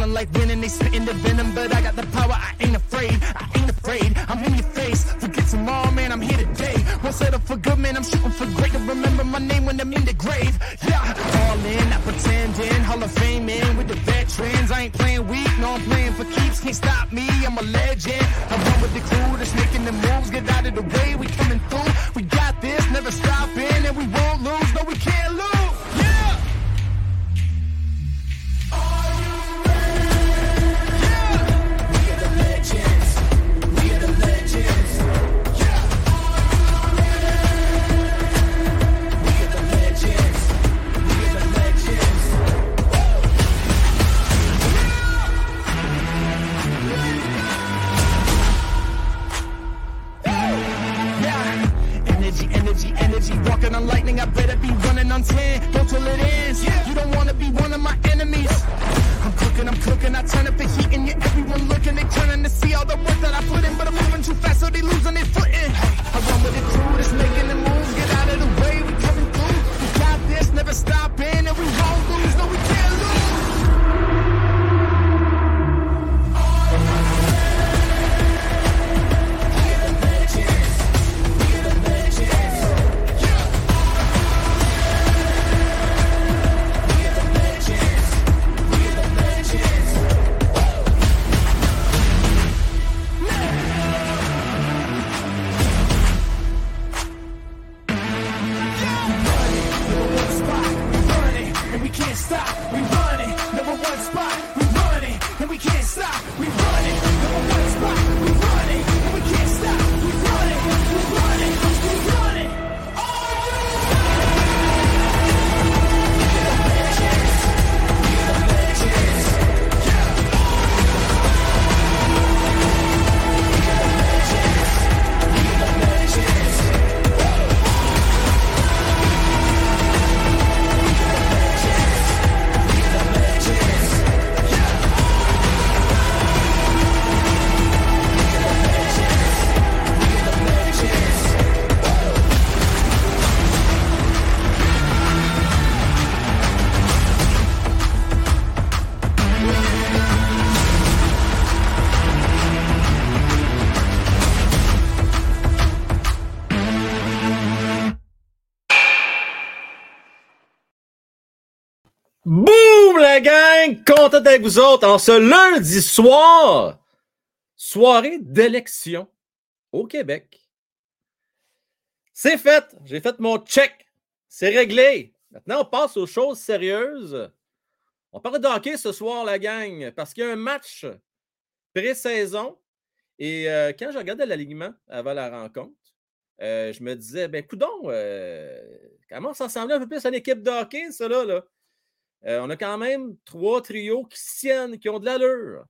feeling like winning, they spitting the venom, but I got the power, I ain't afraid, I ain't afraid. I'm in your face, forget tomorrow, man, I'm here today. Won't settle for good, man, I'm shooting for great. To remember my name when I'm in the grave. Yeah, all in, not pretending, Hall of Fame in with the veterans. I ain't playing weak, no, I'm playing for keeps. Can't stop me, I'm a legend. Avec vous autres en ce lundi soir. Soirée d'élection au Québec. C'est fait. J'ai fait mon check. C'est réglé. Maintenant, on passe aux choses sérieuses. On parle de hockey ce soir, la gang, parce qu'il y a un match pré-saison. Et euh, quand je regardais l'alignement avant la rencontre, euh, je me disais, ben, coudon, euh, comment ça ressemblait un peu plus à une équipe de hockey, là? là? Euh, on a quand même trois trios qui tiennent, qui ont de l'allure.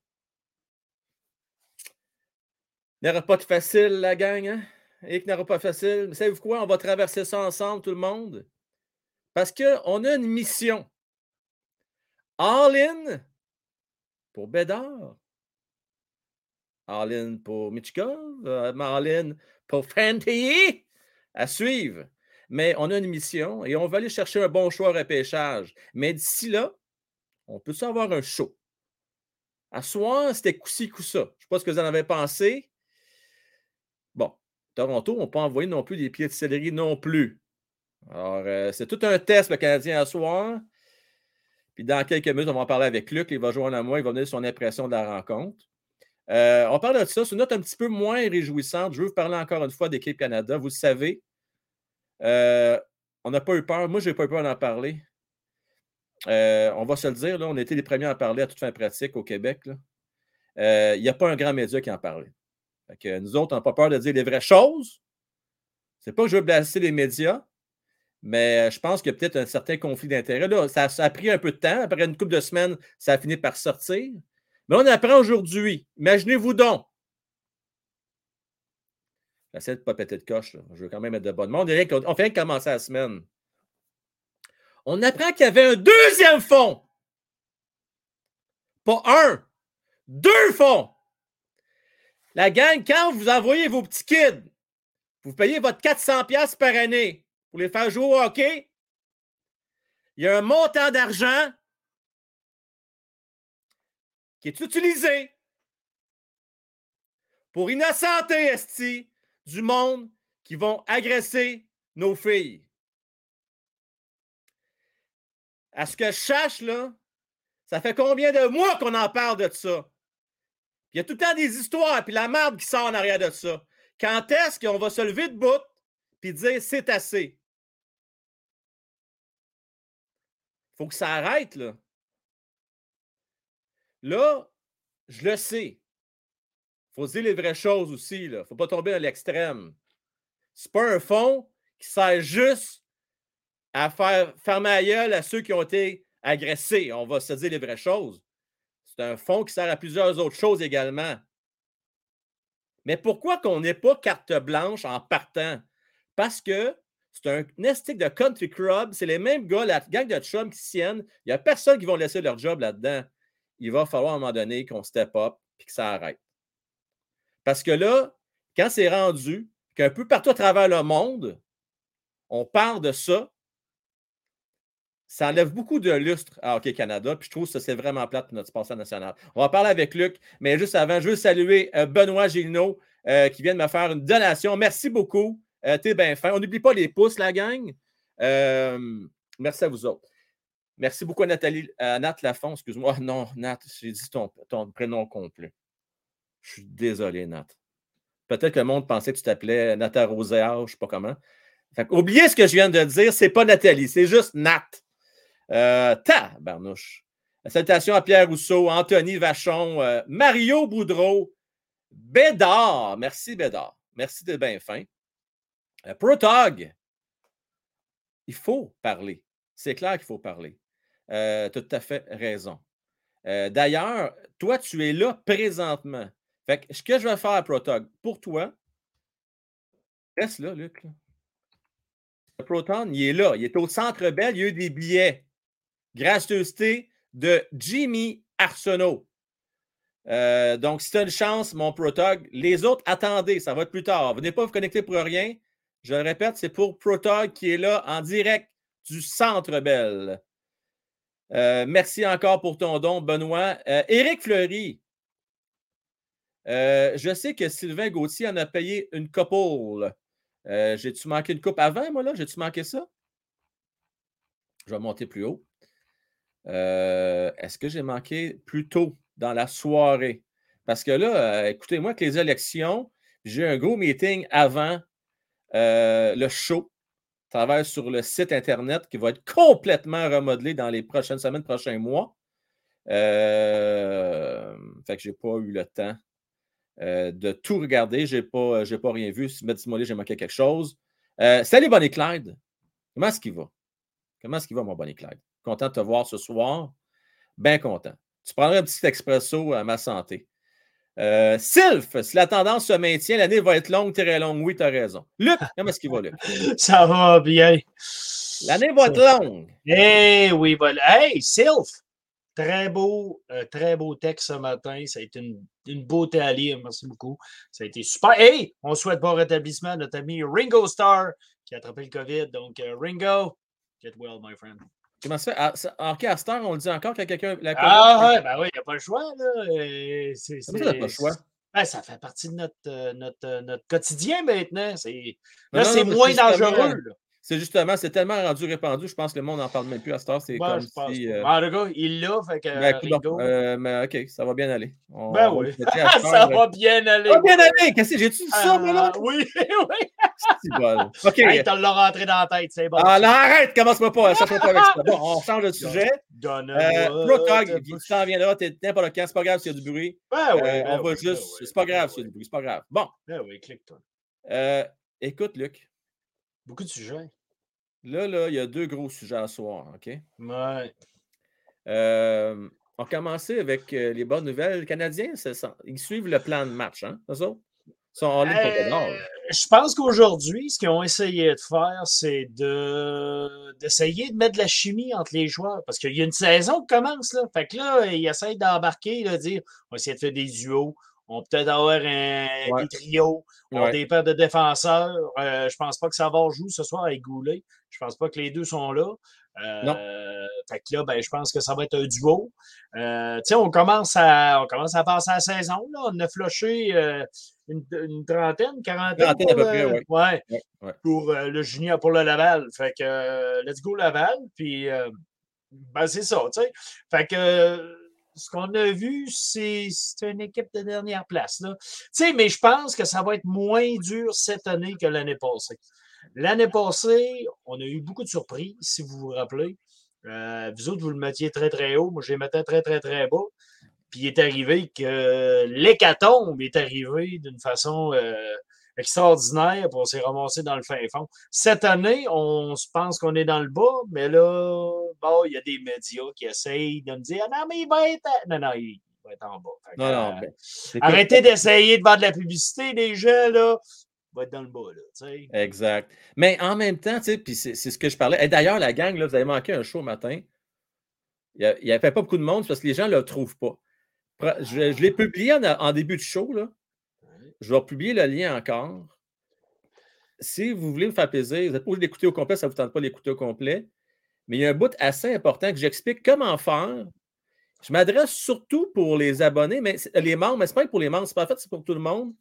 Il n'y aura pas de facile, la gang, hein? Et qu'il n'y aura pas facile. Mais savez-vous quoi? On va traverser ça ensemble, tout le monde. Parce qu'on a une mission. All-in pour Bédard. All-in pour Michkov. euh, All-in pour Fantilly. À suivre. Mais on a une mission et on va aller chercher un bon choix repêchage. Mais d'ici là, on peut avoir un show? À soir, c'était coup-ci. Je ne sais pas ce que vous en avez pensé. Bon, Toronto n'a pas envoyé non plus des pieds de céleri non plus. Alors, euh, c'est tout un test, le Canadien, à soir. Puis dans quelques minutes, on va en parler avec Luc. Il va joindre à moi. Il va donner son impression de la rencontre. Euh, on parle de ça. C'est une note un petit peu moins réjouissante. Je veux vous parler encore une fois d'équipe Canada. Vous le savez, euh, on n'a pas eu peur. Moi, je n'ai pas eu peur d'en parler. Euh, on va se le dire, là, on été les premiers à en parler à toute fin pratique au Québec. Euh, Il n'y a pas un grand média qui en parlait. Nous autres, on n'a pas peur de dire les vraies choses. C'est pas que je veux blesser les médias, mais je pense qu'il y a peut-être un certain conflit d'intérêts. Ça, ça a pris un peu de temps. Après une couple de semaines, ça a fini par sortir. Mais on apprend aujourd'hui. Imaginez-vous donc. J'essaie de ne pas péter de coche. là. Je veux quand même être de bonne monde. On fait commencer la semaine. On apprend qu'il y avait un deuxième fonds. Pas un, deux fonds. La gang, quand vous envoyez vos petits kids, vous payez votre 400$ par année pour les faire jouer au hockey, il y a un montant d'argent qui est utilisé pour innocenter, Esti, du monde qui vont agresser nos filles. À ce que je cherche, là, ça fait combien de mois qu'on en parle de ça? Il y a tout le temps des histoires, puis la merde qui sort en arrière de ça. Quand est-ce qu'on va se lever de bout puis dire c'est assez? faut que ça arrête, là. Là, je le sais. Faut dire les vraies choses aussi. Il ne faut pas tomber dans l'extrême. Ce n'est pas un fonds qui sert juste à faire fermer la à ceux qui ont été agressés. On va se dire les vraies choses. C'est un fonds qui sert à plusieurs autres choses également. Mais pourquoi qu'on n'ait pas carte blanche en partant? Parce que c'est un nestic de country club. C'est les mêmes gars, la gang de chums qui siennent. Il n'y a personne qui va laisser leur job là-dedans. Il va falloir à un moment donné qu'on step up et que ça arrête. Parce que là, quand c'est rendu qu'un peu partout à travers le monde, on parle de ça, ça enlève beaucoup de lustre à Hockey Canada. Puis je trouve que c'est vraiment plate pour notre sponsor national. On va parler avec Luc, mais juste avant, je veux saluer euh, Benoît Gilneau euh, qui vient de me faire une donation. Merci beaucoup. Euh, t'es bien fin. On n'oublie pas les pouces, la gang. merci à vous autres. Merci beaucoup à Nathalie, Nat Lafont. Excuse-moi. Non, Nat, j'ai dit ton prénom complet. Je suis désolé, Nat. Peut-être que le monde pensait que tu t'appelais Nata Roséard, je ne sais pas comment. oubliez ce que je viens de dire, c'est pas Nathalie, c'est juste Nat. Euh, ta, Barnouche. Salutations à Pierre Rousseau, Anthony Vachon, euh, Mario Boudreau, Bédard. Merci, Bédard. Merci d'être bien fin. Euh, Protog. Il faut parler. C'est clair qu'il faut parler. tu as tout à fait raison. D'ailleurs, toi, tu es là présentement. Ce que je vais faire, Protog, pour toi, reste là, Luc. Le Proton, il est là. Il est au centre belle. Il y a eu des billets gracieuseté de Jimmy Arsenault. Euh, donc, si tu as une chance, mon Protog, les autres, attendez, ça va être plus tard. Venez pas vous connecter pour rien. Je le répète, c'est pour Protog qui est là en direct du Centre Belle. Euh, merci encore pour ton don, Benoît. Euh, Éric Fleury. je sais que Sylvain Gauthier en a payé une couple. J'ai-tu manqué une coupe avant, moi, là? J'ai-tu manqué ça? Je vais monter plus haut. Euh, est-ce que j'ai manqué plus tôt dans la soirée? Parce que là, euh, écoutez-moi, que les élections, j'ai un gros meeting avant euh, le show. travaille sur le site Internet qui va être complètement remodelé dans les prochaines semaines, prochains mois. fait que je n'ai pas eu le temps de tout regarder. Je n'ai pas, pas rien vu. Si dis-moi j'ai manqué quelque chose. salut Bonnie Clyde. Comment est-ce qu'il va? Comment est-ce qu'il va, mon Bonnie Clyde? Content de te voir ce soir? Bien content. Tu prendrais un petit expresso à ma santé. Euh, Sylph, si la tendance se maintient, l'année va être longue, très longue. Oui, tu as raison. Luc, comment est-ce qu'il va, Luc? Ça va bien. L'année va être longue. Eh oui, voilà. Hey, Sylph! Très beau, euh, très beau texte ce matin. Ça a été une, beauté à lire. Merci beaucoup. Ça a été super. Hey, on souhaite bon rétablissement à notre ami Ringo Starr qui a attrapé le COVID. Donc, euh, Ringo, get well, my friend. Comment ça? Ah, OK, à cette heure, on le dit encore qu'il y a quelqu'un. Ah, ouais, ben oui, il n'y a pas le choix. Là. C'est, ça, pas le choix? Ben, ça fait partie de notre, euh, notre, notre quotidien maintenant. Là, c'est moins dangereux. Là. C'est justement, c'est tellement rendu répandu, je pense que le monde n'en parle même plus à cette heure. C'est comme si. Euh... Ah, le gars, il l'a, fait que. Ben, euh, mais OK, ça va bien aller. ben oui. ça va bien aller. Ça va bien aller. Qu'est-ce que j'ai-tu dit ça, moi, là? Ah, oui, oui. c'est bon. OK. Hey, t'as l'as rentré dans la tête, c'est bon. Ah, là, arrête, commence-moi pas. Ça pas avec ça. Bon, on change de sujet. Euh, Protog, tu t'en viendras, t'es n'importe quand, c'est pas grave s'il y a du bruit. Ben oui. Euh, on ben va juste. Ben c'est pas grave s'il y a du bruit, c'est pas grave. Bon. Ben oui, clique-toi. Euh, écoute, Luc. Beaucoup de sujets. Là, là, il y a deux gros sujets à soir, OK? Ouais. Euh, on va commencer avec euh, les bonnes nouvelles. Les Canadiens, ils suivent le plan de match, hein, eux autres? Ils sont en ligne euh, Je pense qu'aujourd'hui, ce qu'ils ont essayé de faire, c'est de, d'essayer de mettre de la chimie entre les joueurs. Parce qu'il y a une saison qui commence, là. Fait que là, ils essayent d'embarquer, de dire on va essayer de faire des duos, On peut-être avoir un, Ouais. des trios, on Ouais. des paires de défenseurs. Euh, je pense pas que Savard joue ce soir avec Goulet. Je pense pas que les deux sont là. Euh, Non. Fait que là, ben, je pense que ça va être un duo. Euh, tu sais, on commence à on commence à passer à la saison. Là. On a flushé euh, une, une trentaine, quarantaine. Trentaine à peu pour, près, euh, ouais. ouais, Ouais, ouais. pour euh, le junior, pour le Laval. Fait que euh, let's go Laval. Puis euh, ben, c'est ça, tu sais. Fait que euh, ce qu'on a vu, c'est une équipe de dernière place. Là. Mais je pense que ça va être moins dur cette année que l'année passée. L'année passée, on a eu beaucoup de surprises, si vous vous rappelez. Euh, vous autres, vous le mettiez très, très haut. Moi, je les mettais très, très, très bas. Puis il est arrivé que l'hécatombe est arrivé d'une façon euh, extraordinaire, puis on s'est ramassé dans le fin fond. Cette année, on se pense qu'on est dans le bas, mais là, bon, il y a des médias qui essayent de me dire Ah non, mais il va être. Non, non, il va être en bas. Que, Non, non. euh, ben, Arrêtez d'essayer de vendre de la publicité, les gens, là. Il va être dans le bas, là. Exact. Mais en même temps, puis c'est c'est ce que je parlais. Et d'ailleurs, la gang, là, vous avez manqué un show matin. Il n'y avait pas beaucoup de monde parce que les gens ne le trouvent pas. Je l'ai publié en, en début de show. Là. Je vais publier le lien encore. Si vous voulez me faire plaisir, vous n'êtes pas obligé d'écouter au complet, ça ne vous tente pas d'écouter au complet. Mais il y a un bout assez important que j'explique comment faire. Je m'adresse surtout pour les abonnés, mais les membres, mais ce n'est pas pour les membres, c'est pas en fait, c'est pour tout le monde.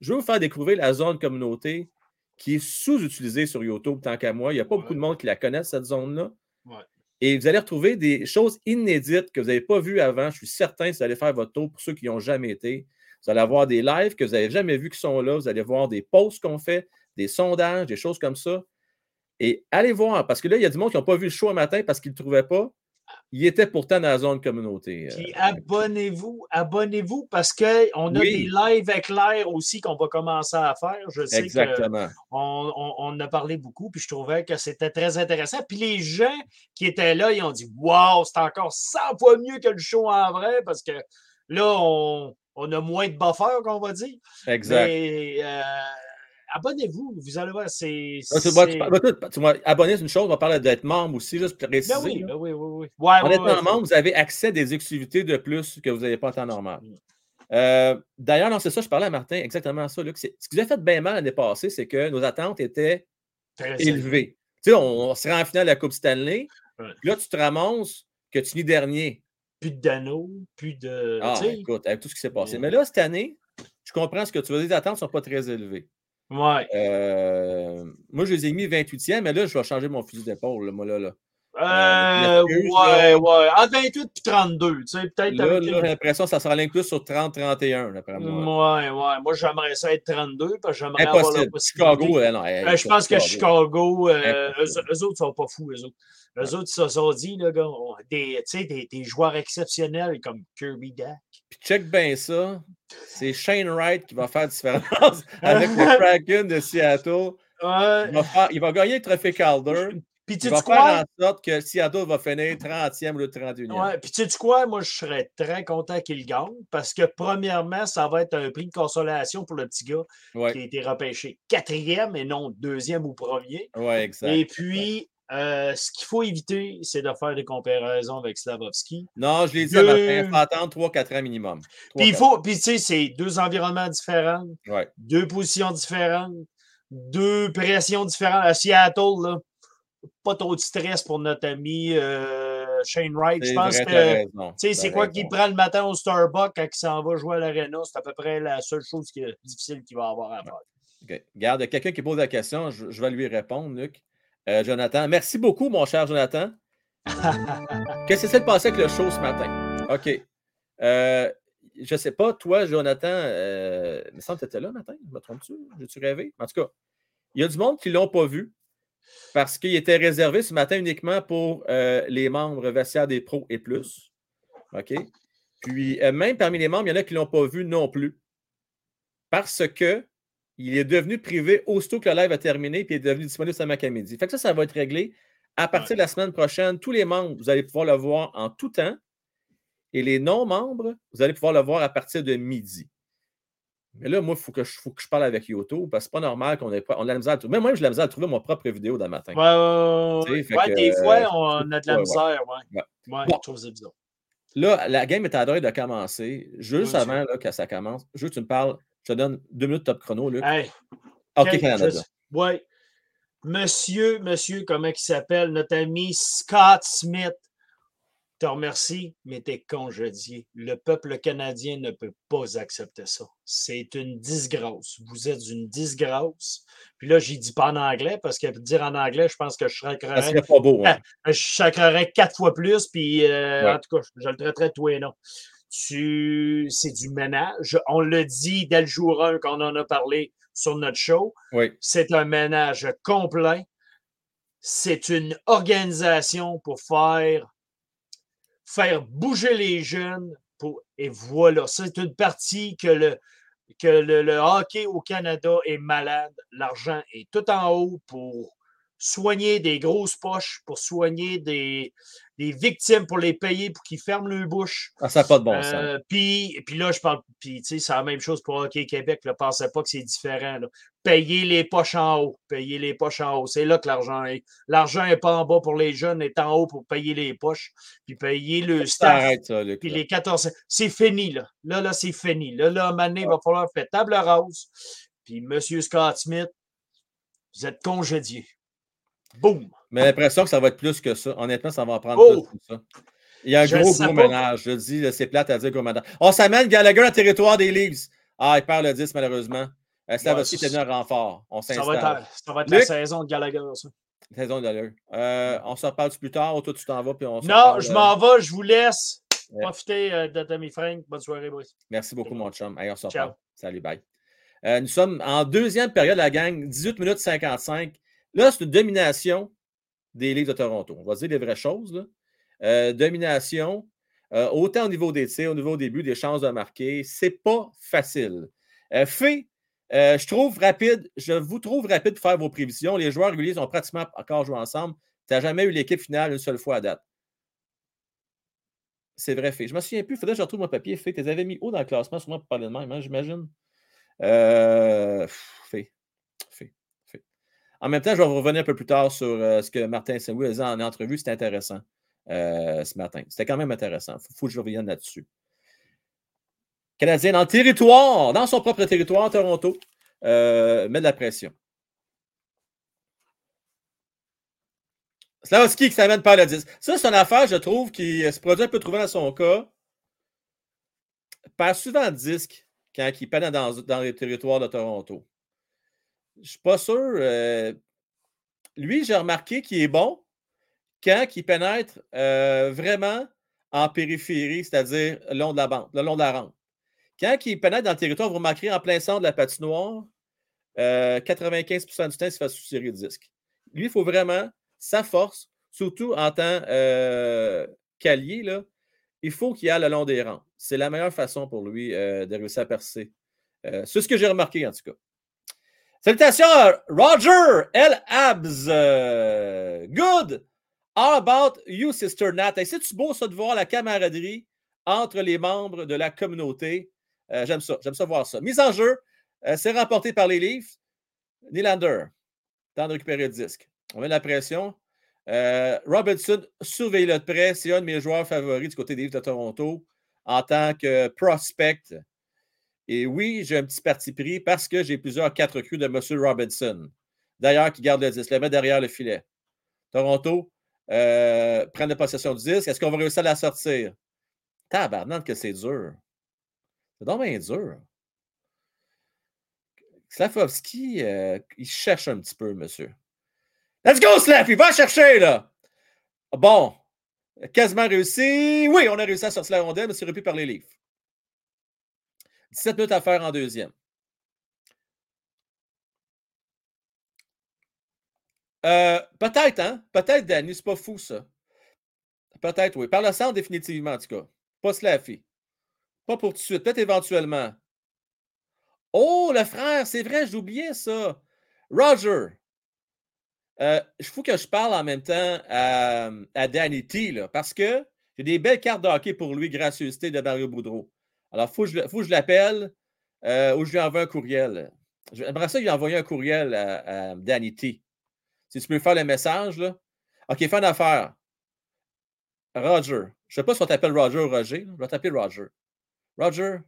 Je veux vous faire découvrir la zone communauté qui est sous-utilisée sur YouTube tant qu'à moi. Il n'y a pas beaucoup de monde qui la connaît, cette zone-là. Ouais. Et vous allez retrouver des choses inédites que vous n'avez pas vues avant. Je suis certain que vous allez faire votre tour pour ceux qui n'y ont jamais été. Vous allez avoir des lives que vous n'avez jamais vus qui sont là. Vous allez voir des posts qu'on fait, des sondages, des choses comme ça. Et allez voir, parce que là, il y a du monde qui n'ont pas vu le show un matin parce qu'ils ne le trouvaient pas. Il était pourtant dans la zone communauté. euh, Puis abonnez-vous, abonnez-vous parce qu'on a Oui. des lives éclairs aussi qu'on va commencer à faire. Je sais Exactement. qu'on on, on en a parlé beaucoup, puis je trouvais que c'était très intéressant. Puis les gens qui étaient là, ils ont dit Waouh, c'est encore 100 fois mieux que le show en vrai parce que là, on, on a moins de buffer, qu'on va dire. Exact. Mais euh, abonnez-vous, vous allez voir, c'est. Ah, vois, abonner, c'est une chose. On va parler d'être membre aussi, juste pour préciser. Ben oui, ben oui, oui, oui. Ouais, En ouais, étant ouais, membre, vous avez accès à des exclusivités de plus que vous n'avez pas en temps normal. Mm. Euh, D'ailleurs, non, c'est ça, je parlais à Martin, exactement ça. Luc. Ce qui nous a fait bien mal l'année passée, c'est que nos attentes étaient élevées. Tu sais, on, on se rend en finale de la Coupe Stanley. Là, tu te ramasses que tu finis dernier. Plus d'anneaux, plus de. Ah, écoute, avec tout ce qui s'est passé. Ouais. Mais là, cette année, je comprends ce que tu veux dire. Les attentes ne sont pas très élevées. ouais. Euh, moi, je les ai mis 28e, mais là, je vais changer mon fusil d'épaule, moi, là. là. Euh, m'excuse, ouais, là. ouais. Entre 28 et 32, tu sais, peut-être Là, avec là, j'ai l'impression que ça s'enligne plus sur 30-31, d'après moi. Ouais, ouais. Moi, j'aimerais ça être 32 parce que j'aimerais avoir la possibilité. Chicago, euh, non. Euh, je pense que Chicago, euh, eux, eux autres sont pas fous, eux autres. Eux autres, ils se sont dit, là, gars, des, tu sais, des, des joueurs exceptionnels comme Kirby Dak. Puis check bien ça. C'est Shane Wright qui va faire la différence avec le Kraken de Seattle. Ouais. Il va, faire- il va gagner le trophée Calder. Puis tu Il va quoi? faire en sorte que Seattle va finir 30e ou le 31e. Ouais, puis tu sais quoi? Moi, je serais très content qu'il gagne parce que, premièrement, ça va être un prix de consolation pour le petit gars Ouais, qui a été repêché quatrième et non deuxième ou premier. ouais, exact. Et puis, euh, ce qu'il faut éviter, c'est de faire des comparaisons avec Slavovski. Non, je l'ai dit à Martin, il faut attendre 3-4 ans minimum. Puis il 3-4. faut, puis tu sais, c'est deux environnements différents, Ouais. deux positions différentes, deux pressions différentes. À Seattle, là, pas trop de stress pour notre ami euh, Shane Wright. Je pense que. Tu sais, c'est quoi qu'il prend le matin au Starbucks quand il s'en va jouer à l'Arena? C'est à peu près la seule chose qui est difficile qu'il va avoir à faire. OK. Regarde, il y a quelqu'un qui pose la question, je, je vais lui répondre, Luc. Euh, Jonathan, merci beaucoup, mon cher Jonathan. Qu'est-ce qui s'est passé avec le show ce matin? OK. Euh, je ne sais pas, toi, Jonathan, euh, il me semble que tu étais là le matin, me trompes-tu? J'ai-tu rêvé? En tout cas, il y a du monde qui ne l'ont pas vu parce qu'il était réservé ce matin uniquement pour euh, les membres vestiaires des pros et plus. OK? Puis, même parmi les membres, il y en a qui ne l'ont pas vu non plus parce que il est devenu privé aussitôt que le live a terminé, puis il est devenu disponible ce matin midi. Fait que ça, ça va être réglé. À partir de la semaine prochaine, tous les membres, vous allez pouvoir le voir en tout temps. Et les non-membres, vous allez pouvoir le voir à partir de midi. Mais là, moi, il faut que, je- faut que je parle avec Yoto, parce que c'est pas normal qu'on ait pas. On a la misère à trouver. Même moi, j'ai de la misère à trouver mon propre vidéo matin. Ouais, ouais, ouais, fait ouais, que, des euh, fois, on a de la ouais, misère. Ouais. Ouais. Bon. je trouve ça bizarre. Là, la game est à droite de commencer. Juste avant là, que ça commence, je veux que tu me parles. Je te donne deux minutes top chrono, Luc. Hey, OK, quel- Canada. je- ouais. Monsieur, monsieur, comment il s'appelle? Notre ami Scott Smith. Te remercie, mais t'es congédié. Le peuple canadien ne peut pas accepter ça. C'est une disgrâce. Vous êtes une disgrâce. Puis là, j'y dis pas en anglais parce que dire en anglais, je pense que je Ça serait pas beau. hein? je sacrerais quatre fois plus, puis euh, Ouais. en tout cas, je le traiterais tout et non. Tu... C'est du ménage. On le dit dès le jour 1 qu'on en a parlé sur notre show. Oui. C'est un ménage complet. C'est une organisation pour faire, faire bouger les jeunes. Pour... Et voilà, c'est une partie que le, que le, le hockey au Canada est malade. L'argent est tout en haut pour soigner des grosses poches, pour soigner des, des victimes, pour les payer, pour qu'ils ferment leur bouche. Ah, ça n'a pas de bon sens. Euh, puis, puis là, je parle, puis tu sais, c'est la même chose pour Hockey Québec. Ne pensez pas que c'est différent. là. Payer les poches en haut. Payer les poches en haut. C'est là que l'argent est. L'argent n'est pas en bas pour les jeunes, est en haut pour payer les poches, puis payer le staff. arrête ça, Luc. Puis les 14. C'est fini, là. Là, là, c'est fini. Là, là, donné, il va falloir faire table rase. Puis M. Scott Smith, vous êtes congédié. Boum! Mais l'impression que ça va être plus que ça. Honnêtement, ça va en prendre Oh! plus que ça. Il y a un Je gros, gros ménage. Je dis, c'est plate à dire gros ménage. On s'amène Gallagher en territoire des Leafs. Ah, il perd le 10, malheureusement. Euh, Slavoski Ouais, en renfort. On Ça va être, ça va être Luc? la saison de Gallagher, ça. Saison d'allure. Euh, on se reparle plus tard. Toi, tu t'en vas. Puis on Non, je euh, m'en vais, je vous laisse. Ouais. Profitez euh, de Tommy Frank. Bonne soirée. Merci beaucoup, mon chum. Allez, on se Ciao. reparle. Salut, bye. Nous sommes en deuxième période, la gang, 18 minutes 55. Là, c'est une domination des Leafs de Toronto. On va dire les vraies choses. Euh, domination, euh, autant au niveau des tirs, au niveau des buts, des chances de marquer. C'est pas facile. Euh, fait, euh, je trouve rapide, je vous trouve rapide pour faire vos prévisions. Les joueurs réguliers ont pratiquement encore joué ensemble. Tu n'as jamais eu l'équipe finale une seule fois à date. C'est vrai, fait. Je me souviens plus. Il faudrait que je retrouve mon papier. Fait, tu les avais mis où dans le classement, sûrement pour parler de même, hein, j'imagine? Fait. En même temps, je vais revenir un peu plus tard sur euh, ce que Martin Saint-Louis a dit en entrevue. C'était intéressant euh, ce matin. C'était quand même intéressant. Il faut, que je revienne là-dessus. Canadien dans le territoire, dans son propre territoire, Toronto, euh, met de la pression. Slavski qui s'amène par le 10. Ça, c'est une affaire, je trouve, qui se produit un peu trouvé dans son cas. Perd souvent le disque quand il peine dans, dans les territoires de Toronto. Je ne suis pas sûr. euh, lui, j'ai remarqué qu'il est bon quand il pénètre euh, vraiment en périphérie, c'est-à-dire le long de la bande, le long de la rampe. Quand il pénètre dans le territoire, vous remarquerez en plein centre de la patinoire, euh, 95% du temps, il se fait soutirer le disque. Lui, il faut vraiment sa force, surtout en tant euh, qu'allié, il faut qu'il aille le long des rangs. C'est la meilleure façon pour lui de réussir à percer. C'est ce que j'ai remarqué, en tout cas. Salutations Roger L. Abs. Euh, good. How about you, Sister Nat? C'est-tu beau, ça, de voir la camaraderie entre les membres de la communauté? Euh, j'aime ça. J'aime ça voir ça. Mise en jeu. euh, c'est remporté par les Leafs. Nylander. Temps de récupérer le disque. On met de la pression. Euh, Robinson, surveille-le de près. C'est un de mes joueurs favoris du côté des Leafs de Toronto en tant que prospect. Et oui, j'ai un petit parti pris parce que j'ai plusieurs quatre crues de M. Robinson. D'ailleurs, qui garde le disque, le met derrière le filet. Toronto euh, prend la possession du disque. Est-ce qu'on va réussir à la sortir? Tabarnak que c'est dur. C'est donc bien dur. Slavovski, euh, il cherche un petit peu, monsieur. Let's go, Slav! Il va chercher, là! Bon. Quasiment réussi. Oui, on a réussi à sortir la rondelle, mais c'est repris par les livres. 17 minutes à faire en deuxième. Euh, peut-être, hein? Peut-être, Danny, c'est pas fou, ça. Peut-être, oui. Par le centre, définitivement, en tout cas. Pas Slaffy. Pas pour tout de suite. Peut-être éventuellement. Oh, le frère, c'est vrai, j'oubliais ça. Roger. Euh, il faut que je parle en même temps à, à Danny T, là, parce que j'ai des belles cartes de hockey pour lui, gracieuseté de Mario Boudreau. Alors, il faut, que je l'appelle euh, ou je lui envoie un courriel. J'aimerais ça lui envoyer un courriel à, à Danny T. Si tu peux faire le message, là. OK, fais une affaire. Roger, Je ne sais pas si on t'appelle Roger ou Roger. Je vais t'appeler Roger. Roger,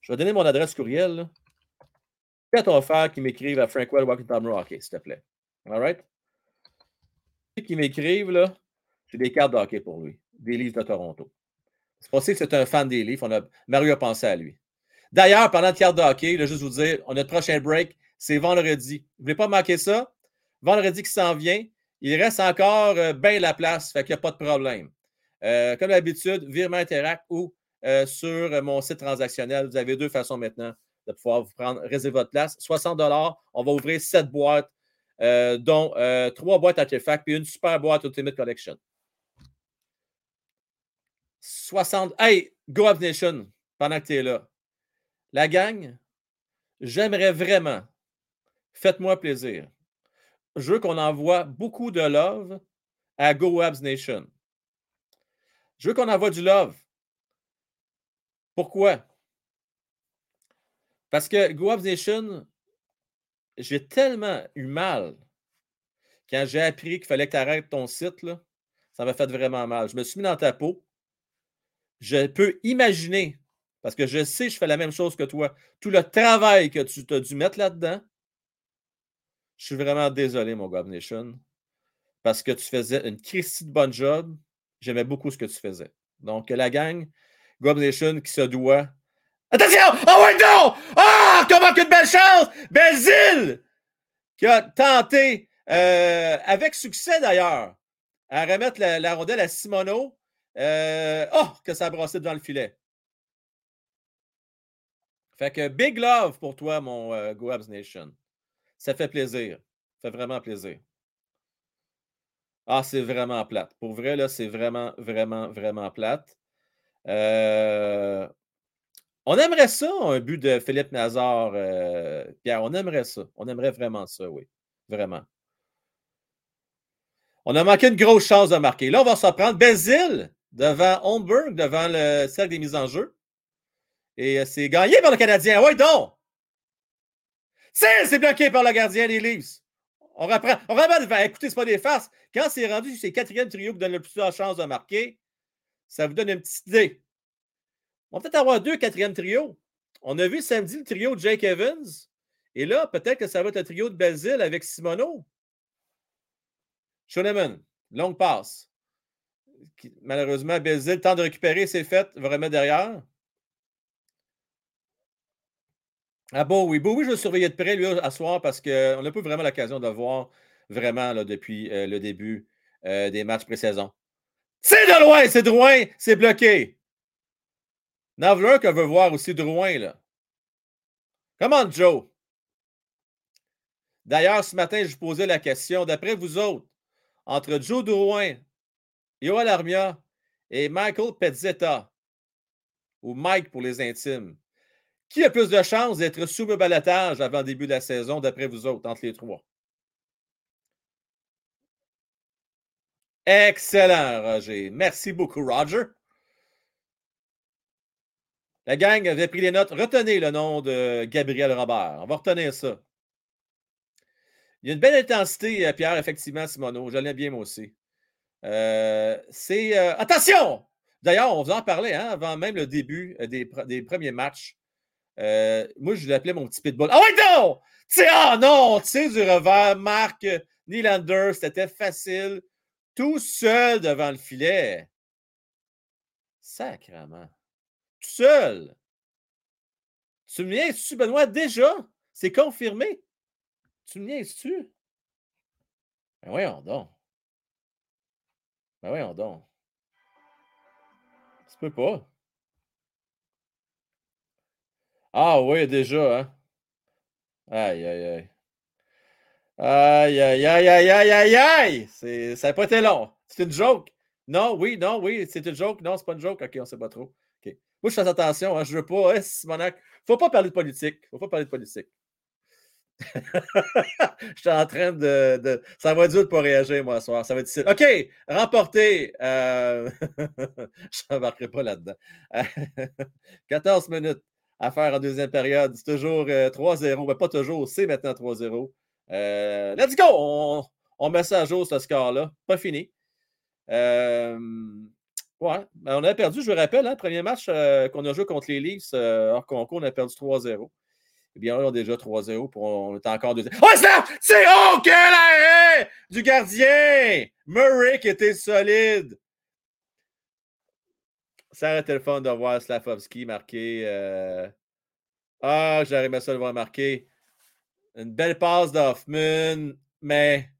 je vais donner mon adresse courriel. Là. à ton frère qui m'écrive à Frankwell Walking Tom Hockey, s'il te plaît. All right? Qui m'écrivent, là, j'ai des cartes de pour lui. Des livres de Toronto. C'est possible que c'est un fan des livres. On a, Mario a pensé à lui. D'ailleurs, pendant de cartes de hockey, je vais juste vous dire, on a notre prochain break, c'est vendredi. Vous ne voulez pas manquer ça? Vendredi qui s'en vient, il reste encore euh, bien la place, fait qu'il n'y a pas de problème. Euh, comme d'habitude, virement Interact ou euh, sur mon site transactionnel, vous avez deux façons maintenant de pouvoir vous prendre, réserver votre place. 60 on va ouvrir sept boîtes, dont trois boîtes artefacts et une super boîte Ultimate Collection. 60. Hey, Go Nation, pendant que tu es là. La gang, j'aimerais vraiment, faites-moi plaisir. Je veux qu'on envoie beaucoup de love à Go Nation. Je veux qu'on envoie du love. Pourquoi? Parce que Go Abs Nation, j'ai tellement eu mal quand j'ai appris qu'il fallait que tu arrêtes ton site. Ça m'a fait vraiment mal. Je me suis mis dans ta peau. Je peux imaginer parce que je sais, je fais la même chose que toi. Tout le travail que tu as dû mettre là-dedans, je suis vraiment désolé, mon Nation, parce que tu faisais une Christie de bonne job. J'aimais beaucoup ce que tu faisais. Donc, la gang, Nation qui se doit. Attention! Oh, ouais, non! Ah! comment que de belle chance! Belzile! Qui a tenté, euh, avec succès d'ailleurs, à remettre la, rondelle à Simono. Euh, oh, que ça a brassé devant le filet. Fait que big love pour toi, mon euh, GoAbs Nation. Ça fait plaisir. Ça fait vraiment plaisir. Ah, c'est vraiment plate. Pour vrai, là, c'est vraiment, vraiment, vraiment plate. Euh, on aimerait ça, un but de Philippe Nazar, euh, Pierre. On aimerait ça. On aimerait vraiment ça, oui. Vraiment. On a manqué une grosse chance de marquer. Là, on va s'en prendre. Bézil devant Holmberg, devant le cercle des mises en jeu. Et euh, c'est gagné par le Canadien. Oui, donc! C'est bloqué par le gardien des Leafs. On reprend. On reprend. Écoutez, ce pas des farces. Quand c'est rendu, c'est quatrième trio qui donne le plus de chance de marquer. Ça vous donne une petite idée. On va peut-être avoir deux quatrièmes trios. On a vu samedi le trio de Jake Evans. Et là, peut-être que ça va être le trio de Basile avec Simono. Schoenemann, longue passe. Malheureusement, Basile, temps de récupérer, c'est fait, va remettre derrière. Ah bon, oui. Bon, oui, je vais surveiller de près, lui, à soir, parce qu'on n'a pas vraiment l'occasion de le voir vraiment depuis euh, le début euh, des matchs pré-saison. C'est de loin, c'est Drouin, c'est bloqué. Navler que veut voir aussi Drouin, là. Comment, Joe? D'ailleurs, ce matin, je vous posais la question, d'après vous autres, entre Joe Drouin, Yoel Armia et Michael Pezzetta, ou Mike pour les intimes, qui a plus de chances d'être sous le balatage avant le début de la saison, d'après vous autres, entre les trois? Excellent, Roger. Merci beaucoup, Roger. La gang avait pris les notes. Retenez le nom de Gabriel Robert. On va retenir ça. Il y a une belle intensité, euh, Pierre, effectivement, Simono. Je l'aime bien, moi aussi. Euh, c'est. Euh, attention! D'ailleurs, on vous en parlait hein, avant même le début des, des premiers matchs. Euh, moi, je l'appelais mon petit pitbull. Ah ouais, non! Ah non! Tu sais, du revers, Marc Nylander, c'était facile. Tout seul devant le filet. Sacrement. Tout seul. Tu me viens-tu, Benoît, déjà? C'est confirmé. Tu me viens-tu? Ben voyons donc. Ben voyons donc. Tu peux pas. Ah oui, déjà, hein? Aïe, aïe, aïe. Aïe, aïe, aïe, aïe, aïe, aïe, aïe! Ça n'a pas été long. C'est une joke. Non, oui, non, oui, c'est une joke. Non, c'est pas une joke. OK, on ne sait pas trop. OK. Moi, je fais attention. Hein, je veux pas. Hein, Simonac. Faut pas parler de politique. Faut pas parler de politique. je suis en train de, Ça va être dur de ne pas réagir, moi, ce soir. Ça va être. OK, remporté. Euh... je n'embarquerai pas là-dedans. 14 minutes à faire en deuxième période. C'est toujours 3-0. Euh, mais pas toujours, c'est maintenant 3-0. Euh, let's go! On, met ça à jour, ce score-là. Pas fini. Euh, Ouais, ben, on a perdu, je vous rappelle, hein, premier match euh, qu'on a joué contre les Leafs euh, hors concours, on a perdu 3-0. Eh bien, là, on a déjà 3-0, pour on est encore deuxième. Oh, ça! C'est oh, quel arrêt du gardien! Murray qui était solide. Ça aurait été le fun de voir Slavovski marquer. euh, Ah, j'aurais aimé ça le voir marquer. Une belle passe d'Hoffman, mais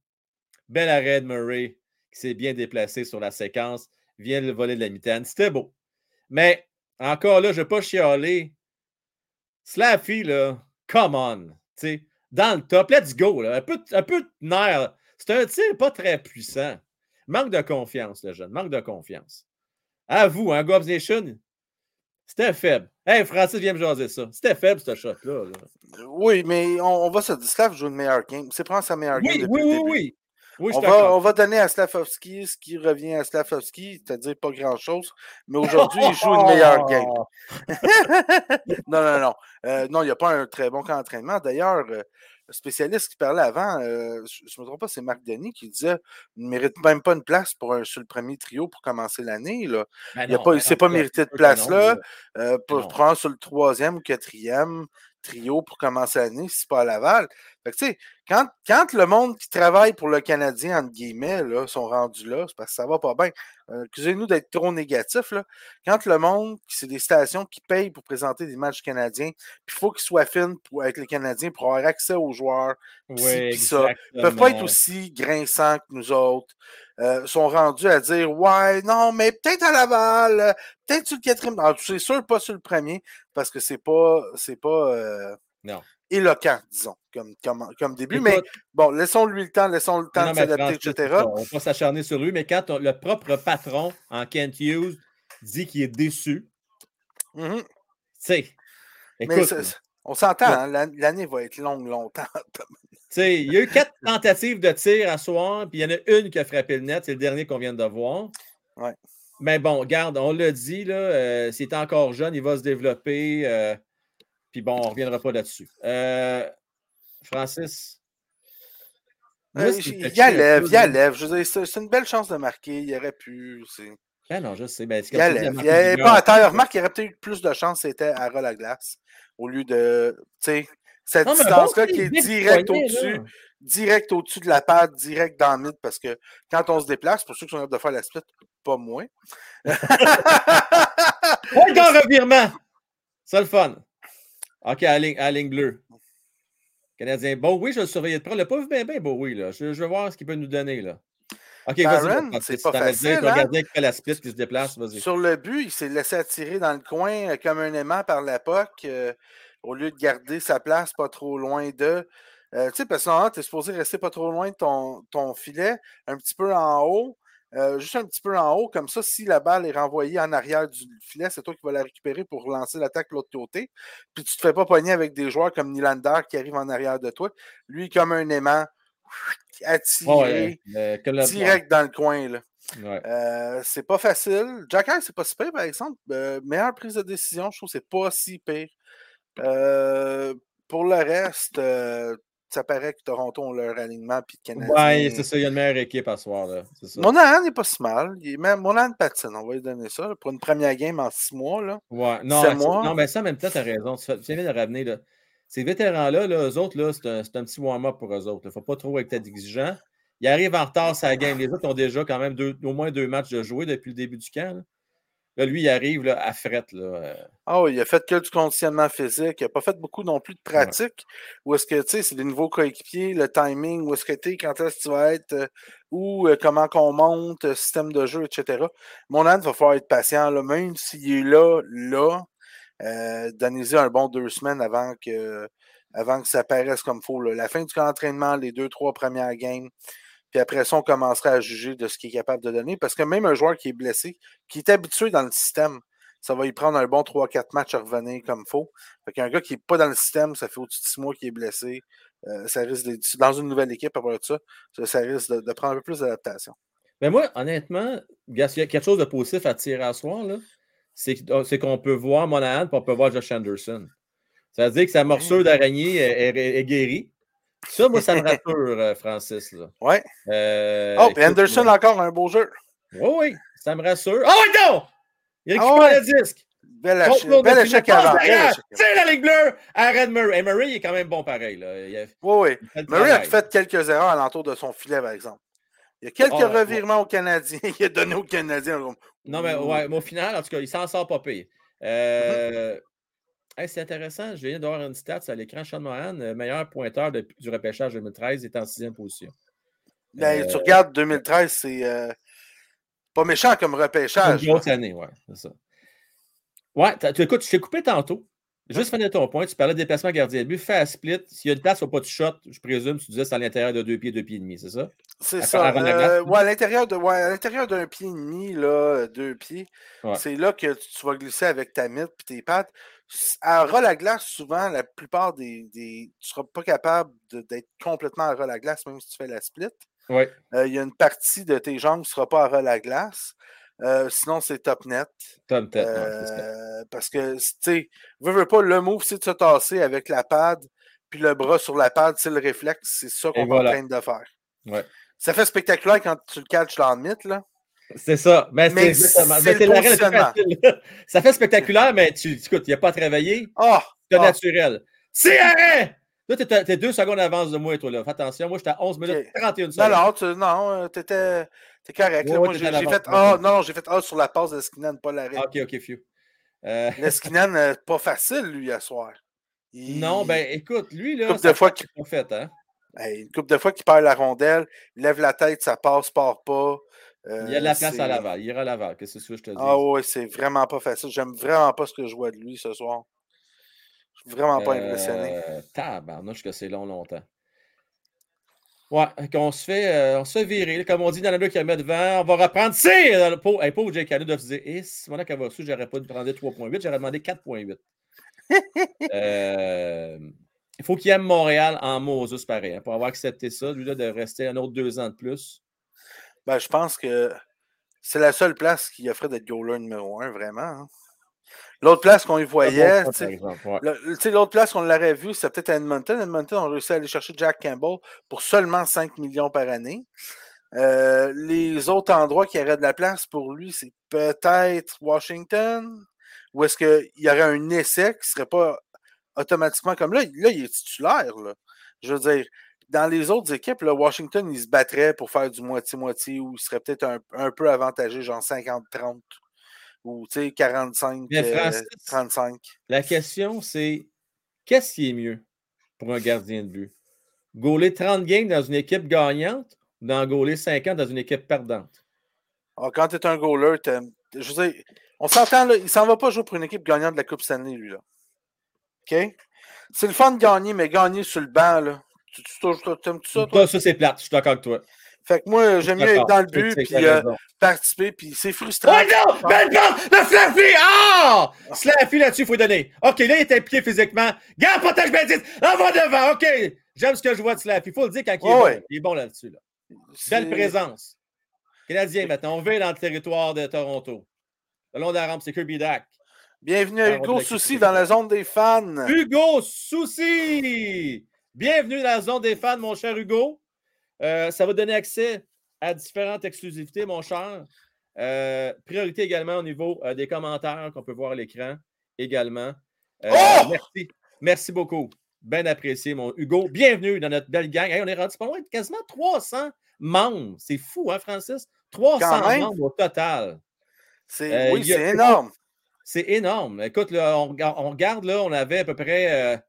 bel arrêt de Murray qui s'est bien déplacé sur la séquence. Vient le voler de la mitaine. C'était beau. Mais encore là, je ne vais pas chialer. Slaffy, là, come on. tu sais, Dans le top, let's go. Là. Un, peu, un peu de nerf. C'est un tir pas très puissant. Manque de confiance, le jeune. Manque de confiance. À vous, hein, Gobs Nation, c'était faible. Hey, Francis, viens me jaser ça. C'était faible, ce shot-là. là. Oui, mais on, on va se dire, Slav joue une meilleure game. C'est prendre sa meilleure game Oui, depuis oui, le début. oui. Oui, je On va, on va donner à Slavovski ce qui revient à Slavovski, c'est-à-dire pas grand-chose. Mais aujourd'hui, il joue une meilleure game. non, non, non. Euh, non, il n'y a pas un très bon camp d'entraînement. D'ailleurs, euh, le spécialiste qui parlait avant, euh, je ne me trompe pas, c'est Marc Denis qui disait il ne mérite même pas une place pour un, sur le premier trio pour commencer l'année. là. Ben Il a non, pas- ben s'est pas c'est mérité de sûr que place non, là. là. Euh, pour prendre sur le troisième ou quatrième trio pour commencer l'année, si c'est pas à Laval. Fait que, quand, quand le monde qui travaille pour le Canadien, entre guillemets, là, sont rendus là, c'est parce que ça va pas bien. Euh, Excusez-nous d'être trop négatif. Là. Quand le monde, c'est des stations qui payent pour présenter des matchs canadiens, puis il faut qu'ils soient fins pour, avec les Canadiens pour avoir accès aux joueurs, ci, pis ça. Ils peuvent pas être aussi grinçants que nous autres. Euh, sont rendus à dire Ouais, non, mais peut-être à Laval, peut-être sur le quatrième. Ah, c'est sûr, pas sur le premier, parce que c'est pas c'est pas euh, Non. Éloquent, disons, comme, comme, comme début. Mais bon, laissons-lui le temps, laissons le temps non, de s'adapter, etc. On va pas s'acharner sur lui, mais quand on- le propre patron en Kent Hughes dit qu'il est déçu, Mhm. tu sais, on s'entend, Ouais. hein, l'an- l'année va être longue, longtemps. tu sais, il y a eu quatre tentatives de tir à soir, puis il y en a une qui a frappé le net, c'est le dernier qu'on vient de voir. Ouais. Mais bon, regarde, on l'a dit, là, euh, s'il est encore jeune, il va se développer. euh, puis bon, on ne reviendra pas là-dessus. Euh, Francis? moi, Euh, il y un lève, il lève. Je veux dire, c'est une belle chance de marquer. Il aurait pu. Ah non, je sais. Ben, Il il a Il marqué n'est du pas à terre. Remarque, il aurait peut-être eu plus de chance c'était à la glace au lieu de. Tu sais, cette un bon distance-là qui est direct au-dessus, direct au-dessus de la patte, direct dans le mid, parce que quand on se déplace, pour ceux qui sont capables de faire la split, pas moi. Ouais, dans revirement. C'est le fun. OK, à la ligne, à la ligne bleue. Canadien. Bon, oui, je le surveillais de près. Pas vu bien, bien, bon, oui. Là. Je, je veux voir ce qu'il peut nous donner. Là. OK, vas-y. C'est pas facile, ton hein? gardien qui fait la split, qui se déplace, vas-y. Sur le but, il s'est laissé attirer dans le coin euh, comme un aimant par la POC euh, au lieu de garder sa place pas trop loin de. Euh, tu sais, parce que tu es supposé rester pas trop loin de ton, ton filet, un petit peu en haut, euh, juste un petit peu en haut, comme ça, si la balle est renvoyée en arrière du filet, c'est toi qui vas la récupérer pour lancer l'attaque de l'autre côté. Puis tu te fais pas pogner avec des joueurs comme Nylander qui arrivent en arrière de toi. Lui, comme un aimant, attiré, Ouais, euh, direct dans le coin. Là. Ouais. Euh, c'est pas facile. Jack High, c'est pas si pire, par exemple. Euh, meilleure prise de décision, je trouve que c'est pas si pire. Pour le reste, euh, ça paraît que Toronto ont leur alignement puis le Canadien. Ouais, c'est ça. Il y a une meilleure équipe à ce soir. Là. C'est ça. Monahan n'est pas si mal. Il est même Monahan patine, on va lui donner ça. là, pour une première game en six mois. Là. Ouais, non, non, mais ça, même temps, tu as raison. Tu fais- tu viens de ramener. Là. Ces vétérans-là, là, eux autres, c'est un, un petit warm-up pour eux autres. Il ne faut pas trop être exigeant. Ils arrivent en retard sa game. Les autres ont déjà quand même deux, au moins deux matchs de jouer depuis le début du camp. Là, Là, lui, il arrive là, à fret. Là. oui, il a fait que du conditionnement physique. Il n'a pas fait beaucoup non plus de pratique. Ou est-ce que, tu sais, c'est des nouveaux coéquipiers, le timing, où est-ce que tu es, quand est-ce que tu vas être, euh, ou euh, comment qu'on monte, système de jeu, etc. Mon âne va falloir être patient, là, même s'il est là, là, euh, donnez-y un bon deux semaines avant que, avant que ça paraisse comme il faut. là. La fin du camp d'entraînement, les deux, trois premières games. Puis après ça, on commencera à juger de ce qu'il est capable de donner. Parce que même un joueur qui est blessé, qui est habitué dans le système, ça va y prendre un bon 3-4 matchs à revenir comme il faut. Fait qu'un gars qui n'est pas dans le système, ça fait au-dessus de 6 mois qu'il est blessé. euh, ça risque dans une nouvelle équipe après ça, ça, ça risque de, de prendre un peu plus d'adaptation. Mais moi, honnêtement, s'il y a quelque chose de positif à tirer à soir, là, c'est qu'on peut voir Monahan et on peut voir Josh Anderson. Ça veut dire que sa morsure d'araignée est, est- est guérie. Ça, moi, ça me rassure, euh, Francis. Là. Ouais. Euh, oh, puis Anderson, encore un beau jeu. Oui, oui. Ça me rassure. Oh, ouais, non! Il récupère Ah ouais. le disque. Bel, Contre échec, avant. C'est la ligne bleue. Arrête Murray. Et Murray, il est quand même bon pareil. Là. Il a fait Oui, oui. Murray a fait quelques erreurs alentour de son filet, par exemple. Il y a quelques Ah, ouais, revirements aux Canadiens. Il a donné aux Canadiens. Non, mais, ouais, mais au final, en tout cas, il s'en sort pas pire. Euh, Mm-hmm. Hey, c'est intéressant. Je viens d'avoir une stat à l'écran. Sean Mohan, euh, meilleur pointeur de- du repêchage 2013, est en sixième position. Ben, Tu Euh, regardes 2013, c'est euh, pas méchant comme repêchage. une grosse année, ouais, c'est ça. Ouais, tu, écoute, je t'ai coupé tantôt. Juste finir ton point, tu parlais de déplacement gardien de but, fais un split. S'il y a une place, il pas de shot, je présume, tu disais c'est à l'intérieur de deux pieds, deux pieds et demi, c'est ça? C'est À- ça. à Euh, ouais, à l'intérieur de, ouais, à l'intérieur d'un pied et demi, là, deux pieds, Ouais. c'est là que tu vas glisser avec ta mythe et tes pattes. À ras la glace, souvent, la plupart des. des tu ne seras pas capable d'être complètement à ras la glace, même si tu fais la split. Oui. Euh, Il y a une partie de tes jambes qui ne sera pas à ras la glace. Euh, sinon, c'est top net. Ouais, c'est ça. Euh, parce que, tu sais, veux, veux pas, le move, c'est de se tasser avec la pad, puis le bras sur la pad, c'est le réflexe. C'est ça qu'on voilà. est en train de faire. Ouais. Ça fait spectaculaire quand tu le catches dans le mythe, là. C'est ça. Mais, Mais c'est l'arrêt facile. Ça fait spectaculaire, mais tu écoute, il n'y a pas à te réveiller. Ah! C'est Ah. naturel. C'est arrêt! Là, t'es deux secondes d'avance de moi, toi, là. Fais attention. Moi, j'étais à 11 minutes Ok. 31 Non, secondes. non, tu, non, euh, t'étais, t'es correct. là. Moi, j'ai, fait A. Ok. Non, non, j'ai fait A sur la passe de Skinan, pas l'arrêt. Ah, ok, ok, few. Euh, euh, pas facile, lui, hier soir. Il- Non, ben écoute, lui, là, Couple ça de fois qu'il fait, hein? Une couple de fois qu'il perd la rondelle, il lève la tête, ça passe, part pas. Euh, Il y a de la place à Laval. Il ira à Laval. Qu'est-ce que je te dise? Ah ouais, c'est vraiment pas facile. J'aime vraiment pas ce que je vois de lui ce soir. Je suis vraiment pas impressionné. Euh, tabarnouche que c'est long, longtemps. Ouais, qu'on se fait, euh, on se fait virer. Comme on dit dans la qui met devant, on va reprendre. C'est dans le pot. Hey, pauvre Jake Cano de se dire, eh, si mon va reçu, j'aurais pas demandé 3.8, j'aurais demandé 4.8. Euh, il faut qu'il aime Montréal en Moses pareil. hein, pour avoir accepté ça, lui, là, de rester un autre deux ans de plus. Ben, je pense que c'est la seule place qui offrait d'être goaler numéro un, vraiment. hein. L'autre place qu'on y voyait, ouais. l'autre place qu'on l'aurait vu, c'était peut-être à Edmonton. Edmonton, on réussi à aller chercher Jack Campbell pour seulement 5 millions par année. Euh, les autres endroits qui auraient de la place pour lui, c'est peut-être Washington, ou est-ce qu'il y aurait un essai qui ne serait pas automatiquement comme là, là, il est titulaire. Là. Je veux dire, dans les autres équipes, là, Washington, il se battrait pour faire du moitié-moitié ou il serait peut-être un, un peu avantagé, genre 50-30 ou tu sais, 45, Mais euh, Francis, 35. La question, c'est qu'est-ce qui est mieux pour un gardien de but? Gauler 30 games dans une équipe gagnante ou d'en gauler 50 dans une équipe perdante? Alors, quand tu es un goaler, je veux dire, on s'entend, là, il s'en va pas jouer pour une équipe gagnante de la Coupe Stanley, lui, là. OK? C'est le fun de gagner, mais gagner sur le banc, là. Tu, tu- t'aimes-tu ça, toi? Ça, c'est plate. Je suis d'accord avec toi. Fait que moi, j'aime mieux être dans le but puis euh, participer, puis c'est frustrant. Oh non! Belle passe de Slaffy! Ah! Slaffy là-dessus, il faut donner. OK, là, il est impliqué physiquement. Garde, protège Bendis! On va devant. OK. J'aime ce que je vois de Slaffy. Il faut le dire quand il est Ouais, bon. ouais. Il est bon là-dessus. Là. Belle présence. Canadien maintenant. On va dans le territoire de Toronto. Le long de la rampe, c'est Kirby Dak. Bienvenue à Hugo Souci dans la zone des fans. Hugo Souci! Bienvenue dans la zone des fans, mon cher Hugo. Euh, ça va donner accès à différentes exclusivités, mon cher. Euh, priorité également au niveau euh, des commentaires qu'on peut voir à l'écran également. Euh, Oh! Merci. Merci beaucoup. Bien apprécié, mon Hugo. Bienvenue dans notre belle gang. Hey, on est rendu pas loin de quasiment 300 membres. C'est fou, hein, Francis? 300 Quand même. membres au total. C'est, oui, c'est énorme. C'est énorme. Écoute, là, on, on regarde, là, on avait à peu près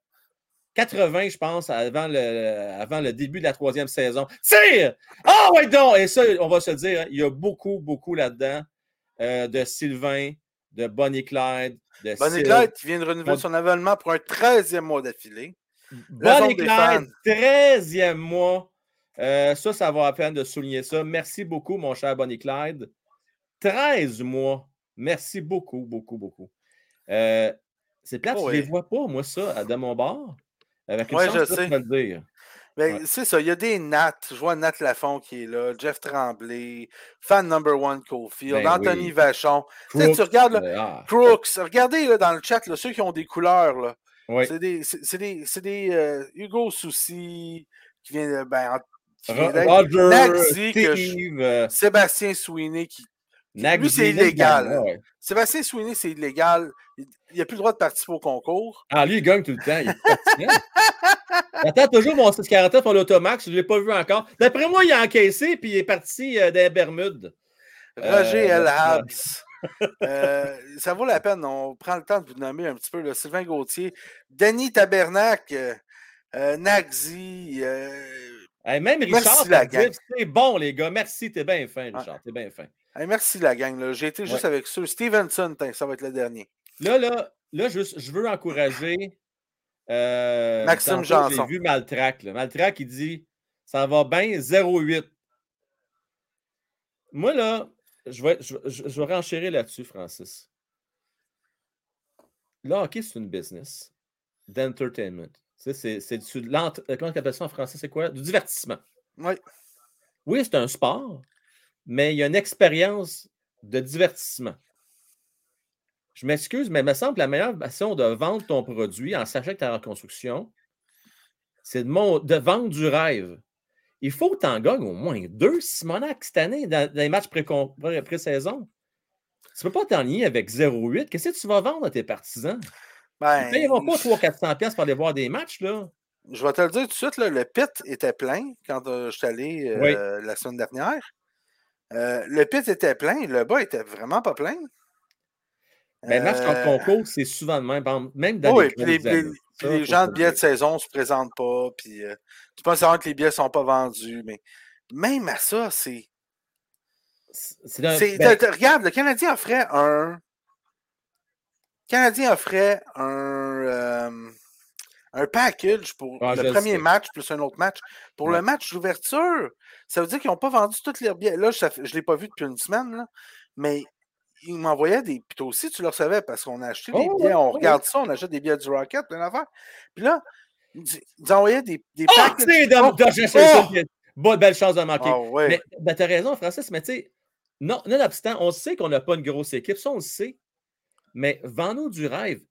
80, je pense, avant le, avant le début de la troisième saison. Tire! Ah, ouais, donc! Et ça, on va se le dire, hein, il y a beaucoup, beaucoup là-dedans euh, de Sylvain, de Bonnie Clyde, de Bonnie Clyde qui vient de renouveler Bon- son avènement pour un 13e mois d'affilée. Bonnie. Clyde, 13e mois. Euh, ça, ça va à peine de souligner ça. Merci beaucoup, mon cher Bonnie Clyde. 13 mois. Merci beaucoup, beaucoup, beaucoup. Euh, c'est plate, Oh je ne les vois pas, moi, ça, de mon bord. Avec une Ouais, chance, je sais. le dire. Ben, Ouais. C'est ça, il y a des Nat. Je vois Nat Lafont qui est là, Jeff Tremblay, fan number one Cofield, Ben Anthony oui. Vachon. Tu sais, tu regardes là, euh, ah, Crooks, regardez là, dans le chat là, ceux qui ont des couleurs. Là. oui. C'est des, c'est, des, des euh, Hugo Soucy qui vient de. Ben, en- qui vient Roger, que je- euh, Sébastien Sweeney qui Nagzi, c'est illégal. ouais. Sébastien Sweeney, c'est illégal. Il n'a plus le droit de participer au concours. Ah, lui, il gagne tout le temps. Il est. J'attends toujours mon 649 pour l'automax. Je ne l'ai pas vu encore. D'après moi, il a encaissé puis il est parti euh, des Bermudes. Roger Euh, L. Habs. Euh, ça vaut la peine. On prend le temps de vous nommer un petit peu. là. Sylvain Gauthier, Denis Tabernac, euh, euh, Nagzi. euh, Hey, même Richard, c'est bon, les gars. Merci, t'es bien fin, Richard. T'es bien fin. Hey, merci la gang. là. J'ai été juste Ouais. avec ceux. Stevenson, ça va être le dernier. Là, là, là, je, je veux encourager. euh, Maxime Janson. J'ai vu Maltrac. là. Maltrac, il dit Ça va bien, 0,8. Moi, là, je vais, je, je- je vais renchérir là-dessus, Francis. Le hockey, c'est une business d'entertainment. Sais, C'est c'est du- comment on appelle ça en français? C'est quoi? Du divertissement. Oui. Oui, c'est un sport, mais il y a une expérience de divertissement. Je m'excuse, mais il me semble que la meilleure façon de vendre ton produit en sachant que tu es en construction, c'est de, mon- de vendre du rêve. Il faut que tu en gagnes au moins deux, Simonac, cette année, dans, dans les matchs pré- pré-saison. tu ne peux pas t'enligner avec 0,8. Qu'est-ce que tu vas vendre à tes partisans? Ils ne Ben, payeront pas 300-400$ piastres pour aller voir des matchs, là. je vais te le dire tout de suite, là, le pit était plein quand euh, je suis allé Oui. euh, la semaine dernière. Euh, le pit était plein, le bas était vraiment pas plein. Mais le match Euh, concours, c'est souvent le même. Même dans Oui, les Ça, gens de le billets de saison ne se présentent pas. Puis, euh, tu penses savoir que les billets ne sont pas vendus, mais même à ça, c'est. Ben, regarde, le Canadien offrait un. Le Canadien offrait un. euh, un package pour Ah, le premier sais. match plus un autre match. Pour Ouais. le match d'ouverture, ça veut dire qu'ils n'ont pas vendu tous leurs billets. Là, je ne l'ai pas vu depuis une semaine, là, mais ils m'envoyaient des. Puis toi aussi, tu le recevais parce qu'on a acheté des Oh, billets, ouais, on ouais, regarde ça, on achète des billets du Rocket, plein d'affaires. Puis là, ils envoyaient des, des Oh, packages- Oh! Oh! j'ai- Bonne belle chance de manquer. Ah. Mais ben, tu as raison, Francis, mais tu sais, non, nonobstant, on sait qu'on n'a pas une grosse équipe, ça on le sait. Mais vends-nous du rêve.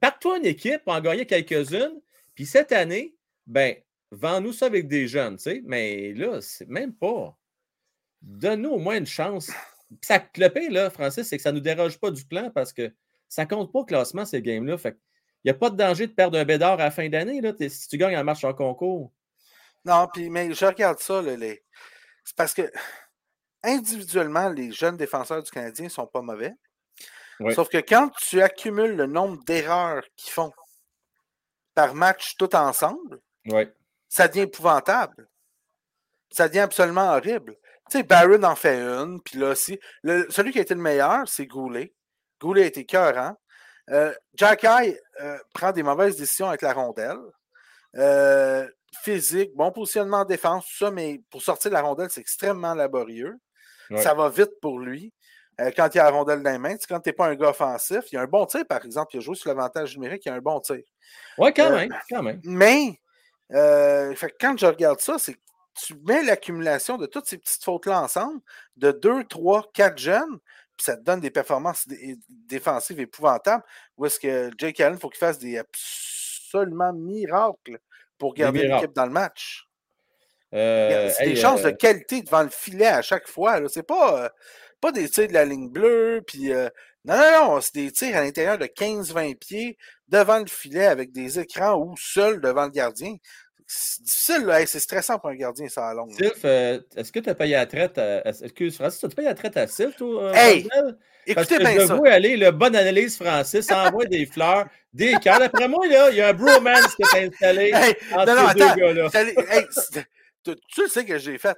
Pars-toi une équipe pour en gagner quelques-unes, puis cette année, ben, vends-nous ça avec des jeunes, tu sais. Mais là, c'est même pas. Donne-nous au moins une chance. Ça, le là, Francis, c'est que ça ne nous déroge pas du plan parce que ça compte pas au classement, ces games-là. Fait il n'y a pas de danger de perdre un bédard à la fin d'année, là, si tu gagnes un match en concours. Non, puis mais je regarde ça, là, c'est parce que individuellement, les jeunes défenseurs du Canadien ne sont pas mauvais. Sauf que quand tu accumules le nombre d'erreurs qu'ils font par match tout ensemble, Oui. ça devient épouvantable. Ça devient absolument horrible. Tu sais, Barron en fait une, puis là aussi. le- celui qui a été le meilleur, c'est Goulet. Goulet a été cœurant. Euh, Jack Eye euh, prend des mauvaises décisions avec la rondelle. Euh, physique, bon positionnement en défense, tout ça, mais pour sortir de la rondelle, c'est extrêmement laborieux. Ouais. Ça va vite pour lui. Euh, quand il a la rondelle dans les mains, quand tu n'es pas un gars offensif, il y a un bon tir, par exemple, il a joué sur l'avantage numérique, il y a un bon tir. Oui, quand Euh, même, quand même. Mais euh, fait quand je regarde ça, c'est que tu mets l'accumulation de toutes ces petites fautes-là ensemble, de 2, 3, 4 jeunes, puis ça te donne des performances dé- défensives épouvantables. Où est-ce que Jake Allen, il faut qu'il fasse des absolument miracles pour garder l'équipe dans le match. Euh, c'est hey, des chances euh, de qualité devant le filet à chaque fois. C'est pas, euh, pas des tirs de la ligne bleue, puis euh, non, non, non, c'est des tirs à l'intérieur de 15-20 pieds devant le filet avec des écrans ou seul devant le gardien. C'est difficile, là. Hey, c'est stressant pour un gardien, ça à longue. Sylph, euh, est-ce que tu as payé la traite à. Excuse, Francis, as-tu payé la traite à Sylph, toi? euh, Hey, Écoutez que bien je ça. vois aller, le bon analyse, Francis, envoie des fleurs, des cœurs. D'après moi, là, il y a un bromance qui est installé Hey, entre non, non, ces deux gars-là. Hey, tu, tu sais que j'ai fait.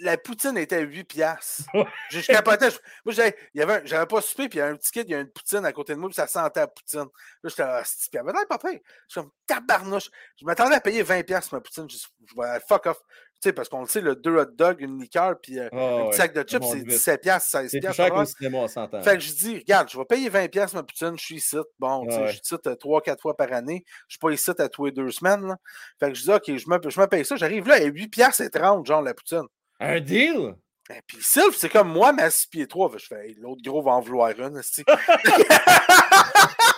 La poutine était à 8 piastres. Ouais. Je, je capotais. je- moi, j'avais, avait j'avais pas soupé, puis il y a un petit kid, il y a une poutine à côté de moi, puis ça sentait la poutine. Là, j'étais là, puis il avait l'air pas pire. Je suis comme, tabarnouche. Je m'attendais à payer 20 piastres ma poutine. Je, je vais fuck off. Tu sais, parce qu'on le sait, le deux hot dog, une liqueur, puis euh, Ah, un ouais, petit sac de chips, c'est vite. 17 piastres, 16 C'est plus piastres. cher qu'au cinéma, on s'entend. fait que je dis, regarde, je vais payer 20$ piastres ma poutine, je suis ici. Bon, tu sais, Ouais. je suis ici 3-4 fois par année. Je suis pas ici à tous les deux semaines. là. Fait que je dis, OK, je me, je me paye ça. J'arrive là, à 8$ piastres et 30, genre, la poutine. Un deal? Ben, puis Sylph, c'est comme moi, à 6 pieds 3. Je fais, Hey, l'autre gros va en vouloir une.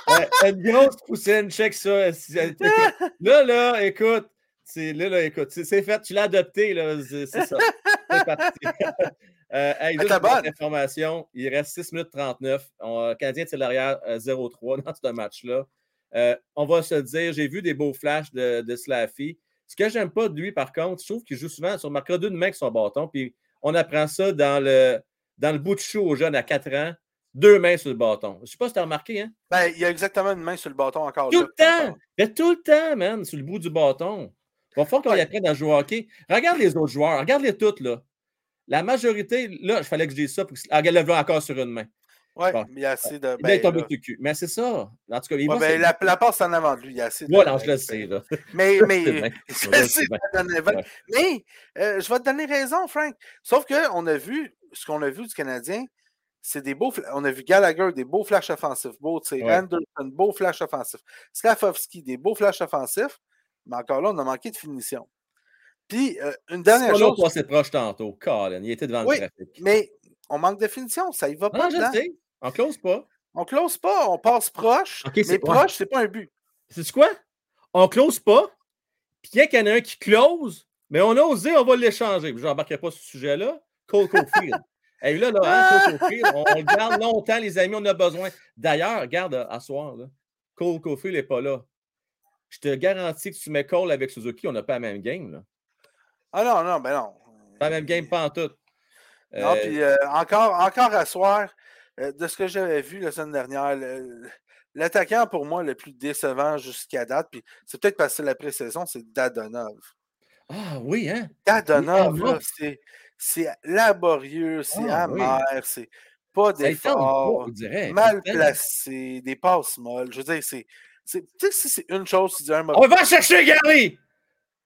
Ouais, une grosse poussine, check ça. Euh, Là, là, écoute, c'est là, là, écoute, c'est fait, tu l'as adopté, là, c'est ça. C'est parti. Euh, hey, information, il reste 6 minutes 39. On, Canadien tire l'arrière euh, 0-3 dans ce match-là. Euh, on va se dire, j'ai vu des beaux flashs de, de Slaffy. Ce que j'aime pas de lui, par contre, je trouve qu'il joue souvent sur marquera d'une main avec son bâton. Puis on apprend ça dans le, dans le bout de chou aux jeunes à 4 ans. Deux mains sur le bâton. Je sais pas si tu as remarqué, hein? Ben, il y a exactement une main sur le bâton encore. Tout là, le temps! Fait tout le temps, man, sur le bout du bâton. Il va falloir qu'on y apprenne à jouer au hockey. Regarde les autres joueurs, regarde-les toutes, là. La majorité, là, il fallait que je dise ça. Pour que... Ah, regarde, le encore sur une main. Ouais, Bon. mais il y a assez de. là, il Ben, est tombé là. cul. Mais c'est ça. En tout cas, il Ouais, ben, la, la passe en avant de lui, il y a assez de. Voilà, je le sais, là. Mais, C'est mais, c'est- Ouais, c'est c'est mais euh, je vais te donner raison, Frank. Sauf qu'on a vu, ce qu'on a vu du Canadien, c'est des beaux. On a vu Gallagher, des beaux flashs offensifs, tirs. Ouais. Anderson, beaux flashs offensifs. Slavovski, des beaux flashs offensifs. Mais encore là, on a manqué de finition. Puis, euh, une dernière On chose, passé proche tantôt. Colin, il était devant Oui, le trafic. mais on manque de finition, ça y va pas. Non, je dedans. sais. On close pas. On close pas, on passe proche. Mais c'est- proche, c'est pas un but. C'est quoi? On close pas. Puis il y en a un qui close, mais on a osé, on va l'échanger. Je n'embarquerai pas sur ce sujet-là. Cole Caulfield. Et là, là, hein, Cole Caulfield, on, on le garde longtemps, les amis, on a besoin. D'ailleurs, regarde, à, soir, là, Cole Caulfield n'est pas là. Je te garantis que tu mets Cole avec Suzuki, on n'a pas la même game. Là. Ah non, non, ben non. Pas la même game, pas en tout. Non, Euh, puis euh, encore, encore à soir, euh, de ce que j'avais vu la semaine dernière, l'attaquant pour moi le plus décevant jusqu'à date, puis c'est peut-être parce que la pré-saison, c'est Dadonov. Ah oui, hein? Dadonov, Oui, c'est, c'est laborieux, c'est Ah, oui. amer, c'est pas d'effort, mal placé, des passes molles. Je veux dire, c'est. Tu sais, si c'est une chose, tu dis un On va chercher Gary!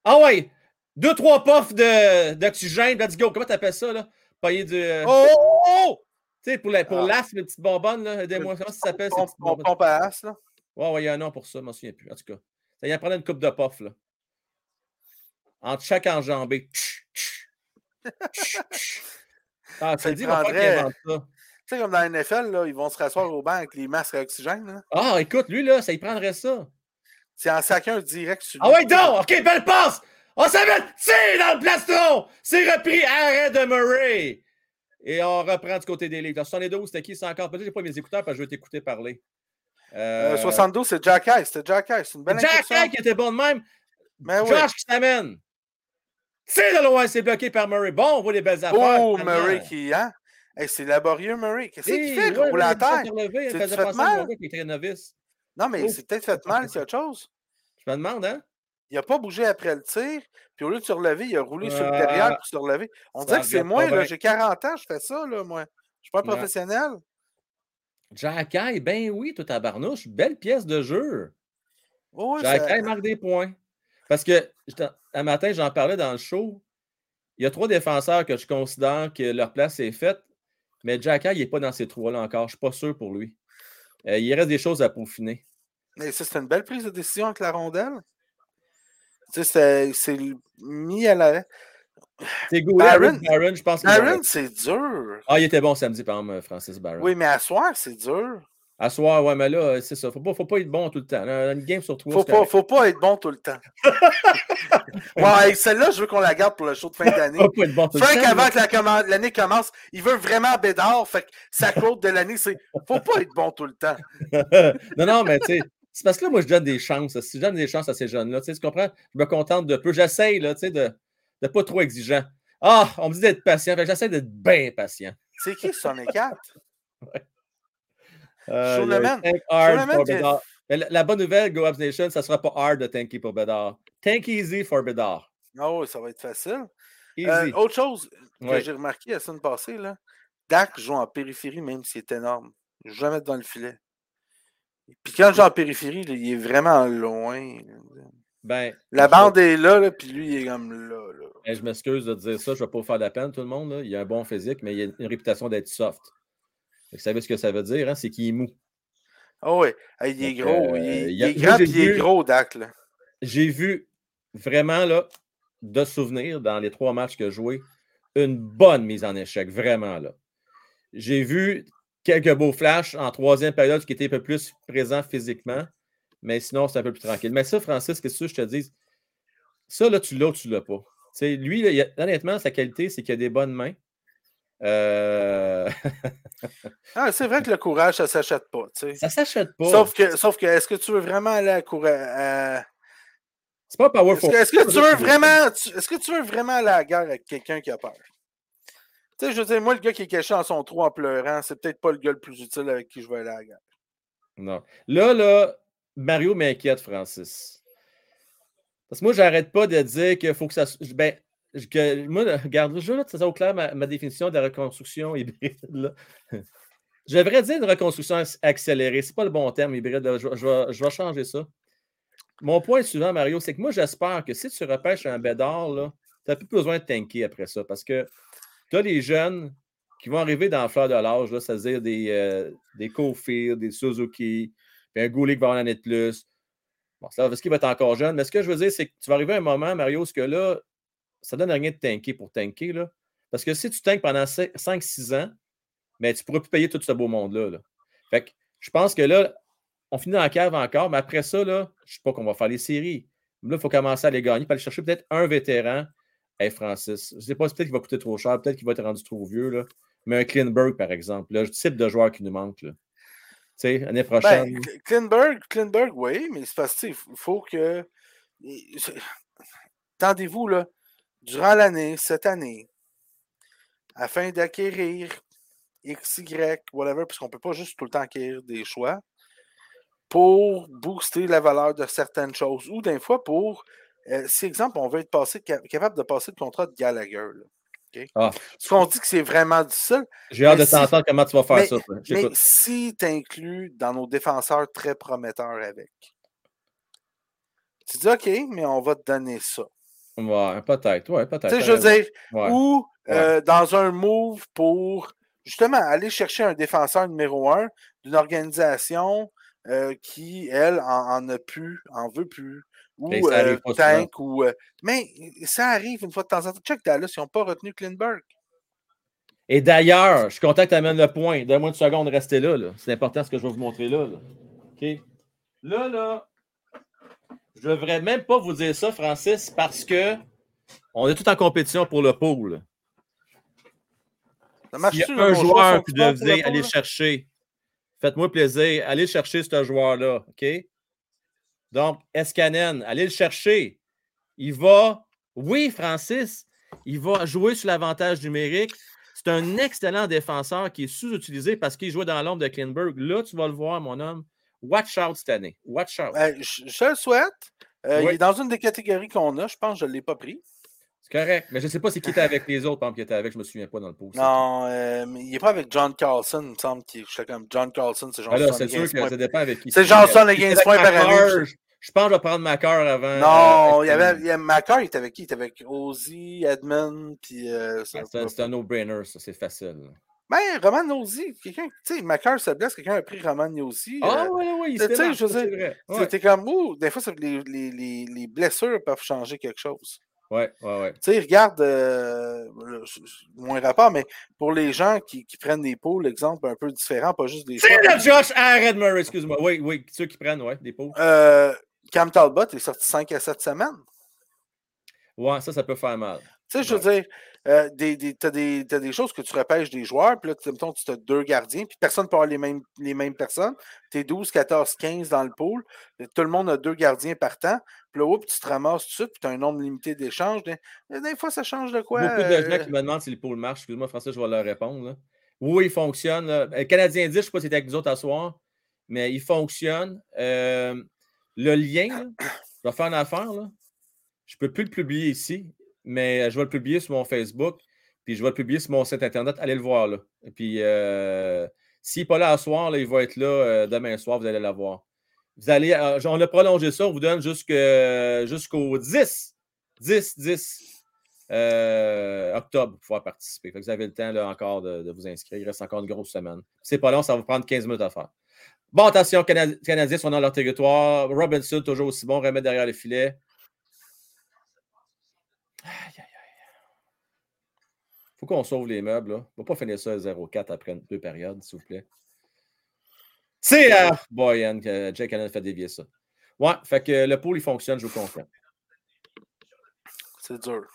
Ah ouais! Deux, trois puffs de- d'oxygène, let's go. Comment t'appelles ça, là? Payer du. euh, Oh! oh, oh! Tu sais, pour, la, pour Ah. l'AF, les petites bonbonnes, là, aidez-moi. Comment ça s'appelle, pompe à as, là? Ouais, ouais, il y a un nom pour ça, je m'en souviens plus. En tout cas, ça y en prendre une coupe de puff, là. Entre chaque enjambée. Ah, Ça dit, va prendrait- invente ça. Tu sais, comme dans la NFL, là, ils vont se rasseoir au banc avec les masques à oxygène. Là. Ah, écoute, lui, là, ça y prendrait ça. C'est en saquant un direct sur Ah ouais, donc! OK, belle passe! On s'amène! C'est dans le plastron! C'est repris, arrêt de Murray! Et on reprend du côté des ligues. Dans 72, c'était qui? C'est encore. Peut-être pas mes écouteurs parce que je vais t'écouter parler. Euh, Euh, 72, c'est Jack Ice. C'était Jack Ice. C'est une belle Jack. High qui était bon de même. Mais oui. Josh qui s'amène. C'est de loin, c'est bloqué par Murray. Bon, on voit les belles affaires. Oh, finalement. Murray qui. Hein? Hey, c'est laborieux, Murray. Qu'est-ce qu'il Hey, fait, ouais, ouais, la terre? il C'est- à mal? qui était novice. Non, mais Oh. c'est peut-être fait mal a autre chose. Je me demande, hein? Il n'a pas bougé après le tir. Puis au lieu de se relever, il a roulé sur le derrière pour se relever. On dirait que c'est moi, là. J'ai 40 ans, je fais ça, là, moi. Je suis pas un professionnel. Jack High, ben oui, tout à barnouche. Belle pièce de jeu. Oui, Jack ça- High marque des points. Parce que un matin, j'en parlais dans le show. Il y a trois défenseurs que je considère que leur place est faite, mais Jack High n'est pas dans ces trois-là encore. Je ne suis pas sûr pour lui. Euh, il reste des choses à peaufiner. Mais ça, c'est une belle prise de décision avec la rondelle. Tu sais, c'est- mis à la. C'est Barron- Barron, je pense que. Barron, c'est dur. Ah, il était bon samedi, par exemple, Francis Barron. Oui, mais à soir, c'est dur. À soir, ouais, mais là, c'est ça. Faut pas, faut pas être bon tout le temps. Une game sur trois, Faut pas, faut pas être bon tout le temps. ouais, celle-là, je veux qu'on la garde pour le show de fin d'année. Faut pas être bon tout le Frank, temps. avant que la l'année commence, il veut vraiment Bédard. Fait que sa quote de l'année, c'est Faut pas être bon tout le temps. non, non, mais tu sais, c'est parce que là, moi, je donne des chances. Si je donne des chances à ces jeunes-là, tu sais, tu comprends? Je me contente de peu. J'essaye, là, tu sais, de ne pas trop exigeant. Ah, on me dit d'être patient. J'essaie d'être bien patient. C'est qui, 64? Euh, Sur il y a le un man. Thank hard Sur le man, for j'ai- Bedard. Mais la, la bonne nouvelle, Go Abs Nation, ça ne sera pas hard de tanky pour Bedard. Tank easy for Bedard. Ah oui, ça va être facile. Easy. Euh, autre chose que Ouais. j'ai remarqué la semaine passée, là, Dak joue en périphérie, même s'il est énorme. Jamais devant le filet. Puis quand il en périphérie, là, il est vraiment loin. Ben, La bande est là, là puis lui, il est comme là. là. ben, je m'excuse de dire ça, je ne vais pas vous faire de la peine, tout le monde. là. Il a un bon physique, mais il a une réputation d'être soft. Vous savez ce que ça veut dire, hein? c'est qu'il est mou. Ah oui, il est Donc, gros. euh, il est, il il a- est moi, grand, puis il est vu- gros, Dak. J'ai vu vraiment là, de souvenirs dans les trois matchs que j'ai joués, une bonne mise en échec, vraiment là. J'ai vu quelques beaux flashs en troisième période qui étaient un peu plus présents physiquement, mais sinon, c'est un peu plus tranquille. Mais ça, Francis, qu'est-ce que je te dis? Ça, là, tu l'as ou tu l'as pas? Lui, là, il a- honnêtement, sa qualité, c'est qu'il a des bonnes mains. Euh, Ah, c'est vrai que le courage, ça s'achète pas. ça s'achète pas. Sauf que, sauf que est-ce que tu veux vraiment aller à courage? C'est pas Power Est-ce que, tu veux vraiment, est-ce que tu veux vraiment aller à la guerre avec quelqu'un qui a peur? Tu sais, je veux dire, moi, le gars qui est caché dans son trou en pleurant, c'est peut-être pas le gars le plus utile avec qui je vais aller à la guerre. Non. Là, là, Mario m'inquiète, Francis. Parce que moi, j'arrête pas de dire qu'il faut que ça. Ben, je- que, moi, regarde, je là, ça au clair ma, définition de la reconstruction hybride. Là. Je dire une reconstruction ac- accélérée. C'est pas le bon terme hybride. Je, vais- changer ça. Mon point suivant, Mario, c'est que moi, j'espère que si tu repêches un bédard, tu n'as plus besoin de tanker après ça. Parce que tu des jeunes qui vont arriver dans la fleur de l'âge, c'est-à-dire des, euh, des des Suzuki, puis un Goulet qui va une année de plus. Bon, qu'il va être encore jeune? Mais ce que je veux dire, c'est que tu vas arriver à un moment, Mario, ce que là, ça donne rien de tanker pour tanker. Là. Parce que si tu tankes pendant 5-6 ans, tu ne pourras plus payer tout ce beau monde-là. là. Fait que je pense que là, on finit dans la cave encore, mais après ça, là, je ne sais pas qu'on va faire les séries. Là, il faut commencer à les gagner, puis aller chercher peut-être un vétéran. Hey, Francis, je ne sais pas, peut-être qu'il va coûter trop cher, peut-être qu'il va être rendu trop vieux, là. mais un Klinberg, par exemple, le type de joueur qui nous manque. Là. Tu sais, l'année Ben, prochaine. Cl- Klinberg, Klinberg, oui, mais c'est parce que tu sais, il faut que. Tendez-vous, là, durant l'année, cette année, afin d'acquérir X, Y, whatever, puisqu'on ne peut pas juste tout le temps acquérir des choix, pour booster la valeur de certaines choses, ou des fois pour, euh, si exemple, on veut être passé, ca- capable de passer le contrat de Gallagher. là. Ah, Parce qu'on dit que c'est vraiment difficile, J'ai hâte de si- t'entendre comment tu vas faire mais- ça. toi. mais si tu inclus dans nos défenseurs très prometteurs avec, tu dis OK, mais on va te donner ça. Ouais, peut-être. Ouais, peut-être. Tu sais, t'as je veux raison. dire, Ouais. ou Ouais. euh, dans un move pour justement aller chercher un défenseur numéro un d'une organisation euh, qui, elle, en, en a plus, en veut plus, ou arrive euh, pas souvent. tank, ou. euh, mais ça arrive une fois de temps en temps. Check Dallas, ils n'ont pas retenu Klinberg. Et d'ailleurs, je suis content que tu amènes le point. Donne-moi une seconde, restez là. là. C'est important ce que je vais vous montrer là. Là, OK? là, là, je ne devrais même pas vous dire ça, Francis, parce que on est tout en compétition pour le. Ça Il y a un joueur que vous devez aller chercher. Faites-moi plaisir. Allez chercher ce joueur-là. OK? Donc, Escanen, allez le chercher. Il va, oui, Francis, il va jouer sur l'avantage numérique. C'est un excellent défenseur qui est sous-utilisé parce qu'il jouait dans l'ombre de Klinberg. Là, tu vas le voir, mon homme. Watch out cette année. Watch out. Ben, je, je le souhaite. Euh, Oui. Il est dans une des catégories qu'on a. Je pense que je ne l'ai pas pris. C'est correct. Mais je ne sais pas c'est qui était avec les autres, par exemple, qui était avec. Je ne me souviens pas dans le post. Non, euh, mais il n'est pas avec John Carlson. Il me semble qu'il j'étais comme John Carlson, c'est genre Ah là, c'est 75 sûr que ça dépend avec qui. C'est ça, les Si 15 c'est points par année. Macar, Je pense que je vais prendre ma cœur avant. Non, euh, il y avait, il y a Macar, il était avec qui? Il était avec Ozzy, Edmund, puis... Euh, Ah, C'est un- no-brainer, ça, c'est facile. Ben, Roman Ozzy, quelqu'un, tu sais, Macar se blesse, quelqu'un a pris Roman Ozzy. Ah euh, oui, oui, il tu sais, je veux dire, C'était comme, ouh, des fois, les, les, les, les blessures peuvent changer quelque chose. ouais, ouais. ouais. Tu sais, regarde, euh, moins rapport, mais pour les gens qui, qui prennent des poules, exemple, un peu différents, pas juste des C'est le Josh Arrête excuse-moi. Oui, oui, ceux qui prennent, ouais, des pots. Euh, Cam Talbot est sorti 5 à 7 semaines. Ouais, ça, ça peut faire mal. Tu sais, je veux dire, euh, des, des, t'as des, choses que tu repêches des joueurs, puis là, tu mettons, tu as deux gardiens, puis personne ne peut avoir les mêmes, les mêmes personnes. Tu es 12, 14, 15 dans le pool. Tout le monde a deux gardiens partant. Puis là, oups, tu te ramasses tout de suite, puis tu as un nombre limité d'échanges. Des, des fois, ça change de quoi. Beaucoup de gens euh, qui me demandent si le pool marche. Excuse-moi, François, je vais leur répondre. là. Oui, il fonctionne. là. Le Canadien 10, je ne sais pas si c'était avec nous autres à soir, mais il fonctionne. Euh, le lien, je vais faire une affaire. Là. Je ne peux plus le publier ici, mais je vais le publier sur mon Facebook, puis je vais le publier sur mon site Internet. Allez le voir. Là. Et puis, euh, s'il n'est pas là à soir, il va être là euh, demain soir. Vous allez l'avoir. Vous allez, euh, on a prolongé ça. On vous donne jusqu'au 10. 10, 10 euh, octobre pour pouvoir participer. Vous avez le temps là, encore de, de vous inscrire. Il reste encore une grosse semaine. C'est pas long, ça va vous prendre 15 minutes à faire. Bon, attention, Cana- Canadiens sont dans leur territoire. Robinson, toujours aussi bon, remet derrière le filet. Aïe, aïe, aïe. Faut qu'on sauve les meubles. Là. On va pas finir ça à 0-4 après deux périodes, s'il vous plaît. C'est à Boyan que Jake Allen fait dévier ça. Ouais, fait que le pool, il fonctionne, je vous confirme. C'est dur.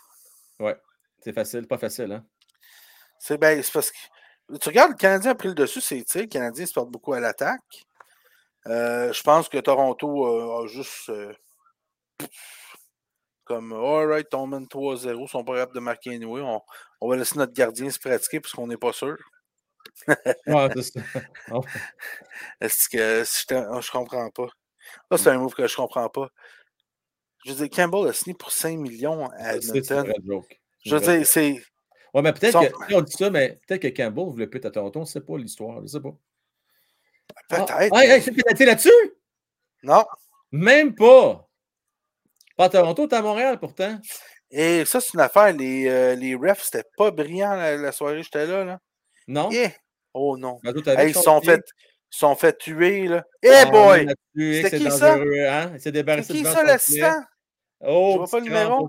Ouais, c'est facile, pas facile, hein? C'est ben, c'est parce que. Tu regardes, le Canadien a pris le dessus, c'est le Canadien se porte beaucoup à l'attaque. Euh, je pense que Toronto euh, a juste. euh, comme, alright, mène 3-0, ils sont pas capables de marquer anyway. On, on va laisser notre gardien se pratiquer parce qu'on n'est pas sûr. Ouais, c'est ça. Oh, Est-ce que je, t'en- je comprends pas? Là, c'est un move que je comprends pas. Je veux dire, Campbell a signé pour 5 millions à Edmonton. Je veux dire, c'est. Ouais, mais peut-être Son- que, on dit ça, mais peut-être que Campbell voulait plus être à Toronto, on ne sait pas l'histoire, je ne sais pas. Ah, Peut-être. hey, hey, c'est pénalité là-dessus? Non. Même pas. Pas à Toronto, t'es à Montréal pourtant. Et ça, c'est une affaire. Les, euh, les refs, c'était pas brillant la, la soirée, j'étais là. là. Non? Eh! Oh non. Ben, Hey, ils se sont fait, sont fait tuer, là. Eh Ah, boy! C'était c'est qui, ça? hein? C'est qui ça, Vincent l'assistant? Oh, Je vois pas le numéro.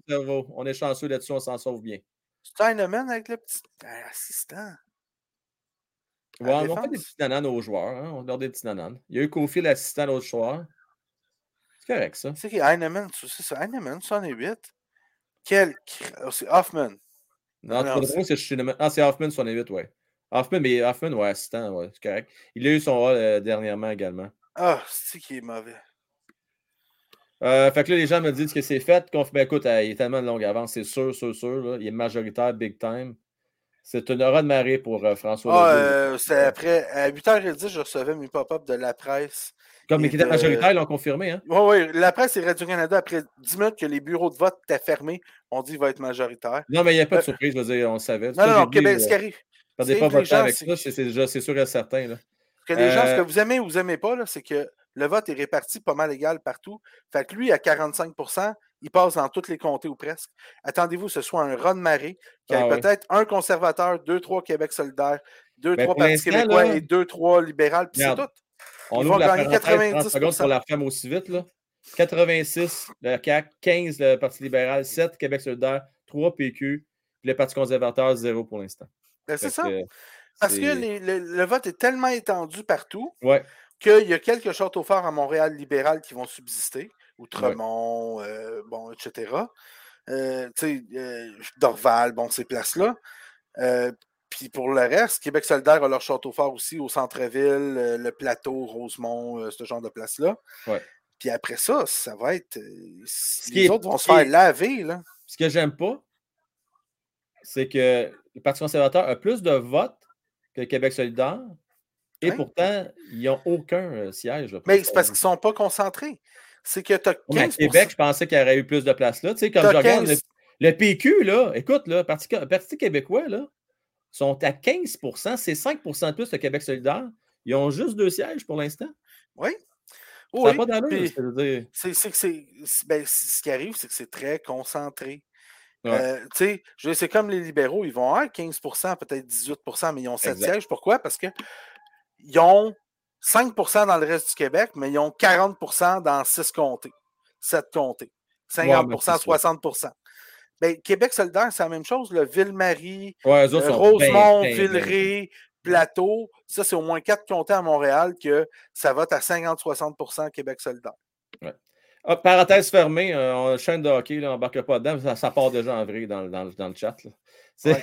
On est chanceux là-dessus, on s'en sauve bien. C'est Heinemann avec le petit Ah, assistant. Ouais, on a fait des petits nananes aux joueurs. Hein? On leur des petits nananes. Il y a eu Kofi, l'assistant l'autre soir. C'est correct, ça. C'est qui? Heinemann? tu sais, C'est Heinemann, 108. Quel. oh, c'est Hoffman. Non, non, c'est. Ah, c'est Hoffman 68, ouais. Hoffman, mais Hoffman, ouais, assistant, ouais, c'est correct. Il a eu son rôle euh, dernièrement également. Ah, c'est qui est mauvais. Euh, fait que là, les gens me disent que c'est fait. Qu'on fait, ben, écoute, euh, il est tellement de longue avance, c'est sûr, sûr, sûr. là. Il est majoritaire, big time. C'est une aura de marée pour euh, François Ah, euh, c'est après. À 8h10, je recevais mes pop-up de la presse. Comme était de- majoritaire, ils l'ont confirmé. Hein? Oui, oui. La presse et Radio-Canada, après 10 minutes que les bureaux de vote étaient fermés, on dit qu'il va être majoritaire. Non, mais il n'y a pas de Euh, surprise, je veux dire, on le savait. Non, non, non, Québec, euh, ce qui arrive. Perdez pas votre temps avec ça, c'est c'est déjà c'est sûr et certain. Là. Que les gens, ce Euh, que vous aimez ou vous n'aimez pas, c'est que le vote est réparti pas mal égal partout. Fait que lui, à 45 il passe dans tous les comtés ou presque. Attendez-vous que ce soit un Ron Maré, qui Ah ait peut-être un conservateur, deux, trois Québec solidaire, deux, Ben, trois pour Parti l'instant, québécois là- et deux, trois libérales, puis c'est tout. On Ils vont gagner parenthèse 30 secondes 90%. pour la aussi vite. Là. 86, le CAC, 15, le Parti libéral, 7, Québec solidaire, 3 PQ, puis le Parti conservateur, 0 pour l'instant. Ben, c'est ça. que, Parce que les- le, le vote est tellement étendu partout Ouais, qu'il y a quelques châteaux forts à Montréal libéral qui vont subsister. Outremont, euh, bon, etc. Euh, euh, Dorval, bon, ces places-là. Puis pour le reste, Québec solidaire a leur château fort aussi au centre-ville, euh, le plateau, Rosemont, euh, ce genre de place-là. Ouais. Puis après ça, ça va être. euh, les est- autres vont se faire laver, là. Ce que j'aime pas, c'est que le Parti conservateur a plus de votes que le Québec solidaire, et pourtant, ils n'ont aucun siège. là, Mais c'est parce qu'ils ne sont pas concentrés. C'est que tu as Mais à 15 Québec, je pensais qu'il y aurait eu plus de place là. Tu sais, comme je regarde 15. le, le PQ, là, écoute, là, Parti, Parti québécois, là, sont à 15% c'est 5% de plus que Québec solidaire. Ils ont juste deux sièges pour l'instant. Oui. Ça n'a pas d'allure, ben, ce qui arrive, c'est que c'est très concentré. Ouais. Euh, c'est comme les libéraux, ils vont avoir 15% peut-être 18% mais ils ont 7 Exact. sièges. Pourquoi? Parce que ils ont 5% dans le reste du Québec, mais ils ont 40% dans 6 comtés, 7 comtés. 50 mais c'est ça. 60% ben, Québec solidaire, c'est la même chose. Le Ville-Marie, Ouais, euh, Rosemont. Villeray, Plateau, ça, c'est au moins 4 comtés à Montréal que ça vote à 50-60% Québec solidaire. Ah, parenthèse fermée, euh, on, chaîne de hockey, là, on n'embarque pas dedans, ça, ça part déjà en vrai dans, le- dans le- dans le chat. là.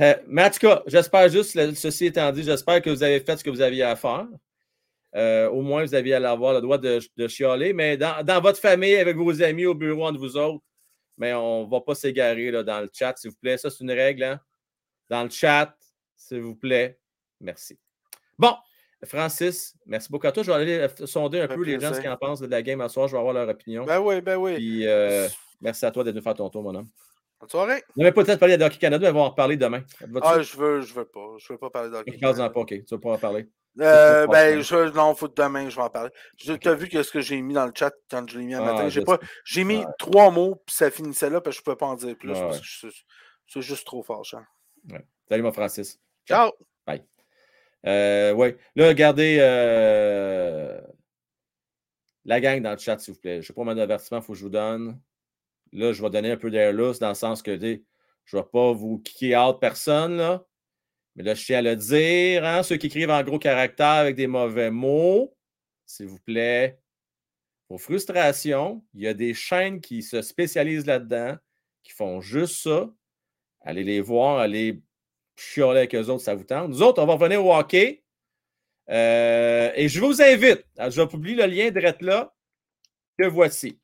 Euh, mais en tout cas, j'espère juste, ceci étant dit, j'espère que vous avez fait ce que vous aviez à faire. Euh, au moins, vous aviez à avoir le droit de, de chialer, mais dans, dans votre famille, avec vos amis, au bureau, entre vous autres, mais on ne va pas s'égarer là, dans le chat, s'il vous plaît. Ça, c'est une règle. hein? Dans le chat, s'il vous plaît. Merci. Bon, Francis, merci beaucoup à toi. Je vais aller euh, sonder un peu les gens ce qu'ils en pensent de la game à soir. Je vais avoir leur opinion. Ben oui, ben oui. Puis, euh, merci à toi d'être venu faire ton tour, mon homme. Bonne soirée. On n'avait pas peut-être parlé de Hockey Canada, mais on va en reparler demain. Ah, je veux, je veux pas. Je veux pas parler d'hockey. Parle-en pas, OK. Tu vas pas en parler. Euh, ben, je, non, faut demain, je vais en parler. Tu as vu que ce que j'ai mis dans le chat quand je l'ai mis un Ah, matin. J'ai pas, j'ai mis trois mots, puis ça finissait là, parce que je ne pouvais pas en dire plus, Ouais, parce ouais. que c'est juste trop fort. Salut, mon Francis. Ciao! Euh, oui. Là, regardez euh, la gang dans le chat, s'il vous plaît. Je ne sais pas mon avertissement, il faut que je vous donne. Là, je vais donner un peu d'air lousse dans le sens que je ne vais pas vous kicker out personne, là. Mais là, je tiens à le dire, hein, ceux qui écrivent en gros caractères avec des mauvais mots, s'il vous plaît. Vos frustrations, il y a des chaînes qui se spécialisent là-dedans, qui font juste ça. Allez les voir, allez chialer avec eux autres, ça vous tente. Nous autres, on va revenir au hockey. Euh, et je vous invite, je vais publier le lien direct là, que voici.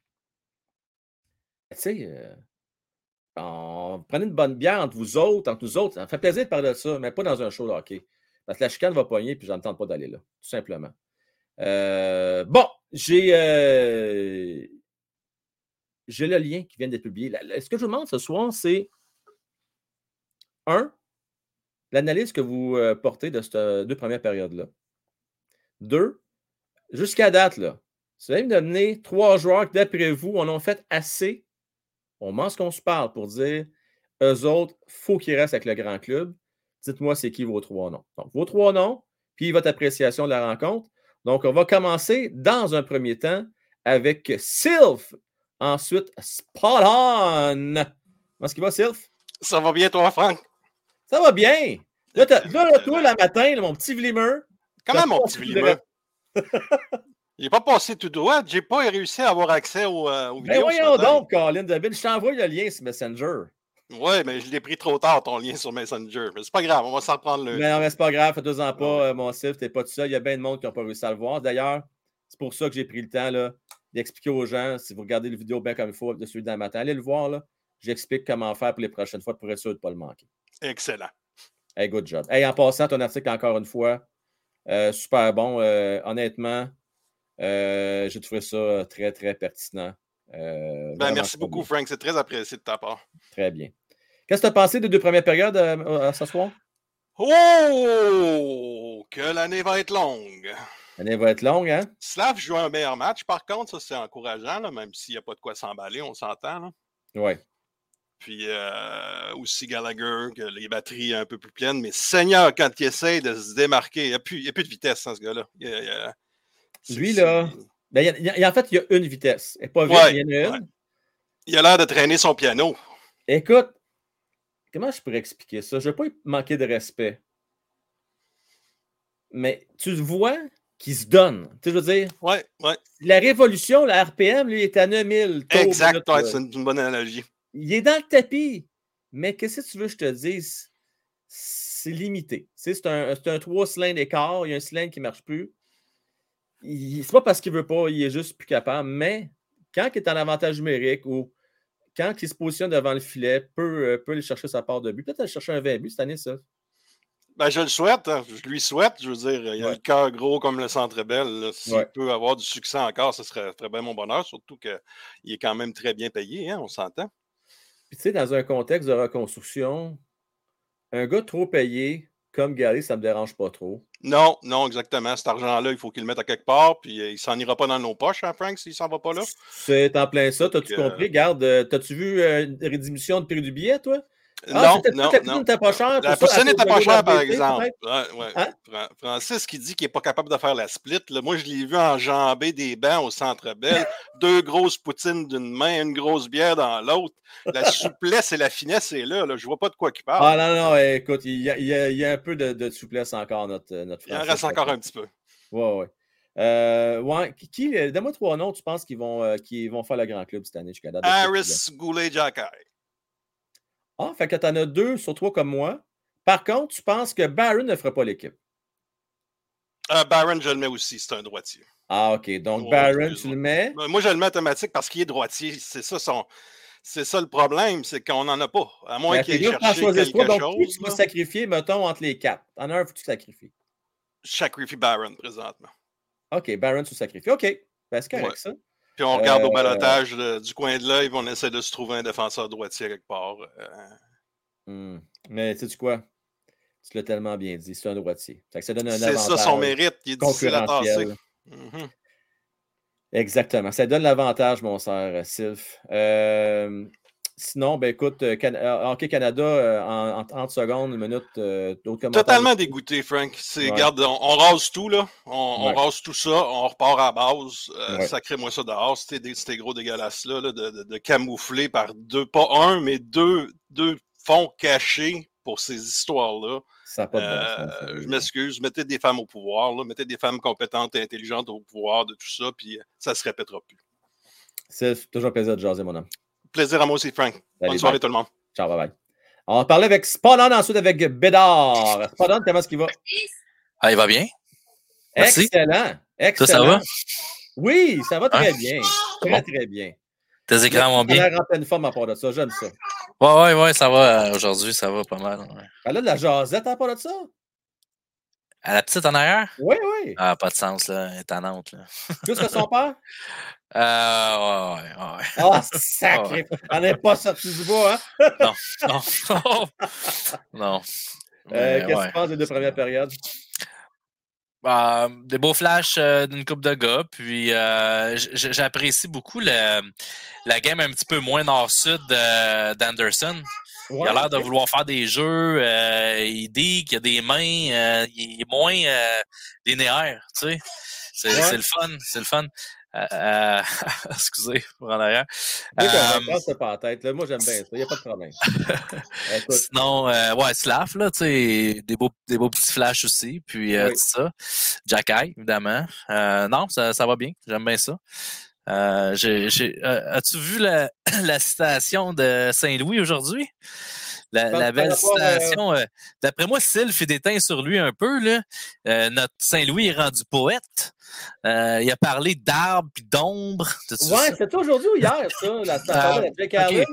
Tu sais, euh, prenez une bonne bière entre vous autres, entre nous autres. Ça fait plaisir de parler de ça, mais pas dans un show de hockey. Parce que la chicane va pogner, puis je ne tente pas d'aller là, tout simplement. Euh, bon, j'ai euh, j'ai le lien qui vient d'être publié. Ce que je vous demande ce soir, c'est un, l'analyse que vous euh, portez de ces deux premières périodes-là. Deux, jusqu'à date, là, si vous allez me donner trois joueurs qui, d'après vous, en fait assez, on pense qu'on se parle pour dire eux autres, faut qu'ils restent avec le grand club. Dites-moi c'est qui vos trois noms. Donc, vos trois noms, puis votre appréciation de la rencontre. Donc, on va commencer dans un premier temps avec Sylph. Ensuite, Spot On. Comment est-ce qu'il va, Sylph? Ça va bien, toi, Franck? Ça va bien. Là, là, là, toi, le matin, là, mon petit Vlimer. Comment, mon petit fait Vlimer? J'ai pas passé tout droit. J'ai pas réussi à avoir accès aux, euh, aux Ben vidéos. ce voyons donc, Colin Deville. Je t'envoie le lien sur Messenger. Ouais, mais je l'ai pris trop tard, ton lien sur Messenger. Mais c'est pas grave, on va s'en reprendre le. Mais non, mais c'est pas grave, fais-toi-en pas, Ouais. euh, mon Sylph, t'es pas tout seul. Il y a bien de monde qui n'a pas réussi à le voir. D'ailleurs, c'est pour ça que j'ai pris le temps là, d'expliquer aux gens, si vous regardez la vidéo bien comme il faut de celui d'un matin, allez le voir. là. J'explique comment faire pour les prochaines fois pour être sûr de ne pas le manquer. Excellent. Hey, good job. Hey, en passant, ton article, encore une fois, euh, super bon. Euh, honnêtement, euh, j'ai trouvé ça très, très pertinent. Euh, Ben, merci beaucoup, bien. Frank. C'est très apprécié de ta part. Très bien. Qu'est-ce que tu as pensé des deux premières périodes euh, ce soir? Oh! Que l'année va être longue. L'année va être longue, hein? Slav joue un meilleur match, par contre, ça c'est encourageant, là, même s'il n'y a pas de quoi s'emballer, on s'entend. Oui. Puis euh, aussi Gallagher, que les batteries un peu plus pleines. Mais Seigneur, quand il essaye de se démarquer, il n'y a, a plus de vitesse, hein, ce gars-là. Il Lui, là, Ben, il y a- il y a- en fait, il y a une vitesse. Elle n'est pas vite, Ouais, il y en a une. ouais. Il a l'air de traîner son piano. Écoute, comment je pourrais expliquer ça? Je ne veux pas lui manquer de respect. Mais tu le vois qu'il se donne. Tu sais, je veux dire, Ouais, ouais. la révolution, la RPM, lui, est à 9000. tours Exact, ouais, c'est une, une bonne analogie. Il est dans le tapis. Mais qu'est-ce que tu veux que je te dise? C'est limité. Tu sais, C'est un, c'est un 3 cylindres d'écart. Il y a un cylindre qui ne marche plus. C'est pas parce qu'il ne veut pas, il est juste plus capable. Mais quand il est en avantage numérique ou quand il se positionne devant le filet, peut, euh, peut aller chercher sa part de but. Peut-être aller chercher un 20 buts cette année, ça. Ben, je le souhaite, hein, je lui souhaite. Je veux dire, il a Ouais. le cœur gros comme le centre belle. S'il Ouais. peut avoir du succès encore, ce serait, très bien mon bonheur, surtout qu'il est quand même très bien payé, hein, on s'entend. Puis tu sais, dans un contexte de reconstruction, un gars trop payé, comme Gary, ça ne me dérange pas trop. Non, non, exactement. Cet argent-là, il faut qu'il le mette à quelque part, puis euh, il s'en ira pas dans nos poches, hein, Frank, s'il s'en va pas là. C'est en plein ça. T'as-tu Donc, euh, compris? Garde, euh, t'as-tu vu une rédiminution de prix du billet, toi? Ah, non, c'était non, non. n'était pas chère. La cause n'était pas chère, par exemple. peut-être? Ouais, ouais. Hein? Fran- Francis qui dit qu'il n'est pas capable de faire la split. là, moi, je l'ai vu enjamber des bancs au centre Bell. deux grosses poutines d'une main, une grosse bière dans l'autre. La souplesse et la finesse est là. là. Je vois pas de quoi il parle. Ah non, non, écoute, il y a, il y a- il y a un peu de, de souplesse encore, notre, euh, notre il en Francis, reste encore un petit peu. Ouais, ouais. Euh, ouais, qui, euh, donne-moi trois noms, tu penses qu'ils vont, euh, vont faire le grand club cette année? Jusqu'à date? Harris côté-là? Ah, fait que t'en as deux sur trois comme moi. Par contre, tu penses que Barron ne fera pas l'équipe? Euh, Barron, je le mets aussi, c'est un droitier. Ah, OK. Donc, Ouais, Barron, tu le mets. Moi, je le mets automatique parce qu'il est droitier. C'est ça son. C'est ça le problème, c'est qu'on n'en a pas. À moins Ben, qu'il ait cherché quelque. Donc, chose. tu vas sacrifier, mettons, entre les quatre? En un, faut que tu sacrifies. Je sacrifie Barron présentement. OK, Barron, tu sacrifies. OK. Ben, c'est correct, Ouais. ça. Puis on regarde au Euh, balotage du coin de l'œil, on essaie de se trouver un défenseur droitier quelque part. Hmm. Mais sais-tu quoi? Tu l'as tellement bien dit, c'est un droitier. Ça donne un c'est ça son mérite. Il est difficile à tasser. Mhm. Exactement. Ça donne l'avantage, mon cher Sylph. Euh, sinon, ben écoute, euh, Can- euh, Hockey Canada, euh, en, en 30 secondes, une minute, euh, d'autres commentaires. Totalement dégoûté, Frank. C'est, Ouais. Regarde, on, on rase tout, là. On, rase tout ça, on repart à la base. Euh, Ouais. Sacrez-moi ça dehors, c'était, gros dégueulasses-là, là, de, de, de camoufler par deux, pas un, mais deux, deux fonds cachés pour ces histoires-là. Ça n'a pas de bon sens, ça. je m'excuse, mettez des femmes au pouvoir, là, mettez des femmes compétentes et intelligentes au pouvoir de tout ça, puis ça se répétera plus. Sylph, toujours un plaisir de jaser, mon homme. Plaisir à moi aussi, Frank. Bonne soirée bye. tout le monde. Ciao, bye bye. On va parler avec Spadon ensuite avec Bédard. Spadon, comment est-ce qu'il va? Ah, il va bien? Merci. Excellent. Excellent. Ça, ça va? Oui, ça va très Hein? bien. Très, Bon. très bien. Tes écrans vont bien? l'air en pleine forme à part de ça. J'aime ça. Ouais, ouais, ouais, ça va. euh, Aujourd'hui, ça va pas mal. ouais. Elle a de la jasette à part de ça? À la petite en arrière? Oui, oui. Ah, pas de sens, là. Étonnante, là. Plus que son père? Euh, ouais, ouais, ouais. Ah, sacré. On n'est pas sorti du bois, hein? Non. non. Euh, Mais, Qu'est-ce que ouais. tu penses des deux premières périodes? Euh, des beaux flashs euh, d'une coupe de gars. Puis euh, j'apprécie beaucoup le- la game un petit peu moins nord-sud de- d'Anderson. Il a l'air de vouloir faire des jeux. euh, il dit qu'il a des mains. euh, il est moins euh, linéaire, tu sais. C'est Ouais. c'est le fun. C'est le fun. Euh, euh, excusez, pour en arrière. Oui, Euh, pas en tête. là. Moi, j'aime bien ça. Il n'y a pas de problème. Sinon, euh, ouais, Slav, là, tu sais, des beaux, des beaux petits flashs aussi, puis euh, Oui. tout ça. Jack Eye, évidemment. Euh, non, ça, ça va bien, j'aime bien ça. Euh, euh, As-tu vu la, la citation de Saint-Louis aujourd'hui? La, la belle citation. euh, D'après moi, Sylph est déteint sur lui un peu. Là. Euh, notre Saint-Louis est rendu poète. Euh, il a parlé d'arbres puis d'ombre. Ouais, c'était aujourd'hui ou hier, ça? La Ah, de?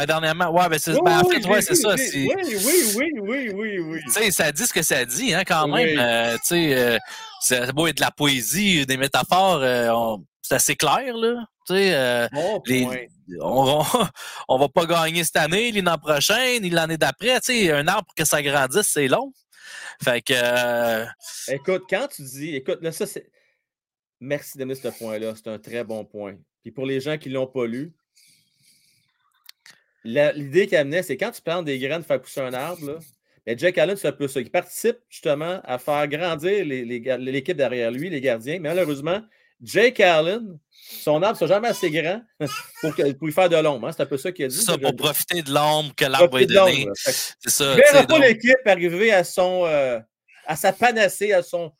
Euh, dernièrement, ouais, ben, c'est Oui, ben, en fait, ouais, c'est ça. c'est- Oui, oui, oui, oui, oui, oui. tu sais, ça dit ce que ça dit, hein, quand même. Euh, tu sais, euh, c'est beau être de la poésie, des métaphores, euh, on- c'est assez clair, là. Tu sais, euh, Bon les- point. on, on, on va pas gagner cette année, ni l'an prochain, ni l'année d'après. Tu sais, un arbre pour que ça grandisse, c'est long. Fait que, euh, Écoute, quand tu dis, écoute, là, ça, c'est. Merci d'amener ce point-là. C'est un très bon point. Puis pour les gens qui ne l'ont pas lu, l'idée qu'il amenait, c'est quand tu plantes des graines faire pousser un arbre, là, ben, Jack Allen fait un peu ça. Il participe justement à faire grandir l'équipe derrière lui, les gardiens. Mais malheureusement, Jake Allen, son arbre ne sera jamais assez grand pour, que- pour y faire de l'ombre. hein. C'est un peu ça qu'il a dit. c'est ça, pour profiter de l'ombre que l'arbre lui. Fait que C'est ça. verrai sais, pas l'équipe arriver à son euh, à sa panacée, à son,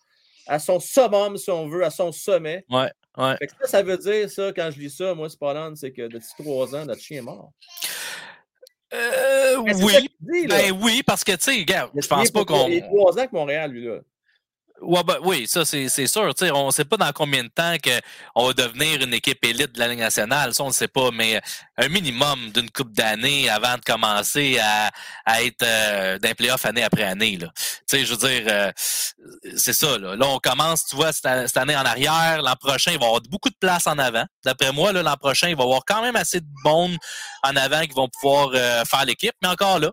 à son summum, si on veut, à son sommet. Ouais, ouais. Fait que ça, ça veut dire, ça, quand je lis ça, moi, l'âne, c'est que depuis trois ans, notre chien est mort. Euh, oui, dit, ben oui, parce que, tu sais, regarde, je pense pas qu'on... Il y a trois ans avec Montréal, lui, là. Ouais, ben, oui, ça, c'est sûr. Tu sais, on ne sait pas dans combien de temps que on va devenir une équipe élite de la Ligue nationale. Ça, on ne sait pas, mais un minimum d'une coupe d'années avant de commencer à, à être euh, d'un playoff année après année. Là. Tu sais, je veux dire, euh, c'est ça. Là. là, on commence, tu vois, cette, année en arrière. L'an prochain, il va y avoir beaucoup de place en avant. D'après moi, l'an prochain, il va y avoir quand même assez de monde en avant qui vont pouvoir euh, faire l'équipe. Mais encore là,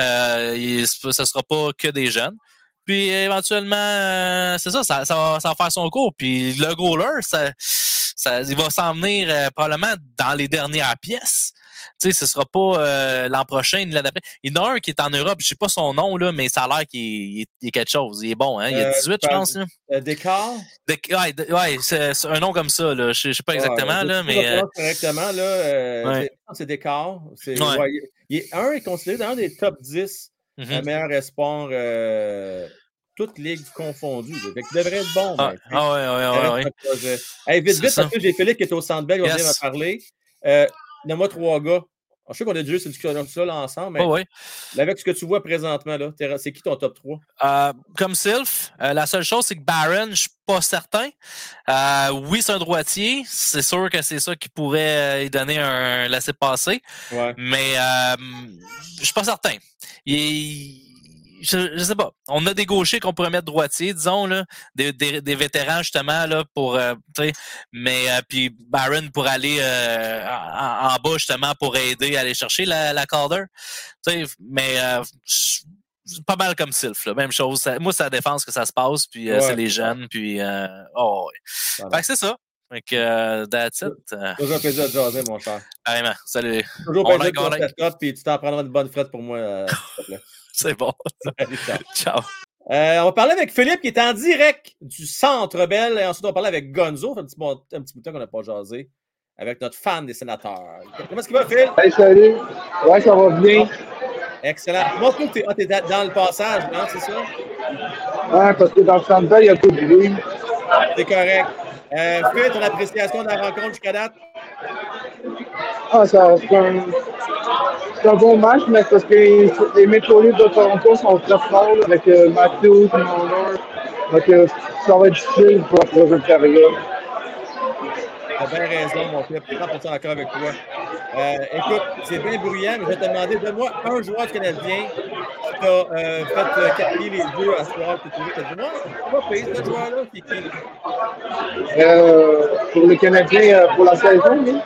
euh, ce ne sera pas que des jeunes. Puis éventuellement, euh, c'est ça, ça, ça, va, ça va faire son cours. Puis le goaler, ça, ça, il va s'en venir euh, probablement dans les dernières pièces. Tu sais, ce sera pas euh, l'an prochain ni l'année d'après. Il y en a un qui est en Europe, je sais pas son nom, là, mais ça a l'air qu'il est, est quelque chose. Il est bon, hein? Il a Euh, 18, je pense. Là. Descartes? De- ouais, ouais c'est un nom comme ça, là. Je, je sais pas exactement, Ouais, là, mais. correctement, là. Ouais. c'est- Descartes. Il- il est, un est considéré dans un des top 10 mhm. euh, meilleurs espoirs, euh, toutes ligues confondues. Fait devrait être bon. Ah, ben, ah ouais, ouais, ouais, ouais. Hey, vite, vite, ça. parce que j'ai Philippe qui est au Centre va venir Yes. me parler. Euh, Donne-moi trois gars. Je sais qu'on a déjà eu cette discussion là ensemble, mais là, avec ce que tu vois présentement, c'est qui ton top 3? Euh, comme Sylph, euh, la seule chose, c'est que Barron, je suis pas certain. Euh, oui, c'est un droitier. C'est sûr que c'est ça qui pourrait lui donner un laisser-passer. Ouais. Mais je suis pas certain. Il est- je, je sais pas. On a des gauchers qu'on pourrait mettre droitiers, disons, là, des, des, des vétérans justement là pour euh, mais euh, puis Barron pour aller euh, en, en bas justement pour aider à aller chercher la, la Calder. Mais euh, pas mal comme Sylph, là. même chose. Ça- moi, c'est la défense que ça se passe, puis Ouais. c'est les jeunes, puis oh, ouais. Voilà. Fait que c'est ça. Fait que euh, that's it. Toujours un plaisir de jaser, mon cher. carrément. Salut. Toujours un plaisir de setup, puis tu t'en prendras une bonne frette pour moi. s'il te plaît. C'est bon. Allez, ciao. Ciao. Euh, on va parler avec Philippe qui est en direct du Centre Bell. Et ensuite, on va parler avec Gonzo. Un petit, bon- un petit bout de temps qu'on n'a pas jasé. Avec notre fan des sénateurs. Comment est-ce qu'il va, Phil? Hey, salut. Ouais, ça va bien. Excellent. Moi, tu es, ah, t'es dans le passage, non? C'est ça? Ouais, parce que dans le centre il y a tout de bruit. C'est correct. Euh, Phil, ton appréciation de la rencontre jusqu'à date? Ah, ça, c'est un, c'est un bon match, mais parce que les Maple Leafs de Toronto sont très forts là, avec euh, Matthews. Donc, euh, ça va être difficile pour la prochaine période. T'as bien raison, mon suis 100% d'accord avec toi. Euh, écoute, c'est bien bruyant, mais je vais te demander, donne-moi un joueur Canadien qui t'a euh, fait capter les yeux à ce soir que tu veux. T'as dit, moi, pas pire, ce joueur-là. C'est qui? Euh, pour les Canadiens, euh, pour la saison, oui.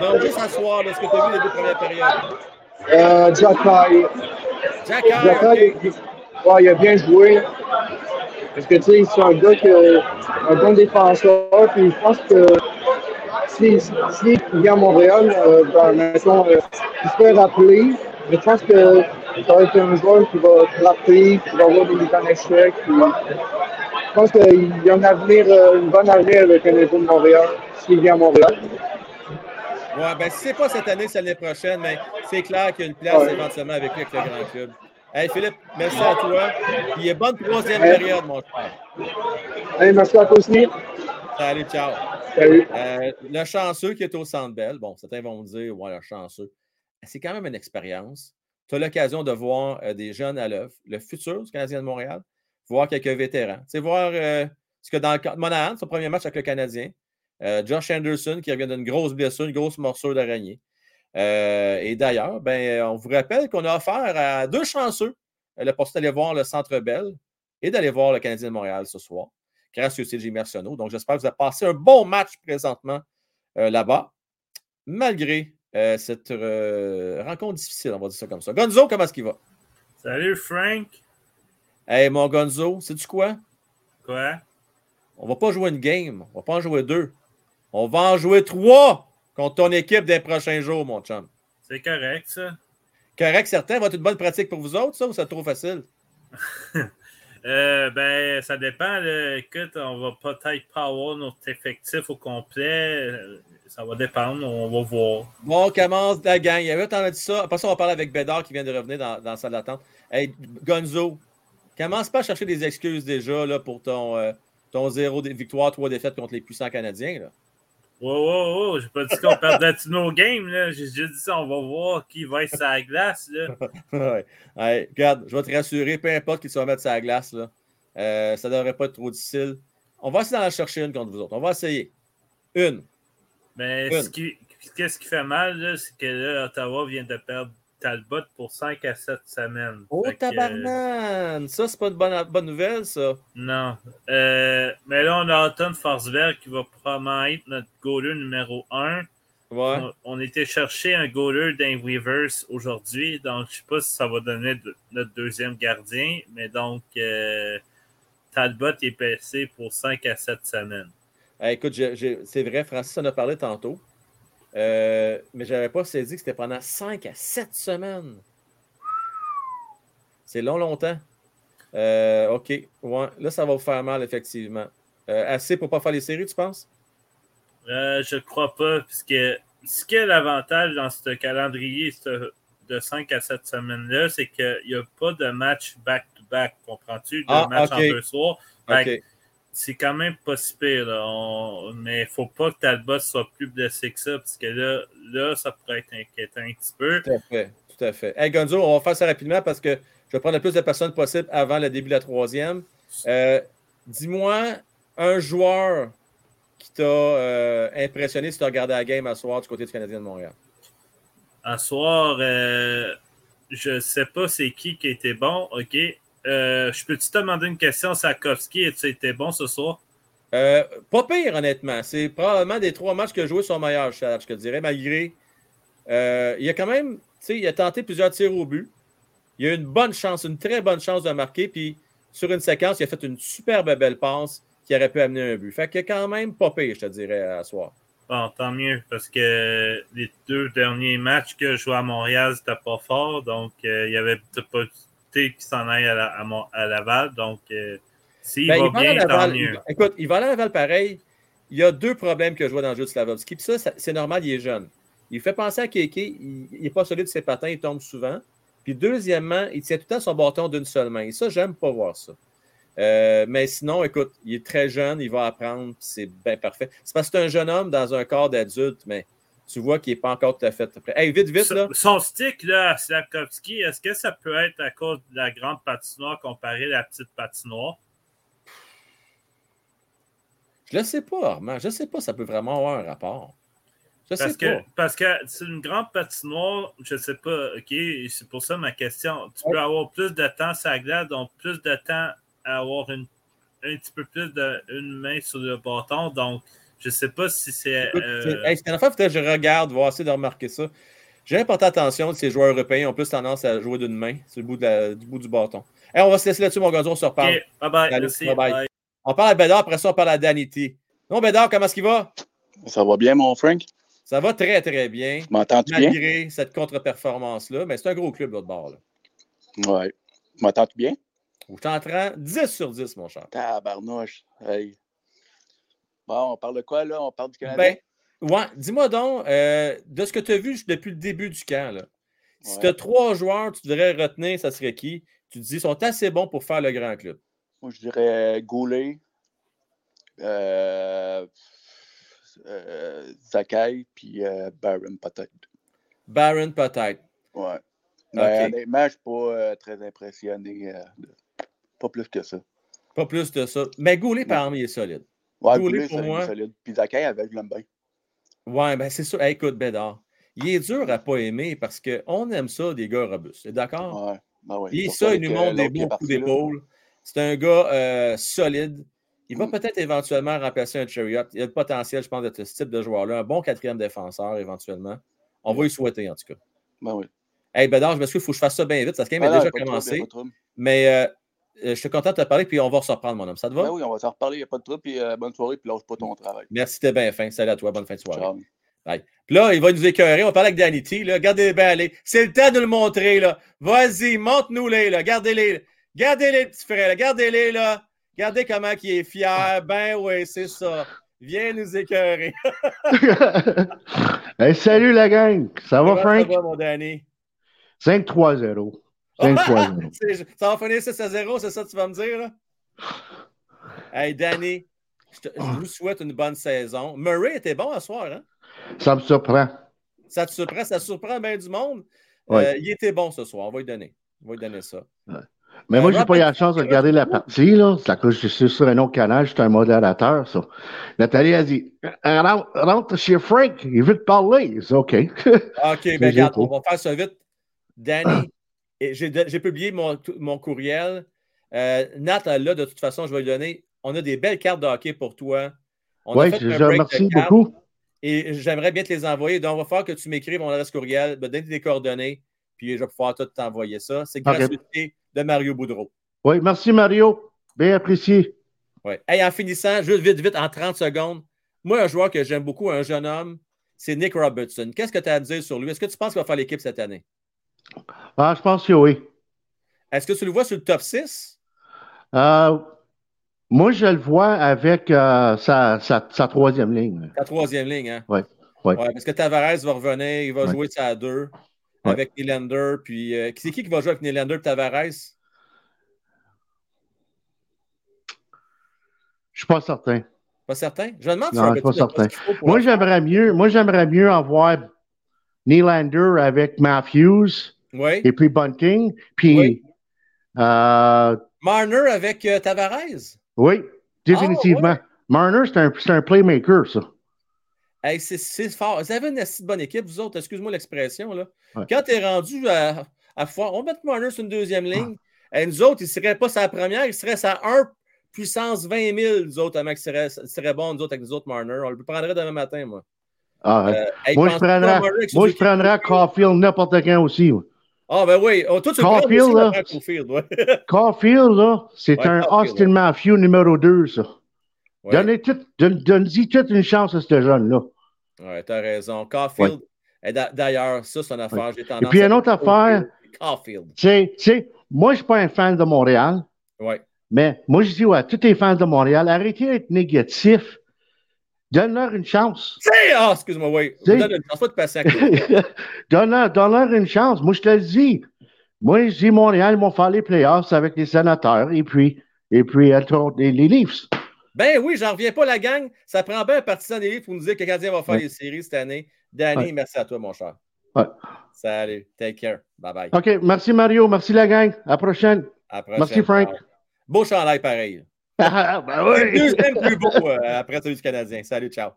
Non, juste à soir, là, ce que tu as vu les deux premières périodes. Euh, Jack High. Jack Jack Hart, High, il, ouais, il a bien joué. Parce que, tu sais, c'est un gars qui est un bon défenseur. Puis je pense que s'il si, si il vient à Montréal, euh, ben, mettons, euh, il se fait rappeler. Mais je pense que ça va être un joueur qui va frapper, qui va avoir des mises en échec. puis je pense qu'il y a un avenir, euh, une bonne avenir avec le Canadien de Montréal, s'il vient à Montréal. Ouais, ben, si c'est pas cette année, c'est l'année prochaine, mais c'est clair qu'il y a une place Ouais. éventuellement avec lui, avec le grand club. Hey, Philippe, merci à toi. Puis, il bonne troisième période, mon frère. Allez, merci à toi aussi. Salut, ciao. Salut. Euh, le chanceux qui est au Centre Bell, bon, certains vont me dire, ouais, le chanceux. C'est quand même une expérience. Tu as l'occasion de voir euh, des jeunes à l'œuvre, le futur du Canadien de Montréal, voir quelques vétérans. Tu sais, voir euh, ce que dans le Monahan, son premier match avec le Canadien, euh, Josh Anderson qui revient d'une grosse blessure, une grosse morsure d'araignée. Euh, et d'ailleurs, ben, on vous rappelle qu'on a offert à deux chanceux euh, le possibilité d'aller voir le Centre Bell et d'aller voir le Canadien de Montréal ce soir, grâce au CG Mercenaux. Donc, j'espère que vous avez passé un bon match présentement euh, là-bas, malgré cette rencontre difficile, on va dire ça comme ça. Gonzo, comment est-ce qu'il va? Salut Frank. Hey, mon Gonzo, sais-tu quoi? Quoi? On va pas jouer une game, on va pas en jouer deux. On va en jouer trois contre ton équipe des prochains jours, mon chum. C'est correct, ça. Correct, certain, va être une bonne pratique pour vous autres, ça, ou c'est trop facile? Euh, ben, ça dépend. là. Écoute, on va peut-être pas avoir notre effectif au complet. Ça va dépendre. On va voir. Bon, on commence la gang. Il y avait t'en as dit ça. Après ça, on va parler avec Bédard qui vient de revenir dans, dans la salle d'attente. Hey, Gonzo, commence pas à chercher des excuses déjà là, pour ton, euh, ton zéro victoire, trois défaites contre les puissants Canadiens. Là. Wow, wow, wow. J'ai pas dit qu'on perdait tous nos games. là. J'ai juste dit ça. On va voir qui va être la glace. Là. ouais. Ouais, regarde, je vais te rassurer, peu importe qui tu vas mettre la glace, là, euh, ça devrait pas être trop difficile. On va essayer d'en chercher une contre vous autres. On va essayer. Une. Mais Une. ce qui, qu'est-ce qui fait mal, là, c'est que là, Ottawa vient de perdre Talbot pour 5 à 7 semaines. Oh, tabarnan! Ça, c'est pas une bonne, bonne nouvelle, ça. Non. Euh, mais là, on a Anton Forsberg qui va probablement être notre goaler numéro 1. Ouais. On, on était chercher un goaler d'un Weavers aujourd'hui, donc je sais pas si ça va donner de- notre deuxième gardien, mais donc euh, Talbot est passé pour 5 à 7 semaines. Eh, écoute, c'est vrai, Francis en a parlé tantôt. Euh, mais je n'avais pas saisi que c'était pendant 5 à 7 semaines. C'est long, longtemps. Euh, OK. Ouais. Là, ça va vous faire mal, effectivement. Euh, assez pour ne pas faire les séries, tu penses? Euh, je crois pas, puisque ce qui est l'avantage dans ce calendrier de 5 à 7 semaines-là, c'est qu'il n'y a pas de match back-to-back, comprends-tu? De Ah, match en deux soirs. C'est quand même pas si pire. là. On- Mais il faut pas que Talbot soit plus blessé que ça, parce que là, là ça pourrait être inquiétant un petit peu. Tout à fait. Tout à fait. Hey, Gonzo, on va faire ça rapidement parce que je vais prendre le plus de personnes possible avant le début de la troisième. Euh, Dis-moi un joueur qui t'a euh, impressionné si tu as regardé la game à soir du côté du Canadien de Montréal. Un soir, euh, je sais pas c'est qui qui était bon. OK. Euh, je peux-tu te demander une question, Sarkovski? As-tu été bon ce soir? Euh, pas pire, honnêtement. C'est probablement des trois matchs que joué son meilleur, je te dirais, malgré. euh, il a quand même, tu sais, il a tenté plusieurs tirs au but. Il a eu une bonne chance, une très bonne chance de marquer. Puis sur une séquence, il a fait une superbe belle passe qui aurait pu amener un but. Fait que quand même pas pire, je te dirais, à soir. Bon, tant mieux, parce que les deux derniers matchs que je jouais à Montréal, c'était pas fort. Donc, euh, il y avait peut-être pas qui s'en aille à, la- à Mon- à Laval. Donc, euh, s'il Ben, va il va bien, tant Laval. mieux. Il- écoute, il va aller à Laval pareil. Il y a deux problèmes que je vois dans le jeu de Slavovski. Puis ça, ça- c'est normal, il est jeune. Il fait penser à Keke. Il n'est pas solide de ses patins, il tombe souvent. Puis deuxièmement, il tient tout le temps son bâton d'une seule main. Et ça, j'aime pas voir ça. Euh, mais sinon, écoute, il est très jeune, il va apprendre, c'est bien parfait. C'est parce que c'est un jeune homme dans un corps d'adulte, mais tu vois qu'il n'est pas encore tout à fait prêt. Hey, vite, vite, là. Son stick, là, Slavkovski, est-ce que ça peut être à cause de la grande patinoire comparée à la petite patinoire? Je ne sais pas, Armand. Je ne sais pas, ça peut vraiment avoir un rapport. Je Parce sais que, pas. parce que c'est une grande patinoire, je sais pas, OK, c'est pour ça ma question. Tu peux avoir plus de temps sur la glace, donc plus de temps à avoir une, un petit peu plus d'une main sur le bâton, donc je sais pas si c'est... Euh, c'est- hey, c'est que je regarde, voir essayer de remarquer ça. J'ai bien porté attention, ces joueurs européens ont plus tendance à jouer d'une main, sur le bout, de la- du bout du bâton. Hey, on va se laisser là-dessus, mon gars, on se reparle. Bye-bye, Salut, merci, bye-bye. bye. On parle à Bédard, après ça, on parle à Danity. Non, Bédard, comment est-ce qu'il va? Ça va bien, mon Frank? Ça va très, très bien. M'entends-tu bien? Malgré cette contre-performance-là, mais c'est un gros club, l'autre bord. Là. Ouais. M'entends-tu bien? Je t'entraîne 10 sur 10, mon cher. Tabarnouche. Hey. Bon, on parle de quoi, là? On parle du Canadien? Ben, ouais, dis-moi donc, euh, de ce que tu as vu depuis le début du camp, là, si Ouais. tu as trois joueurs, tu devrais retenir, ça serait qui? Tu te dis, ils sont assez bons pour faire le grand club. Moi, je dirais Goulet, euh, euh, Zakai, puis euh, Barron, peut-être. Baron, peut-être. Ouais. Mais Ok. honnêtement, je ne suis pas très impressionné. de- Pas plus que ça. Pas plus de ça. Mais Goulet, par exemple, il est solide. Ouais, Goulet, pour c'est moi- solide. Puis Zakai, avec, je l'aime bien. Ouais, ben c'est sûr. Hey, écoute, Bédard, il est dur à pas aimer parce qu'on aime ça, des gars robustes. T'es d'accord? Ouais. Ben ouais. Et ça, il nous montre des bons coups d'épaule. C'est un gars euh, solide. Il va Mm. peut-être éventuellement remplacer un Chariot. Il a le potentiel, je pense, d'être ce type de joueur-là. Un bon quatrième défenseur, éventuellement. On va y souhaiter, en tout cas. Ben oui. Hey, Bédard, je m'excuse, il faut que je fasse ça bien vite. Ça se Ah a déjà commencé. Mais euh, je suis content de te parler, puis on va se reprendre, mon homme. Ça te va? Ben oui, on va s'en reparler, il n'y a pas de trouble. Puis euh, bonne soirée, puis lâche pas ton travail. Merci, t'es bien fin. Salut à toi. Bonne fin de soirée. Ciao. Bye. Puis là, il va nous écœurer. On va parler avec Danny T. Là. Gardez bien aller. C'est le temps de le montrer. là. Vas-y, montre-nous-les. là. Gardez-les. Gardez-les, petits frères. Gardez-les. là. Regardez comment il est fier. Ben oui, c'est ça. Viens nous écœurer. Hey, salut la gang. Ça va, Frank? Ça va, mon Danny? 5-3-0. 5-3-0. C'est- ça va finir 6 à 0, c'est ça que tu vas me dire? Là? Hey, Danny, je, te- je vous souhaite une bonne saison. Murray était bon à soir. Hein? Ça me surprend. Ça te surprend? Ça surprend bien du monde. Ouais. Euh, il était bon ce soir. On va lui donner. On va lui donner ça. Mais Euh, moi, j'ai pas eu la chance de regarder la partie, là. C'est à cause que je suis sur un autre canal, je suis un modérateur, ça. Nathalie a dit rentre, rentre chez Frank, il veut te parler. C'est OK. OK, ben regarde, on va faire ça vite. Danny, j'ai publié mon, mon courriel. Euh, Nat, là, de toute façon, je vais lui donner. On a des belles cartes de hockey pour toi. Oui, je remercie beaucoup. Et j'aimerais bien te les envoyer. Donc, on va faire que tu m'écrives mon adresse courriel, me donner tes coordonnées, puis je vais pouvoir tout t'envoyer ça. C'est OK. gratuité de Mario Boudreau. Oui, merci Mario. Bien apprécié. Ouais. Hey, en finissant, juste vite, vite, en 30 secondes, moi, un joueur que j'aime beaucoup, un jeune homme, c'est Nick Robertson. Qu'est-ce que tu as à dire sur lui? Est-ce que tu penses qu'il va faire l'équipe cette année? Ah, je pense que oui. Est-ce que tu le vois sur le top 6? Euh, moi, je le vois avec euh, sa, sa, sa troisième ligne. La troisième ligne, hein? Oui. Ouais. Ouais, parce que Tavares va revenir, il va Ouais. jouer ça à deux Ouais. avec Nylander. Puis, euh, c'est qui qui va jouer avec Nylander et Tavares? Je suis pas certain. Pas certain? Je me demande si Non, je suis pas certain. Moi, j'aimerais mieux, moi, j'aimerais mieux avoir Nylander avec Matthews Oui. et puis Bunting. Puis, Oui. euh, Marner avec euh, Tavares? oui, définitivement. Ah, Marner, c'est un, un playmaker, ça. Hey, c'est- fort. Vous avez une assez bonne équipe, vous autres, excuse-moi l'expression. là. Ouais. Quand tu es rendu à, à fois, on va mettre Marner sur une deuxième ligne. Et nous autres, il ne serait pas sa première, il serait sa 1 puissance 20 000, nous autres, tellement que serait, serait bon, nous autres, avec nous autres Marner. On le prendrait demain matin, moi. Ah, ouais. Euh, hey, moi, je prendrais, moi, je prendrais Caulfield n'importe quand aussi. moi. Ah, ben oui. Oh, toi, tu Caulfield, là. Caulfield, ouais. Caulfield, là, c'est Ouais, un Caulfield, Austin Matthew numéro 2, ça. Ouais. Donnez tout- donne- toute une chance à ce jeune-là. Ouais, t'as raison. Caulfield, d'ailleurs, ça, c'est une affaire. J'ai tendance Et puis, une autre affaire, Caulfield. tu sais, moi, je suis pas un fan de Montréal, Ouais. mais moi, je dis ouais, tous les fans de Montréal, arrêtez d'être négatifs. Donne-leur une chance. C'est- Ah, excuse-moi, oui. Sais- Donne une chance. Donne-leur donne-leur. Moi, je te le dis. Moi, je dis Montréal, ils vont faire les playoffs avec les sénateurs et puis, et puis euh, les, les Leafs. Ben oui, j'en reviens pas, la gang. Ça prend bien un partisan des livres pour nous dire que le Canadien va faire Ouais. les séries cette année. Danny, Ouais. merci à toi, mon cher. Ouais. Salut. Take care. Bye bye. OK, merci Mario, merci la gang. À la prochaine. À la Merci prochaine. Frank. Ciao. Beau chandail pareil. Ah, ben oui. deuxième plus beau euh, après celui du Canadien. Salut, ciao.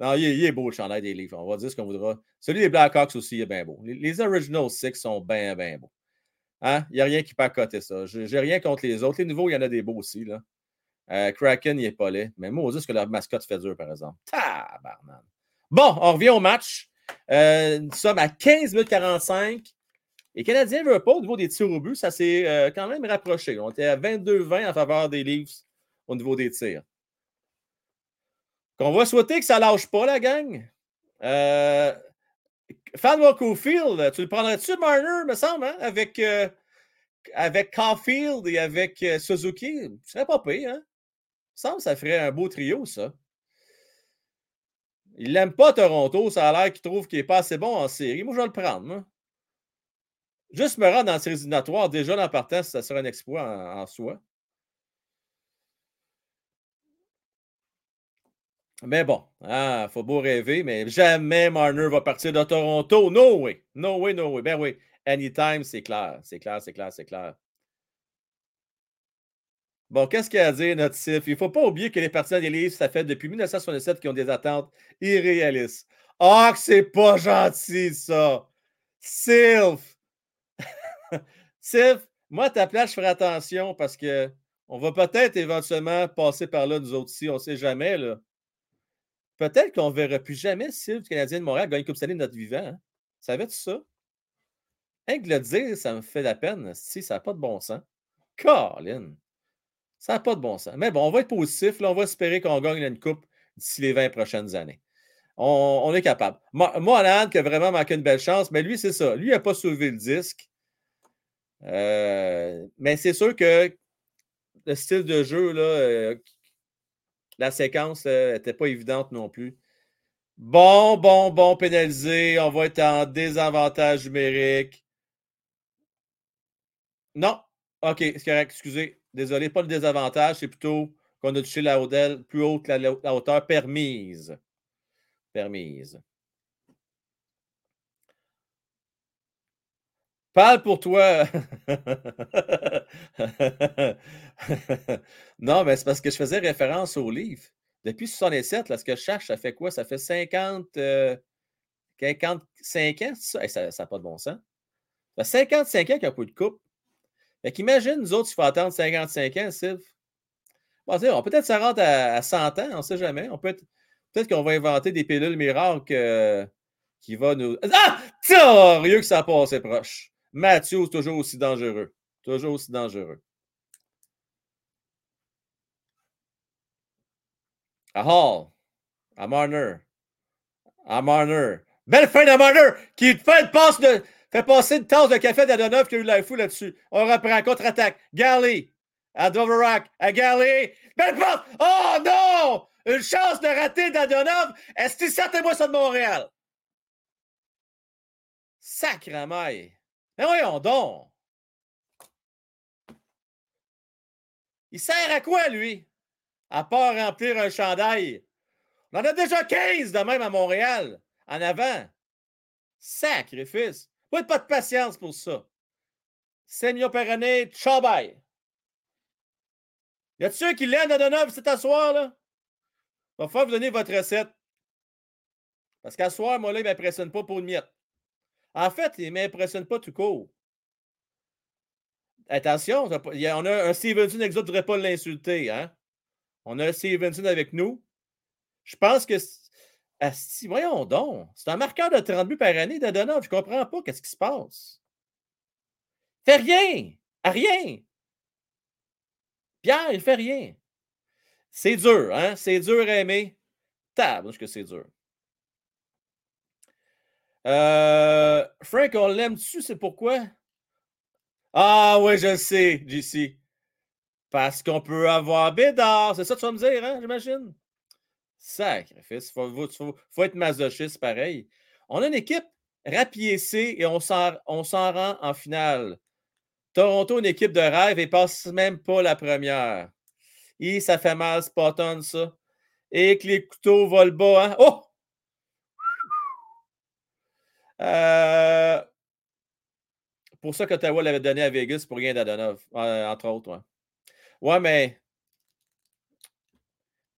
Non, il est, il est beau le chandail des livres. On va dire ce qu'on voudra. Celui des Blackhawks aussi est bien beau. Les, les Original Six sont bien, bien beaux. Hein? Il n'y a rien qui peut accoter ça. Je n'ai rien contre les autres. Les nouveaux, il y en a des beaux aussi. Là. Euh, Kraken, il n'est pas laid. Mais moi, on dit ce que leur mascotte fait dur, par exemple. Tabarnan. Bon, on revient au match. Euh, nous sommes à 15 minutes 45. Les Canadiens ne veulent pas au niveau des tirs au but. Ça s'est euh, quand même rapproché. On était à 22-20 en faveur des Leafs au niveau des tirs. Qu'on va souhaiter que ça lâche pas, la gang. Euh, Fanwell Cofield, tu le prendrais-tu, Marner, me semble, hein? avec, euh, avec Caulfield et avec euh, Suzuki? Ce serait pas pire, hein? Il me semble que ça ferait un beau trio, ça. Il l'aime pas, Toronto. Ça a l'air qu'il trouve qu'il n'est pas assez bon en série. Moi, je vais le prendre. moi. Juste me rendre dans la série éliminatoire, déjà dans partant, ça serait un exploit en, en soi. Mais bon, il faut beau rêver, mais jamais Marner va partir de Toronto. No way. No way, no way. Ben oui. Anytime, c'est clair. C'est clair, c'est clair, c'est clair. Bon, qu'est-ce qu'il y a à dire, notre Sif? Il ne faut pas oublier que les partisans des Leafs, ça fait depuis 1967 qu'ils ont des attentes irréalistes. Ah, que c'est pas gentil, ça! Sylph! Sylph, moi, à ta place, je ferai attention parce que on va peut-être éventuellement passer par là, nous autres aussi, on ne sait jamais, là. Peut-être qu'on ne verra plus jamais Sylph du Canadien de Montréal gagner une Coupe Stanley de notre vivant. Hein? Savais-tu ça? Rien que le dire, ça me fait la peine. Si, ça n'a pas de bon sens. Colin! Ça n'a pas de bon sens. Mais bon, on va être positif. On va espérer qu'on gagne une coupe d'ici les 20 prochaines années. On, est capable. Moi, Mohan, qui a vraiment manqué une belle chance, mais lui, c'est ça. Lui, il n'a pas soulevé le disque. Euh, mais c'est sûr que le style de jeu, euh, la séquence n'était pas évidente non plus. Bon, bon, bon, pénalisé. On va être en désavantage numérique. Non. OK, c'est correct. Excusez. Désolé, pas le désavantage. C'est plutôt qu'on a touché la plus haute que la hauteur permise. Permise. Parle pour toi. non, mais c'est parce que je faisais référence au livre. Depuis 67, là, ce que je cherche, ça fait quoi? Ça fait 50, euh, 55 ans, ça? ça n'a pas de bon sens. Ça fait 55 ans qu'il n'y a pas de coupe. Fait qu'imagine, nous autres, il faut attendre 55 ans, Sylve. Bon, on peut-être ça rentre à, à, 100 ans, on ne sait jamais. On peut peut-être qu'on va inventer des pilules miracles euh, qui vont nous. Ah! Sérieux que ça a passé proche. C'est toujours aussi dangereux. Toujours aussi dangereux. À Hall. À Marner. À Marner. Belle fin de Marner qui fait une passe de. fait passer une tasse de café d'Adonov qui a eu la fou là-dessus. On reprend contre-attaque. Galley. À Doverac. À Galley. Belle passe. Oh non! Une chance de rater d'Adonov. Est-ce que certainement ça de Montréal? Sacramaille. Mais voyons donc. Il sert à quoi, lui? À part remplir un chandail. On en a déjà 15 de même à Montréal, en avant. Sacrifice. Pas de, pas de patience pour ça. Seigneur Perronnet, ciao bye. Y un qui l'aide à cet asseoir, là? Va falloir vous donner votre recette. Parce qu'à soir, moi, là, il ne m'impressionne pas pour une miette. En fait, il ne m'impressionne pas tout court. Attention, on a un Stevenson avec ne devrait pas l'insulter. Hein? On a un Stevenson avec nous. Je pense que. Voyons donc. C'est un marqueur de 30 buts par année d'Adonov. Je ne comprends pas qu'est-ce qui se passe. Fait rien. À rien. Pierre, il fait rien. C'est dur, hein? C'est dur à aimer. Table, que c'est dur. Euh, Frank, on l'aime dessus, c'est pourquoi? Ah oui, je sais, JC. Parce qu'on peut avoir Bédard. C'est ça que tu vas me dire, hein, j'imagine? Sacrifice. Faut, faut, faut, être masochiste pareil. On a une équipe rapiécée et on s'en rend en finale. Toronto, une équipe de rêve et passe même pas la première. Et ça fait mal, Spotton, ça. Et que les couteaux volent bas. Hein? Oh! Euh, pour ça qu'Ottawa l'avait donné à Vegas pour rien d'Adonov, euh, entre autres. Ouais, mais.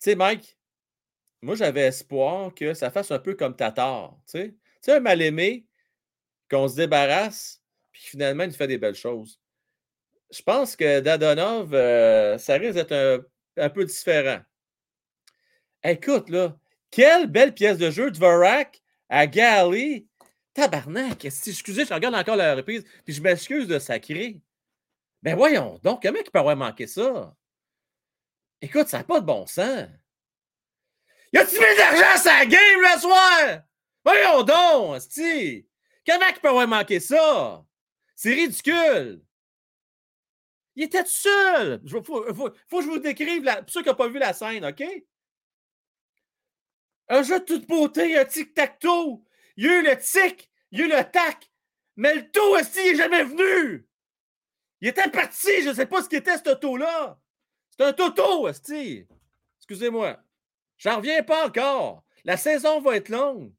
Tu sais, Mike, moi, j'avais espoir que ça fasse un peu comme Tatar. Tu sais, un mal-aimé qu'on se débarrasse, puis finalement, il fait des belles choses. Je pense que Dadonov, euh, ça risque d'être un, un peu différent. Écoute, là, quelle belle pièce de jeu de Vorak à Galley. Tabarnak, excusez, je regarde encore la reprise, puis je m'excuse de sacrer. Ben voyons donc, comment il peut avoir manqué ça? Écoute, ça n'a pas de bon sens. Y a-tu mis d'argent sur la game le soir? Voyons donc, sti. Comment il peut avoir manqué ça? C'est ridicule. Il était tout seul. Il faut, que je vous décrive, pour ceux qui n'ont pas vu la scène, OK? Un jeu de toute beauté, un tic-tac-toe. Il y a eu le tic, il y a eu le tac. Mais le taux aussi, n'est jamais venu. Il était parti, je ne sais pas ce qu'était ce taux-là. C'est un toto, esti. Excusez-moi. J'en reviens pas encore. La saison va être longue.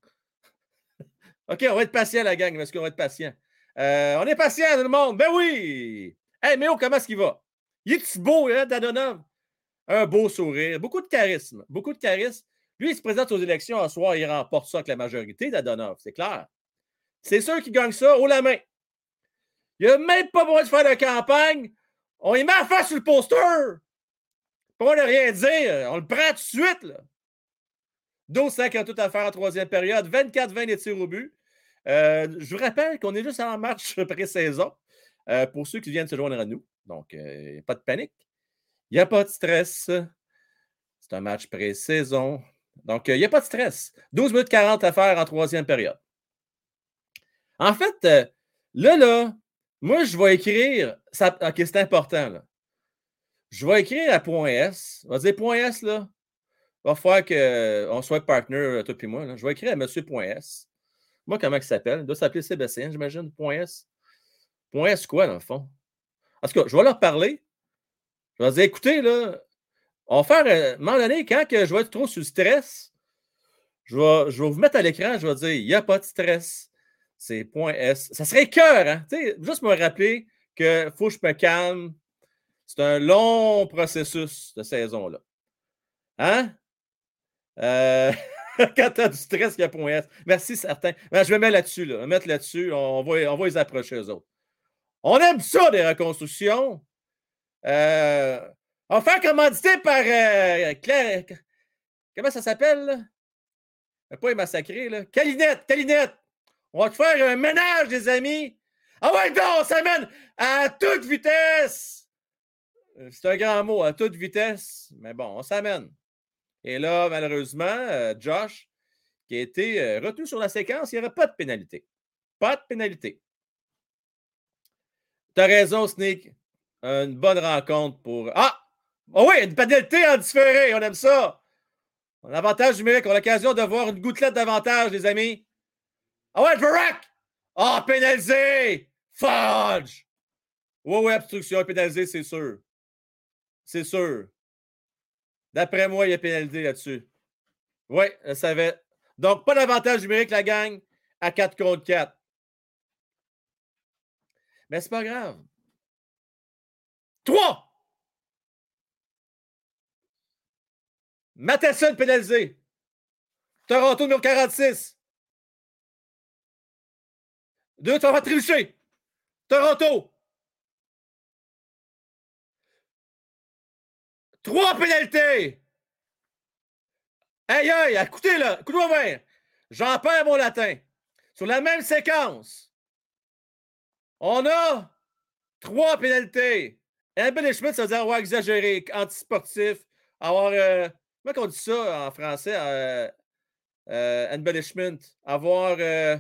OK, on va être patient, la gang, parce qu'on va être patient. Euh, on est patient, tout le monde. Ben oui! Hey, Méo, comment est-ce qu'il va? Il est beau, hein, Dadonov? Un beau sourire, beaucoup de charisme. Beaucoup de charisme. Lui, il se présente aux élections en soir, il remporte ça avec la majorité, Dadonov, c'est clair. C'est sûr qu'il gagne ça haut la main. Il n'a même pas besoin de faire de campagne. On y met la face sur le poster. Pas de rien dire. On le prend tout de suite. Là. 12-5 en tout à faire en troisième période. 24-20 des tirs au but. Euh, je vous rappelle qu'on est juste en marche pré-saison euh, pour ceux qui viennent se joindre à nous. Donc, euh, pas de panique. Il n'y a pas de stress. C'est un match pré-saison. Donc, il n'y a pas de stress. 12 minutes 40 à faire en troisième période. En fait, là, là, moi, je vais écrire. Ça, ok, c'est important. Là. Je vais écrire à S. On va S, là. Il va falloir qu'on soit partner, toi et moi. Là. Je vais écrire à monsieur S. Moi, comment il s'appelle? Il doit s'appeler Sébastien, j'imagine. S. Point S quoi, dans le fond? En tout cas, je vais leur parler. Je vais leur dire, écoutez, là, on va faire, euh, à un moment donné, quand que je vais être trop sous stress, je vais, vous mettre à l'écran, je vais dire, il n'y a pas de stress. C'est point S. Ça serait cœur, hein? Tu sais, juste me rappeler qu'il faut que je me calme. C'est un long processus de saison-là. Hein? Euh, quand tu as du stress, il y a point S. Merci, certains. Ben, je vais mettre là-dessus, là. mettre là-dessus. On va, on va les approcher, eux autres. On aime ça, des reconstructions. Euh, Enfin commandité par euh, Claire. Comment ça s'appelle? Pas massacré, là. Calinette, Calinette! On va te faire un ménage, des amis! Ah ouais, non, on s'amène à toute vitesse! Euh, c'est un grand mot, à toute vitesse. Mais bon, on s'amène. Et là, malheureusement, euh, Josh, qui a été retenu sur la séquence, il n'y aurait pas de pénalité. Pas de pénalité. Tu as raison, Sneak. Une bonne rencontre pour. Ah! Oh oui, une pénalité en différé, on aime ça. Un avantage numérique, on a l'occasion de voir une gouttelette d'avantage, les amis. Ah ouais, Verac! Ah, oh, pénalisé! Fudge! Oui, oui, obstruction, pénalisé, c'est sûr. C'est sûr. D'après moi, il y a pénalité là-dessus. Oui, je savais. Donc, pas d'avantage numérique, la gang, à 4 contre 4. Mais c'est pas grave. 3! Matheson pénalisé. Toronto numéro 46. Deux, tu vas tricher. Toronto. Trois pénalités. Aïe, aïe, écoutez là, écoutez-moi bien. J'en perds mon latin. Sur la même séquence, on a trois pénalités. Embellishment, ça veut dire avoir exagéré, antisportif, avoir euh, Comment on dit ça en français? Euh, euh, embellishment? Avoir, euh,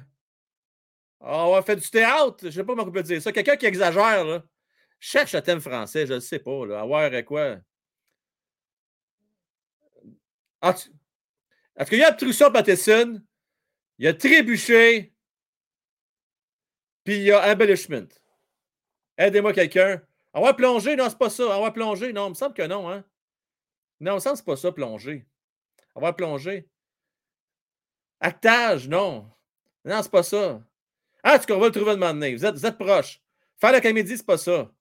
avoir fait du théâtre? Je ne sais pas comment on peut dire ça. Quelqu'un qui exagère. Cherche le thème français, je ne sais pas. Là. Avoir quoi? Tout qu'il y a obstruction Matheson, il y a trébuché, puis il y a embellishment. Aidez-moi quelqu'un. Avoir plongé, non, c'est pas ça. Avoir plongé, non, il me semble que non. Hein? Non, ça, c'est pas ça, plonger. Avoir plongé. Actage, non. Non, c'est pas ça. Ah, tu qu'on va le trouver de moment. Vous êtes, vous êtes proche. Faire la comédie, c'est pas ça.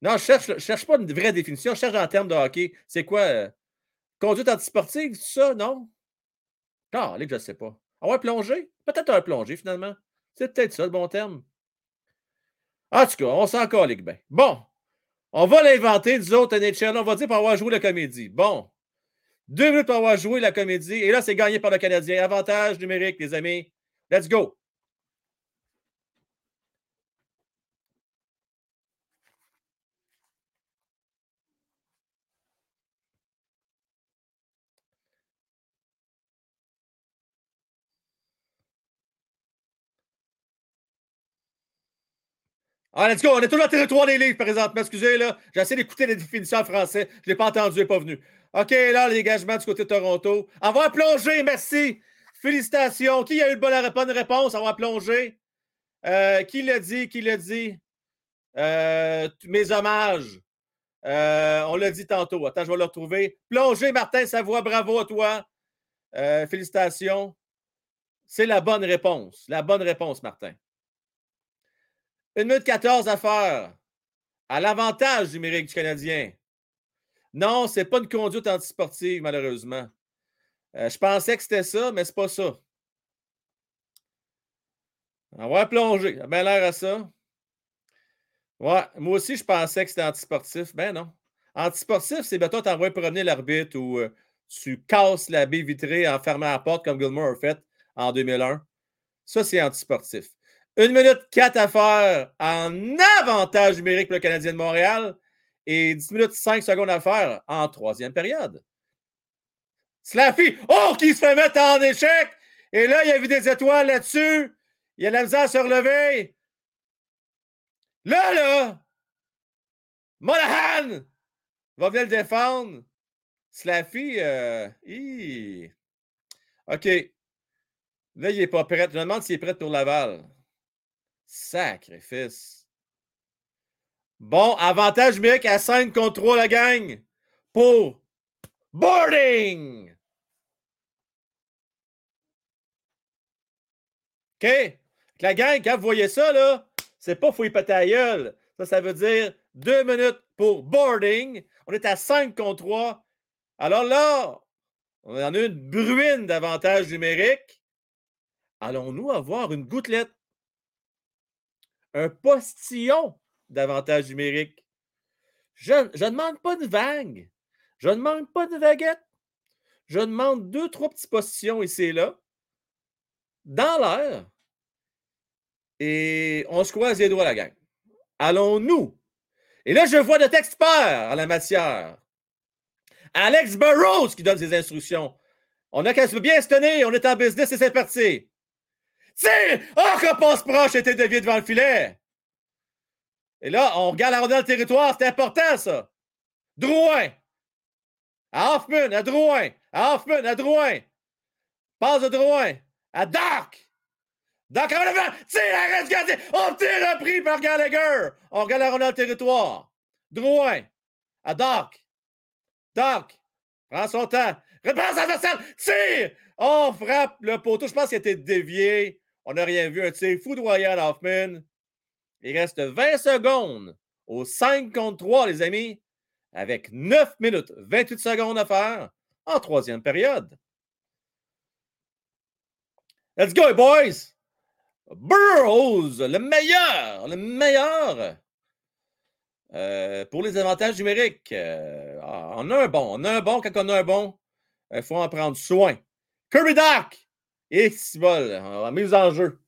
Non, je cherche, cherche pas une vraie définition. Je cherche en termes de hockey. C'est quoi? euh, conduite antisportive, c'est ça, non? Ah, allez, je sais pas. Avoir plongé? Peut-être un plongé, finalement. C'est peut-être ça, le bon terme. En tout cas, on s'en calique bien. Bon, on va l'inventer, nous autres, NHL. On va dire pour avoir joué la comédie. Bon. Deux minutes pour avoir joué la comédie. Et là, c'est gagné par le Canadien. Avantage numérique, les amis. Let's go. Ah, let's go. On est toujours dans le territoire des livres présentement. Excusez, là. J'essaie d'écouter les définitions en français. Je ne l'ai pas entendu, il n'est pas venu. OK, là, le dégagement du côté de Toronto. Avoir plongé, merci. Félicitations. Qui a eu le bonne réponse? Avoir plongé? Euh, qui l'a dit? Qui l'a dit? Euh, mes hommages. Euh, on l'a dit tantôt. Attends, je vais le retrouver. Plongé, Martin Savoie, bravo à toi. Euh, félicitations. C'est la bonne réponse. La bonne réponse, Martin. Une minute 14 à faire. À l'avantage numérique du Canadien. Non, c'est pas une conduite antisportive, malheureusement. Euh, je pensais que c'était ça, mais c'est pas ça. On va plonger. Ça a bien l'air à ça. Ouais, moi aussi, je pensais que c'était antisportif. Ben non. Antisportif, c'est ben toi, t'envoies promener l'arbitre ou euh, tu casses la baie vitrée en fermant la porte comme Gilmore a fait en 2001. Ça, c'est antisportif. Une minute quatre à faire en avantage numérique pour le Canadien de Montréal et 10 minutes 5 secondes à faire en troisième période. Slaffy, oh, qui se fait mettre en échec! Et là, il y a vu des étoiles là-dessus. Il y a la misère à se relever. Là, là, Monahan va venir le défendre. Slaffy, euh. OK. Là, il n'est pas prêt. Je me demande s'il est prêt pour Laval. Sacrifice. Bon, avantage numérique à 5 contre 3, la gang. Pour boarding. OK? La gang, quand vous voyez ça, là, c'est pas la gueule. Ça, ça veut dire deux minutes pour boarding. On est à 5 contre 3. Alors là, on en a une bruine d'avantage numérique. Allons-nous avoir une gouttelette? Un postillon d'avantage numérique? Je ne demande pas de vague. Je ne demande pas de vaguette. Je demande deux, trois petits postillons ici et là, dans l'air. Et on se croise les doigts, la gang. Allons-nous? Et là, je vois notre expert en la matière. Alex Burrows qui donne ses instructions. On a qu'à se bien se tenir, on est en business et c'est parti. Tire! Oh, que passe proche était dévié devant le filet. Et là, on regarde la rondelle territoire, c'est important, ça. Drouin. À Hoffman, à Drouin. À Hoffman, à Drouin. Passe de Drouin. À Doc. Doc avant. Tire, arrête. On tire repris par Gallagher. On regarde la rondelle territoire. Drouin. À Doc. Doc. Prends son temps. Repasse à la salle. Tire. On frappe le poteau. Je pense qu'il a été dévié. On n'a rien vu. Un tir foudroyant d'Hoffman. Il reste 20 secondes au 5 contre 3, les amis, avec 9 minutes 28 secondes à faire en troisième période. Let's go, boys! Burroughs, le meilleur, le meilleur euh, pour les avantages numériques. Euh, ah, on a un bon, on a un bon. Quand on a un bon, il faut en prendre soin. Kirby Doc! Et si bol, mise en jeu.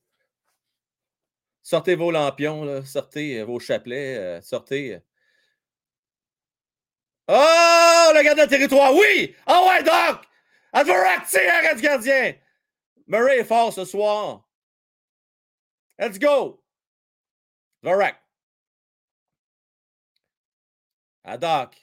Sortez vos lampions, sortez euh, vos chapelets, euh, sortez. euh. Oh, le gardien de territoire, oui! Oh ouais, Doc! Advorak, tire, arrête gardien! Murray est fort ce soir. Let's go! Dvorak. À Doc.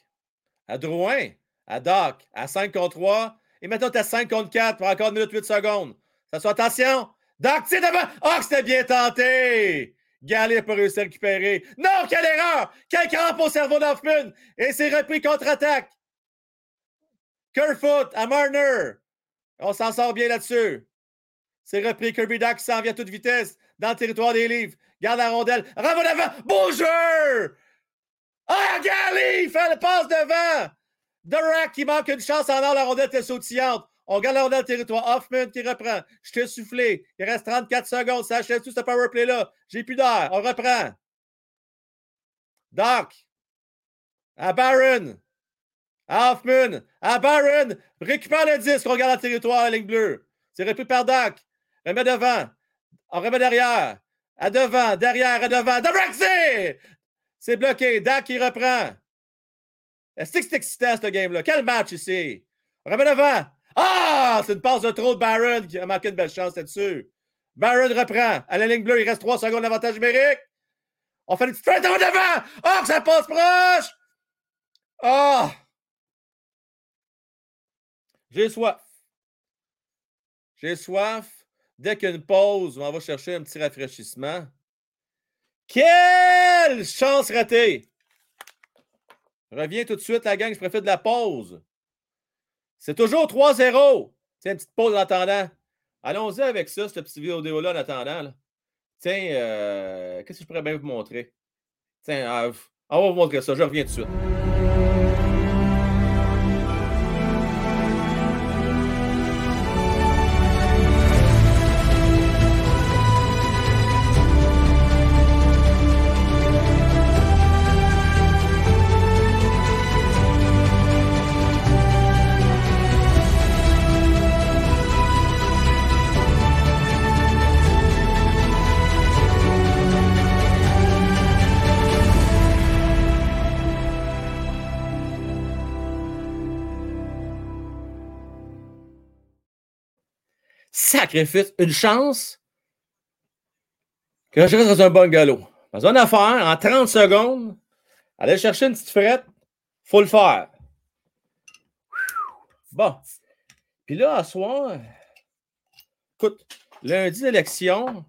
À Drouin. À Doc. À 5 contre 3. Et maintenant, tu as 5 contre 4 pour encore 1 minute 8 secondes. Ça soit attention. Doc, tire devant. Oh, c'était bien tenté. Galli n'a pas réussi à récupérer. Non, quelle erreur! Quel crampe au cerveau d'Hoffman! Et c'est repris contre-attaque. Kerfoot à Marner. On s'en sort bien là-dessus. C'est repris. Kirby qui s'en vient à toute vitesse dans le territoire des livres. Garde la rondelle. Renvoie devant. Bon jeu! Ah, Gally! Fait le passe devant. Durac qui manque une chance en. La rondelle était sautillante. On garde la rondelle territoire. Hoffman qui reprend. Je t'ai soufflé. Il reste 34 secondes. Ça achève tout ce power play-là? J'ai plus d'air. On reprend. Doc. À Baron. À Hoffman. À Baron. Récupère le disque. On regarde le territoire, la ligne bleue. C'est repris par Doc. Remet devant. On remet derrière. À devant. Derrière. À devant. De C'est bloqué. Dak qui reprend. Est-ce que c'est excitant, ce game-là? Quel match ici? On remet devant. Ah! C'est une passe de trop de Baron qui a manqué une belle chance là-dessus. Baron reprend. À la ligne bleue, il reste 3 secondes d'avantage numérique. On fait une petite fête devant. Oh, que ça passe proche! Ah! J'ai soif. J'ai soif. Dès qu'il y a une pause, on va chercher un petit rafraîchissement. Quelle chance ratée! Reviens tout de suite, la gang, je préfère de la pause. C'est toujours 3-0. Tiens, petite pause en attendant. Allons-y avec ça, cette petite vidéo-là en attendant. Tiens, euh, qu'est-ce que je pourrais bien vous montrer? Tiens, ah, on va vous montrer ça. Je reviens tout de suite. Une chance que je reste dans un bungalow. Dans une affaire, en 30 secondes, aller chercher une petite frette, faut le faire. Bon. Puis là, à soir, écoute, lundi d'élection,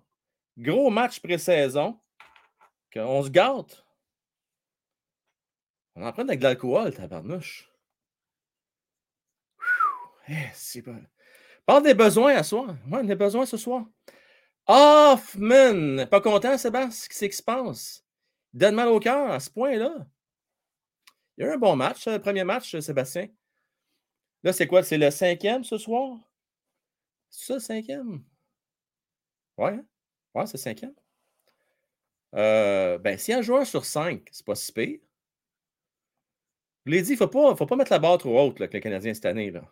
gros match pré-saison, qu'on se gâte. On en prend avec de l'alcool, tabarnouche. Eh, c'est bon. Parle des besoins à soir. Ouais, on a des besoins ce soir. Hoffman! Pas content, Sébastien? Qu'est-ce qui se passe? Il donne mal au cœur à ce point-là. Il y a eu un bon match, le premier match, Sébastien. Là, c'est quoi? C'est le cinquième ce soir? C'est ça, le cinquième? Ouais, hein? ouais, c'est le cinquième. Euh, ben, a un joueur sur cinq, c'est pas si pire. Je l'ai dit, il ne faut pas, mettre la barre trop haute là, le Canadien cette année. Là.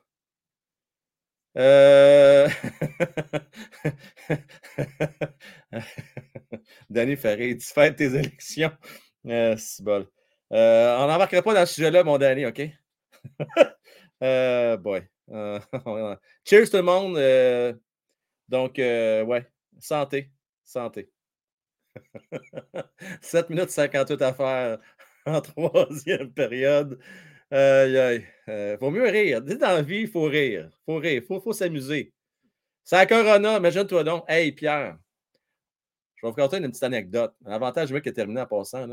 Euh... Danny Ferré, tu fais tes élections. Euh, c'est bon. Euh, on n'embarquera pas dans ce sujet-là, mon Danny, OK? boy. Cheers tout le monde. Donc, ouais, santé. Santé. 7 minutes 58 à faire en troisième période. Aïe, aïe. Euh, faut mieux rire. Dis dans la vie, il faut rire. Il faut rire. Il faut, faut s'amuser. C'est la Corona, imagine-toi donc. Hey, Pierre, je vais vous raconter une petite anecdote. Un avantage, je qui est terminé en passant.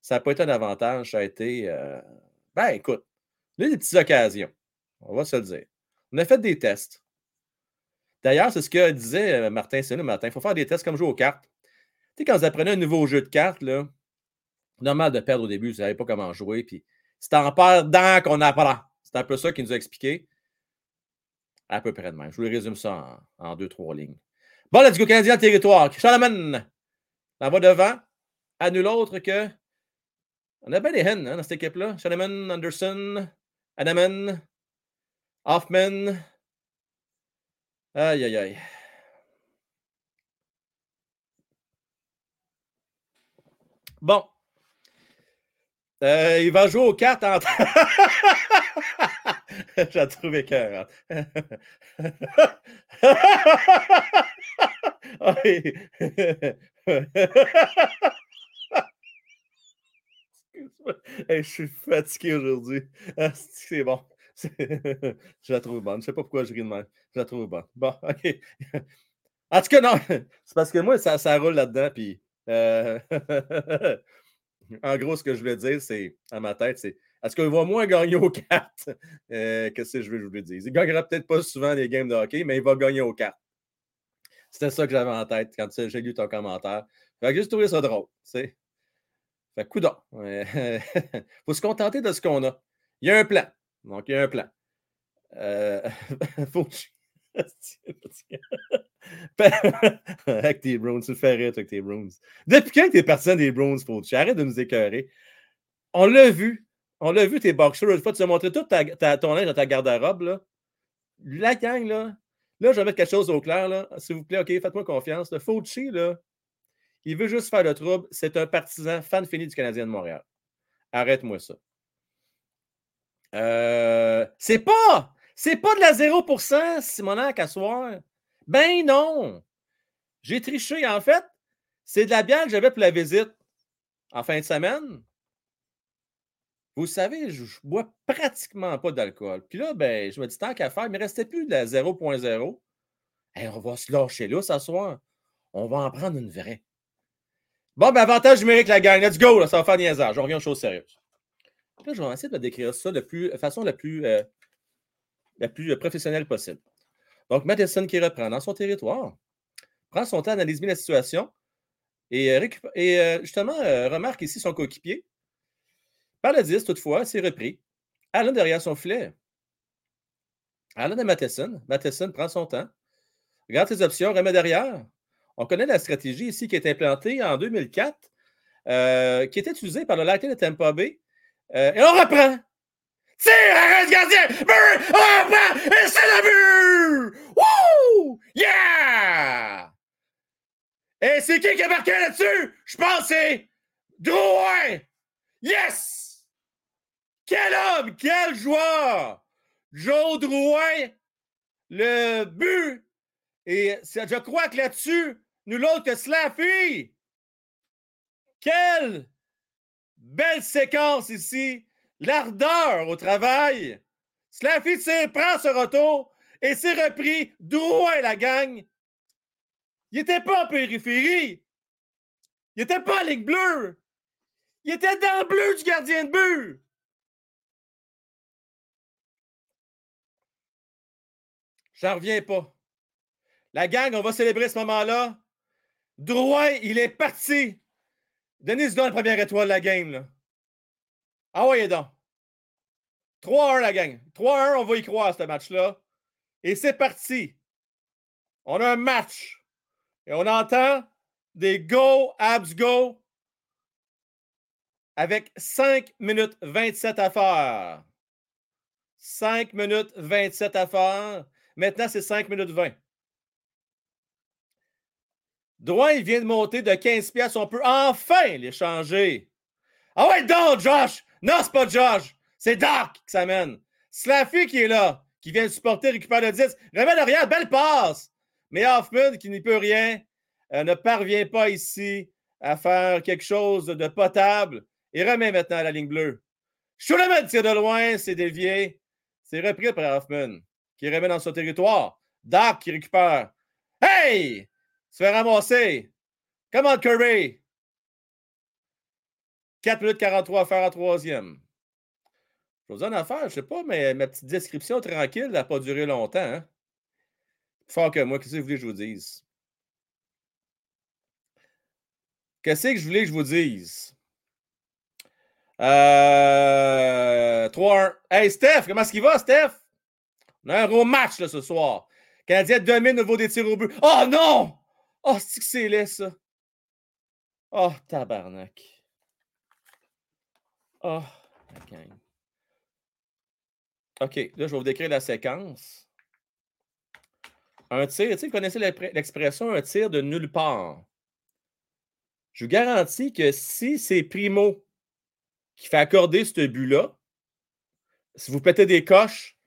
Ça n'a pas été un avantage, ça a été. euh, Ben, écoute, il y a des petites occasions. On va se le dire. On a fait des tests. D'ailleurs, c'est ce que disait euh, Martin c'est le matin. Il faut faire des tests comme jouer aux cartes. Tu sais, quand vous apprenez un nouveau jeu de cartes, là, normal de perdre au début, vous ne savez pas comment jouer. Puis c'est en perdant qu'on apprend. C'est un peu ça qu'il nous a expliqué. À peu près de même. Je vous résume ça en, deux, trois lignes. Bon, let's go, Canadien territoire. Shanaman, en va devant. À nul autre que. On a bien des hennes hein, dans cette équipe-là. Shanaman, Anderson, Adaman, Hoffman. Aïe, aïe, aïe. Bon. Euh, il va jouer aux cartes en. Je la trouve écœurante. Ah. Hey, je suis fatigué aujourd'hui. Ah, c'est bon? Je la trouve bonne. Je ne sais pas pourquoi je ris de même. Je la trouve bonne. Bon, OK. En tout cas, non. C'est parce que moi, ça, ça roule là-dedans. Puis, euh, en gros, ce que je voulais dire, c'est, à ma tête, c'est Est-ce qu'il va moins gagner aux cartes? Euh, Qu'est-ce que je veux je vous dise? Il ne gagnera peut-être pas souvent les games de hockey, mais il va gagner aux cartes. C'était ça que j'avais en tête quand j'ai lu ton commentaire. Fait que juste trouvé ça drôle. tu sais. Fait que. Il faut se contenter de ce qu'on a. Il y a un plan. Donc, il y a un plan. Euh, faut avec tes Browns, tu le fais rire avec tes Browns. Depuis quand t'es partisan des Browns, Fauci? Arrête de nous écœurer. On l'a vu. On l'a vu, tes boxers. Une fois, tu as montré tout ta, ton linge dans ta garde-robe. Là. La gang, là. Là, je vais mettre quelque chose au clair. là. S'il vous plaît, OK, faites-moi confiance. Le Fauci, là, il veut juste faire le trouble. C'est un partisan fan fini du Canadien de Montréal. Arrête-moi ça. Euh, c'est pas, c'est pas de la 0%, Simonac, à soir. Ben non. J'ai triché. En fait, c'est de la bière que j'avais pour la visite en fin de semaine. Vous savez, je, je bois pratiquement pas d'alcool. Puis là, ben, je me dis tant qu'à faire, il ne restait plus de la 0.0. Hey, on va se lâcher là ce. On va en prendre une vraie. Bon, ben, avantage numérique, la gang. Let's go, là, ça va faire niaisage. On revient aux choses sérieuses. Là, je vais essayer de décrire ça de, plus, de façon la plus, euh, la plus euh, professionnelle possible. Donc, Matheson qui reprend dans son territoire, prend son temps à analyser la situation et, euh, et, euh, justement euh, remarque ici son coéquipier. Par le 10, toutefois, c'est repris. Allen derrière son filet. Allen et Matheson. Matheson prend son temps. Regarde ses options, remet derrière. On connaît la stratégie ici qui est implantée en 2004, euh, qui est utilisée par le Lightning de Tampa Bay. Et on reprend. Tire, arrête, gardien! But! On reprend! Et c'est le but! Wouh! Yeah! Et c'est qui qui a marqué là-dessus? Je pense que c'est Drouin! Yes! Quel homme! Quel joueur! Joe Drouin, le but. Et je crois que là-dessus, nous l'autre que Slaffy. Quelle belle séquence ici. L'ardeur au travail. Slaffy prend ce retour et s'est repris. Drouin, la gang. Il n'était pas en périphérie. Il n'était pas en ligne bleue. Il était dans le bleu du gardien de but. J'en reviens pas. La gang, on va célébrer ce moment-là. Drouin, il est parti. Denis donne la première étoile de la game. Là. Ah ouais, donc. 3-1 la gang. 3-1, on va y croire, ce match-là. Et c'est parti. On a un match. Et on entend des go, abs go, avec 5 minutes 27 à faire. 5 minutes 27 à faire. Maintenant, c'est 5 minutes 20. Drouin, il vient de monter de 15 pièces. On peut enfin l'échanger. Ah ouais, donc, Josh! Non, c'est pas Josh. C'est Doc qui s'amène. Slaffy qui est là, qui vient de supporter, récupère le 10. Remet derrière, belle passe. Mais Hoffman, qui n'y peut rien, euh, ne parvient pas ici à faire quelque chose de potable et remet maintenant la ligne bleue. Schuleman tire de loin, c'est dévié. C'est repris par Hoffman, qui remet dans son territoire. Doc qui récupère. Hey! Se fait ramasser. Comment Curry? 4 minutes 43 à faire en troisième. Je vous dis une affaire, je ne sais pas, mais ma petite description tranquille n'a pas duré longtemps. Hein? Fort que moi, qu'est-ce que vous voulez que je vous dise? Qu'est-ce que je voulais que je vous dise? Euh, 3-1. Hey, Steph, comment est-ce qu'il va, Steph? On a un gros match là, ce soir. Canadien domine au niveau des tirs au but. Oh non! Oh, c'est que c'est ça? Oh, tabarnak. Oh, la gang. OK, là, je vais vous décrire la séquence. Un tir, tu sais, vous connaissez l'expression un tir de nulle part. Je vous garantis que si c'est Primo qui fait accorder ce but-là, si vous pétez des coches,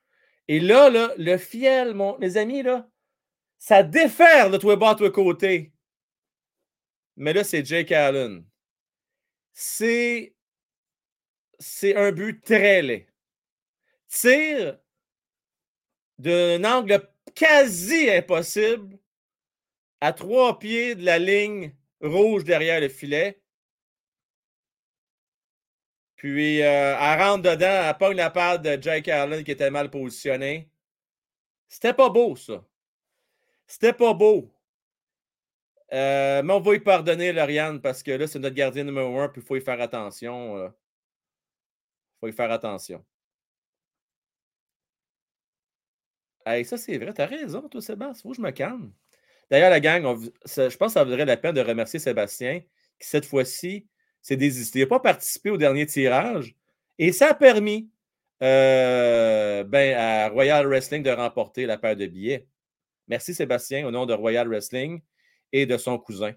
et là, le fiel, mon, mes amis, ça déferle de tous les bords, de tous les côtés. Mais là, c'est Jake Allen. C'est c'est un but très laid. Tire d'un angle quasi impossible à trois pieds de la ligne rouge derrière le filet. Puis, euh, elle rentre dedans, elle pogne la patte de Jake Allen qui était mal positionné. C'était pas beau, ça. C'était pas beau. Euh, mais on va y pardonner, Lauriane, parce que là, c'est notre gardien numéro un, puis il faut y faire attention. Il faut y faire attention. Hey, ça, c'est vrai. T'as raison, toi, Sébastien. Faut que je me calme. D'ailleurs, la gang, on- je pense que ça vaudrait la peine de remercier Sébastien, qui cette fois-ci s'est désisté. Il n'a pas participé au dernier tirage. Et ça a permis euh, ben, à Royal Wrestling de remporter la paire de billets. Merci Sébastien, au nom de Royal Wrestling et de son cousin.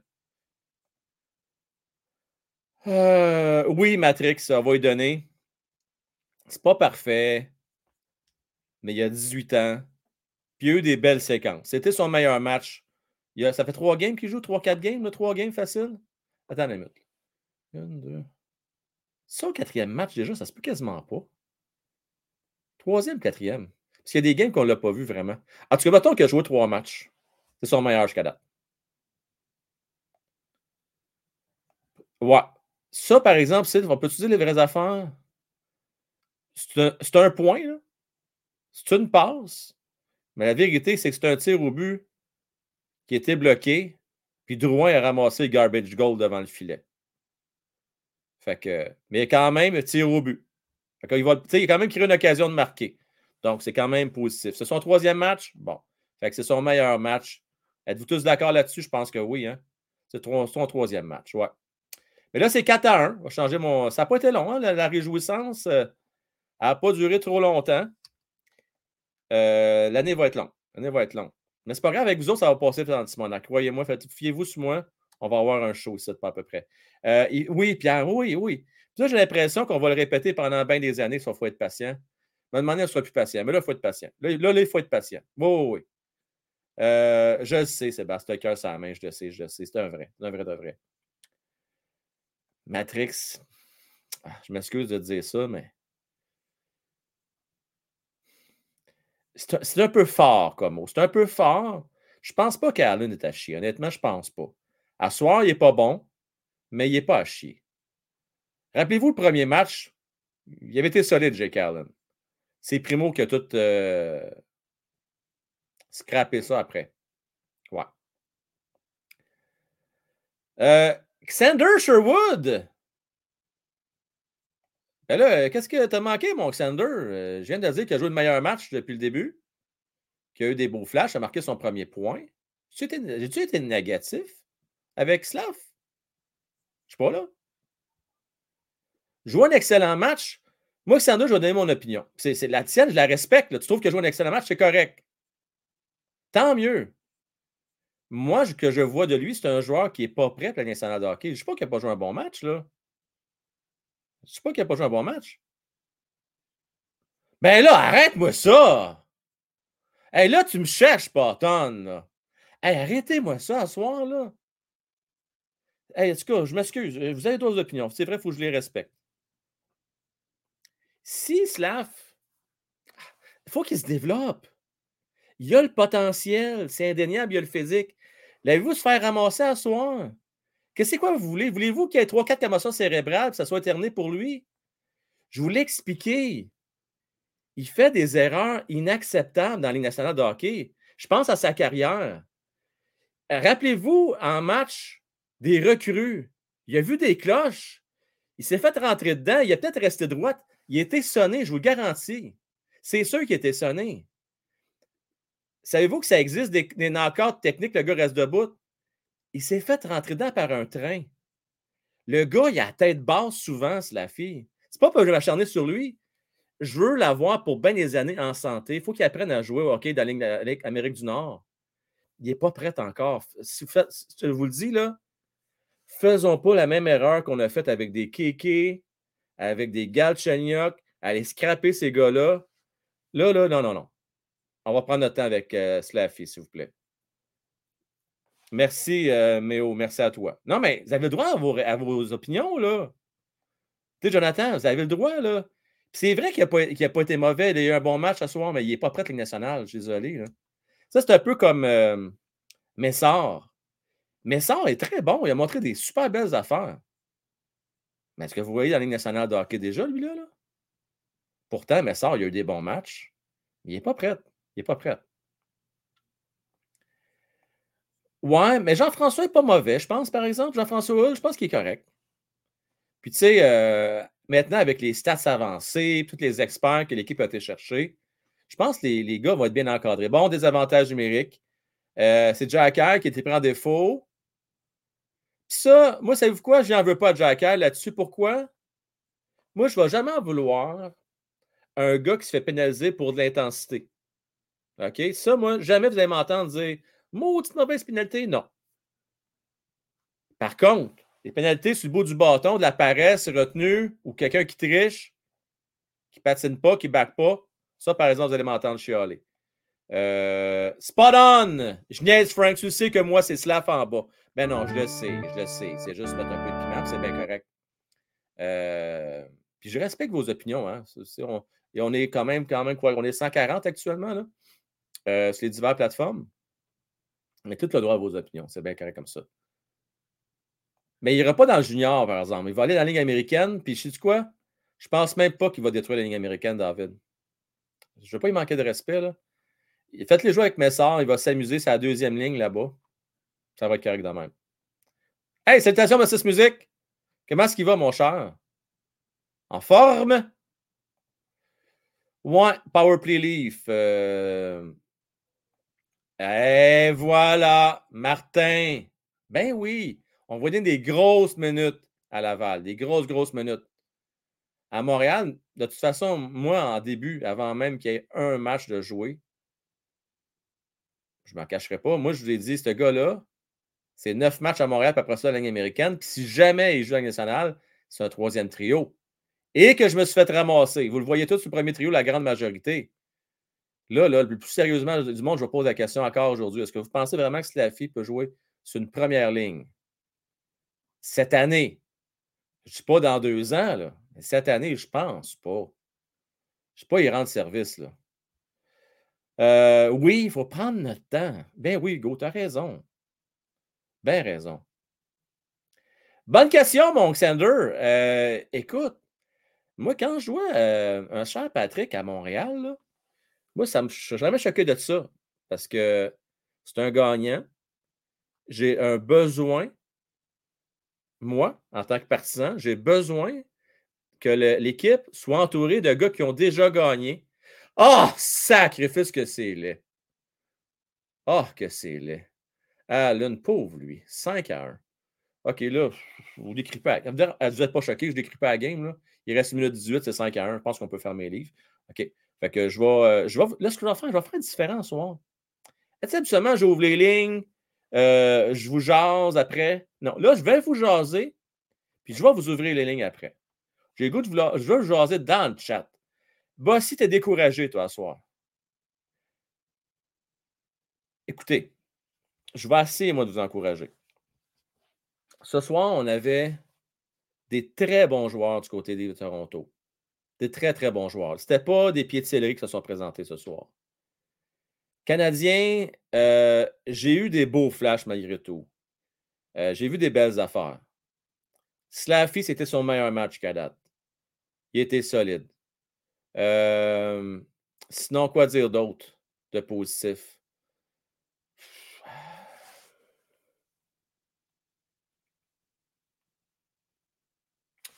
Euh, oui, Matrix, ça va lui donner. C'est pas parfait, mais il a 18 ans. Puis il a eu des belles séquences. C'était son meilleur match. Ça fait trois games qu'il joue, trois, quatre games, là, trois games facile. Attends une minute. Une, deux. Son quatrième match déjà, ça se peut quasiment pas. Troisième, quatrième. Parce qu'il y a des games qu'on ne l'a pas vu vraiment. En tout cas, mettons qu'il a joué trois matchs. C'est son meilleur jusqu'à date. Ouais. Ça, par exemple, on peut utiliser les vraies affaires? C'est un, point, là. C'est une passe. Mais la vérité, c'est que c'est un tir au but qui était bloqué. Puis Drouin a ramassé garbage goal devant le filet. Fait que, mais quand même, un tir au but. Qu'il va, il a quand même créé une occasion de marquer. Donc, c'est quand même positif. C'est son troisième match? Bon. Fait que c'est son meilleur match. Êtes-vous tous d'accord là-dessus? Je pense que oui. Hein? C'est son troisième match. Ouais. Mais là, c'est 4 à 1. On va mon. Ça n'a pas été long, hein, la, la réjouissance. Elle n'a pas duré trop longtemps. Euh, L'année va être longue. L'année va être longue. Mais c'est pas grave, avec vous autres, ça va passer dans Simonac. Croyez-moi, fiez-vous sur moi. On va avoir un show ici, pas à peu près. Euh, oui, Pierre, oui, oui. J'ai l'impression qu'on va le répéter pendant bien des années, il faut être patient. Je me demandais on sera plus patient. Mais là, il faut être patient. Là, là, il faut être patient. Oui, oui, oui. Euh, je le sais, Sébastien, le cœur sur la main, je le sais, je le sais. C'est un vrai. Un vrai de vrai. Matrix. Ah, je m'excuse de dire ça, mais. C'est un, peu fort comme mot. C'est un peu fort. Je pense pas qu'Allen est à chier. Honnêtement, je pense pas. À soir, il n'est pas bon, mais il n'est pas à chier. Rappelez-vous le premier match, il avait été solide, Jake Allen. C'est Primo qui a tout euh, scrappé ça après. Ouais. Euh, Xander Sherwood. Ben euh, qu'est-ce que t'as manqué, mon Xander? Euh, je viens de dire qu'il a joué le meilleur match depuis le début, qu'il a eu des beaux flashs, a marqué son premier point. J'ai-tu été, négatif avec Slav? Je suis pas là. Jouer un excellent match. Moi, Xander, je vais donner mon opinion. C'est, la tienne, je la respecte. Tu trouves qu'il a joué un excellent match, c'est correct? Tant mieux. Moi, ce que je vois de lui, c'est un joueur qui n'est pas prêt pour la nationale de hockey. Je ne dis pas qu'il n'a pas joué un bon match, là. Je dis pas qu'il n'a pas joué un bon match. Ben là, arrête-moi ça! Hey, là, tu me cherches, Patton. Hey, arrêtez-moi ça, ce soir, là. Hey, en tout cas, je m'excuse. euh, Vous avez d'autres opinions. C'est vrai, il faut que je les respecte. Si Slav, il faut qu'il se développe. Il a le potentiel, c'est indéniable, il a le physique. L'avez-vous se faire ramasser à soir? Qu'est-ce que c'est quoi vous voulez? Voulez-vous qu'il y ait 3-4 commotions cérébrales que ça soit terminé pour lui? Je vous l'ai expliqué. Il fait des erreurs inacceptables dans la Ligue nationale de hockey. Je pense à sa carrière. Rappelez-vous, en match des recrues, il a vu des cloches. Il s'est fait rentrer dedans. Il a peut-être resté droite. Il a été sonné, je vous le garantis. C'est sûr qu'il a été sonné. Savez-vous que ça existe des, des techniques, le gars reste debout? Il s'est fait rentrer dedans par un train. Le gars, il a la tête basse souvent, c'est la fille. C'est pas que je m'acharner sur lui. Je veux l'avoir pour bien des années en santé. Il faut qu'il apprenne à jouer au hockey dans la Ligue- Amérique du Nord. Il n'est pas prêt encore. Si je vous le dis, là, faisons pas la même erreur qu'on a faite avec des Kéké, avec des Galchenyuk, aller scraper ces gars-là. Là, là, non, non, non. On va prendre notre temps avec euh, Slaffy, s'il vous plaît. Merci, euh, Méo. Merci à toi. Non, mais vous avez le droit à vos, à vos opinions, là. Tu sais, Jonathan, vous avez le droit, là. C'est vrai qu'il n'a pas, pas été mauvais. Il a eu un bon match ce soir, mais il n'est pas prêt à Ligue nationale. Je suis désolé. Ça, c'est un peu comme euh, Messard. Messard est très bon. Il a montré des super belles affaires. Mais est-ce que vous voyez dans la Ligue nationale de hockey déjà, lui-là? Là? Pourtant, Messard, il a eu des bons matchs. Il n'est pas prêt. Il n'est pas prêt. Ouais, mais Jean-François n'est pas mauvais, je pense, par exemple. Jean-François Hull, je pense qu'il est correct. Puis, tu sais, euh, maintenant, avec les stats avancés, tous les experts que l'équipe a été chercher, je pense que les, les, gars vont être bien encadrés. Bon, des avantages numériques. Euh, c'est Jacker qui était pris en défaut. Puis ça, moi, savez-vous quoi? Je n'en veux pas à Jacker là-dessus. Pourquoi? Moi, je ne vais jamais en vouloir un gars qui se fait pénaliser pour de l'intensité. OK? Ça, moi, jamais vous allez m'entendre dire Maudite mauvaise pénalité, non. Par contre, les pénalités sur le bout du bâton, de la paresse retenue ou quelqu'un qui triche, qui patine pas, qui ne back pas, ça, par exemple, vous allez m'entendre chialer. Euh, spot on! Je niaise, Frank. Tu sais que moi, c'est slap en bas. Ben non, je le sais, je le sais. C'est juste mettre un peu de piment, c'est bien correct. Euh, puis je respecte vos opinions. Hein. on, et on est quand même, quand même, quoi? On est 140 actuellement, là, euh, sur les diverses plateformes. Mais tout le droit à vos opinions. C'est bien correct comme ça. Mais il n'ira pas dans le junior, par exemple. Il va aller dans la Ligue américaine, puis sais quoi? Je pense même pas qu'il va détruire la Ligue américaine, David. Je ne veux pas y manquer de respect. Là. Faites-les jouer avec Messard, il va s'amuser, c'est la deuxième ligne là-bas. Ça va être correct de même. Hey, salutations, M. Musique! Comment est-ce qu'il va, mon cher? En forme? Ouais, Powerplay Leaf. Euh, et voilà, Martin. Ben oui, on donner des grosses minutes à Laval, des grosses, grosses minutes. À Montréal, de toute façon, moi, en début, avant même qu'il y ait un match de jouer, je ne m'en cacherai pas. Moi, je vous ai dit, ce gars-là, c'est neuf matchs à Montréal, puis après ça, la ligne américaine. Puis si jamais il joue à la nationale, c'est un troisième trio. Et que je me suis fait ramasser. Vous le voyez tous sur le premier trio, la grande majorité. Là, le plus sérieusement du monde, je vous pose la question encore aujourd'hui. Est-ce que vous pensez vraiment que Slaffy peut jouer sur une première ligne cette année? Je ne dis pas dans deux ans, mais cette année, je ne pense pas. Je ne sais pas, il rend service. Là. Euh, oui, il faut prendre notre temps. Ben oui, Hugo, tu as raison. Ben raison. Bonne question, mon Xander. Euh, écoute, moi, quand je vois euh, un cher Patrick à Montréal, moi, ça me, je jamais choqué de ça parce que c'est un gagnant. J'ai un besoin, moi, en tant que partisan, j'ai besoin que l'équipe soit entourée de gars qui ont déjà gagné. Oh, sacrifice que c'est laid. Oh, que c'est laid. Ah, l'une pauvre, lui. 5 à 1. OK, là, vous décrivez pas. Vous n'êtes pas choqué, je décris pas la game. Là? Il reste 1 minute 18, c'est 5 à 1. Je pense qu'on peut fermer les livres. OK. Fait que je vais, euh, je vais. Là, ce que je vais faire, je vais faire une différence soir. Tu sais, absolument, j'ouvre les lignes, euh, je vous jase après. Non, là, je vais vous jaser, puis je vais vous ouvrir les lignes après. J'ai le goût de vous, je vais vous jaser dans le chat. Bah, si tu es découragé, toi, ce soir. Écoutez, je vais essayer, moi, de vous encourager. Ce soir, on avait des très bons joueurs du côté de Toronto des très, très bons joueurs. Ce n'était pas des pieds de céleri qui se sont présentés ce soir. Canadiens, euh, j'ai eu des beaux flashs malgré tout. Euh, j'ai vu des belles affaires. Slaffy, c'était son meilleur match qu'à date. Il était solide. Euh, sinon, quoi dire d'autre de positif?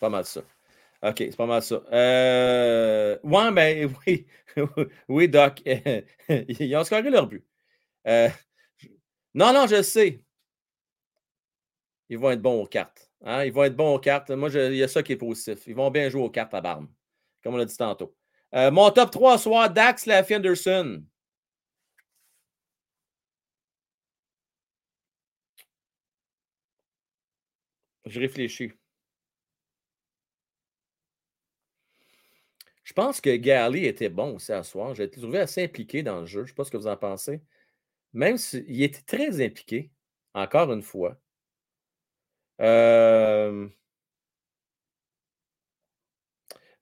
Pas mal ça. OK, c'est pas mal ça. Euh, ouais, ben oui. oui, Doc. Ils ont scoré leur but. Euh, non, non, je sais. Ils vont être bons aux cartes. Hein? Ils vont être bons aux cartes. Moi, il y a ça qui est positif. Ils vont bien jouer aux cartes à Barne, comme on l'a dit tantôt. Euh, mon top 3 soir, Dax Laffy Anderson. Je réfléchis. Je pense que Gally était bon aussi à soir. J'ai trouvé assez impliqué dans le jeu. Je ne sais pas ce que vous en pensez. Même s'il était très impliqué, encore une fois. Euh,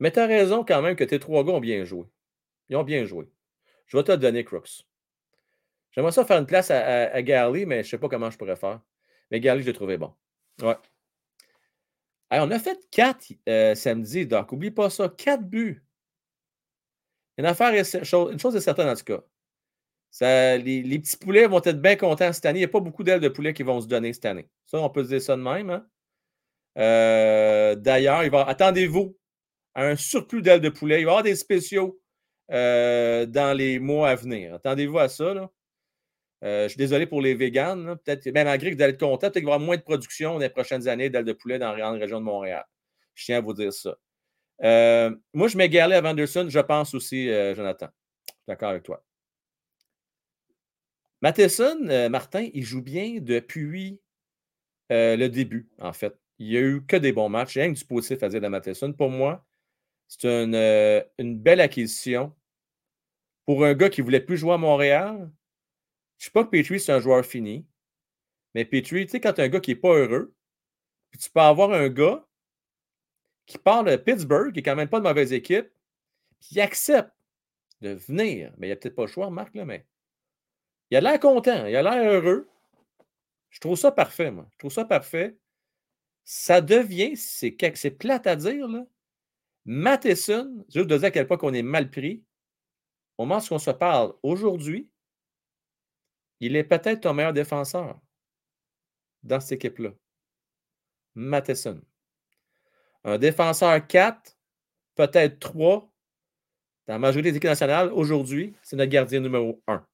mais tu as raison quand même que tes trois gars ont bien joué. Ils ont bien joué. Je vais te donner, Crooks. J'aimerais ça faire une place à, à, mais je ne sais pas comment je pourrais faire. Mais Gally, je l'ai trouvé bon. Ouais. Hey, on a fait quatre euh, samedi, Doc. Oublie pas ça. Quatre buts. Une affaire, chose- une chose est certaine en tout cas. Les, petits poulets vont être bien contents cette année. Il n'y a pas beaucoup d'ailes de poulet qui vont se donner cette année. Ça, on peut se dire ça de même. hein. Euh, D'ailleurs, attendez-vous à un surplus d'ailes de poulet. Il va y avoir des spéciaux euh, dans les mois à venir. Attendez-vous à ça. Euh, je suis désolé pour les véganes. Peut-être, ben, malgré que vous allez être content, peut-être qu'il va y avoir moins de production dans les prochaines années d'ailes de poulet dans la région de Montréal. Je tiens à vous dire ça. Euh, moi, je m'égalais à Vanderson, je pense aussi, euh, Jonathan. D'accord avec toi. Matheson, euh, Martin, il joue bien depuis euh, le début, en fait. Il n'y a eu que des bons matchs. Il y a rien que du positif à dire de Matheson. Pour moi, c'est une, belle acquisition pour un gars qui ne voulait plus jouer à Montréal. Je ne sais pas que Petrie, c'est un joueur fini. Mais Petrie, tu sais, quand tu as un gars qui n'est pas heureux, tu peux avoir un gars qui part de Pittsburgh, qui n'est quand même pas de mauvaise équipe, qui accepte de venir. Mais il n'y a peut-être pas le choix, Marc, là, il a l'air content, il a l'air heureux. Je trouve ça parfait, moi. Je trouve ça parfait. Ça devient, c'est c'est plate à dire, là. Matheson, je veux dire à quel point on est mal pris. Au moment où on se parle aujourd'hui, il est peut-être ton meilleur défenseur dans cette équipe-là. Matheson. Un défenseur 4, peut-être 3, dans la majorité des équipes nationales, aujourd'hui, c'est notre gardien numéro 1.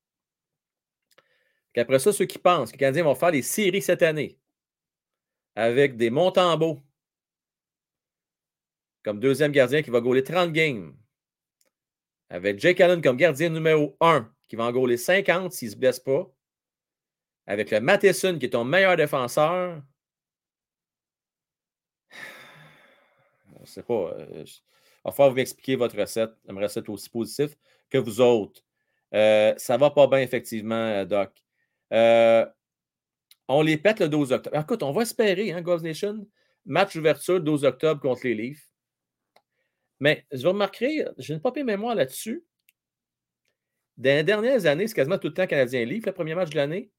Après ça, ceux qui pensent que les Canadiens vont faire les séries cette année avec des Montembeaux comme deuxième gardien qui va gauler 30 games, avec Jake Allen comme gardien numéro 1 qui va en gauler 50 s'il ne se blesse pas, avec le Matheson qui est ton meilleur défenseur, je ne sais pas. euh, je- falloir vous m'expliquer votre recette, une recette aussi positive que vous autres. Euh, ça ne va pas bien, effectivement, euh, Doc. Euh, on les pète le 12 octobre. Écoute, on va espérer, hein, Ghost Nation. Match d'ouverture le 12 octobre contre les Leafs. Mais je vais remarquer, j'ai une pire mémoire là-dessus. Dans les dernières années, c'est quasiment tout le temps Canadien Leafs, le premier match de l'année.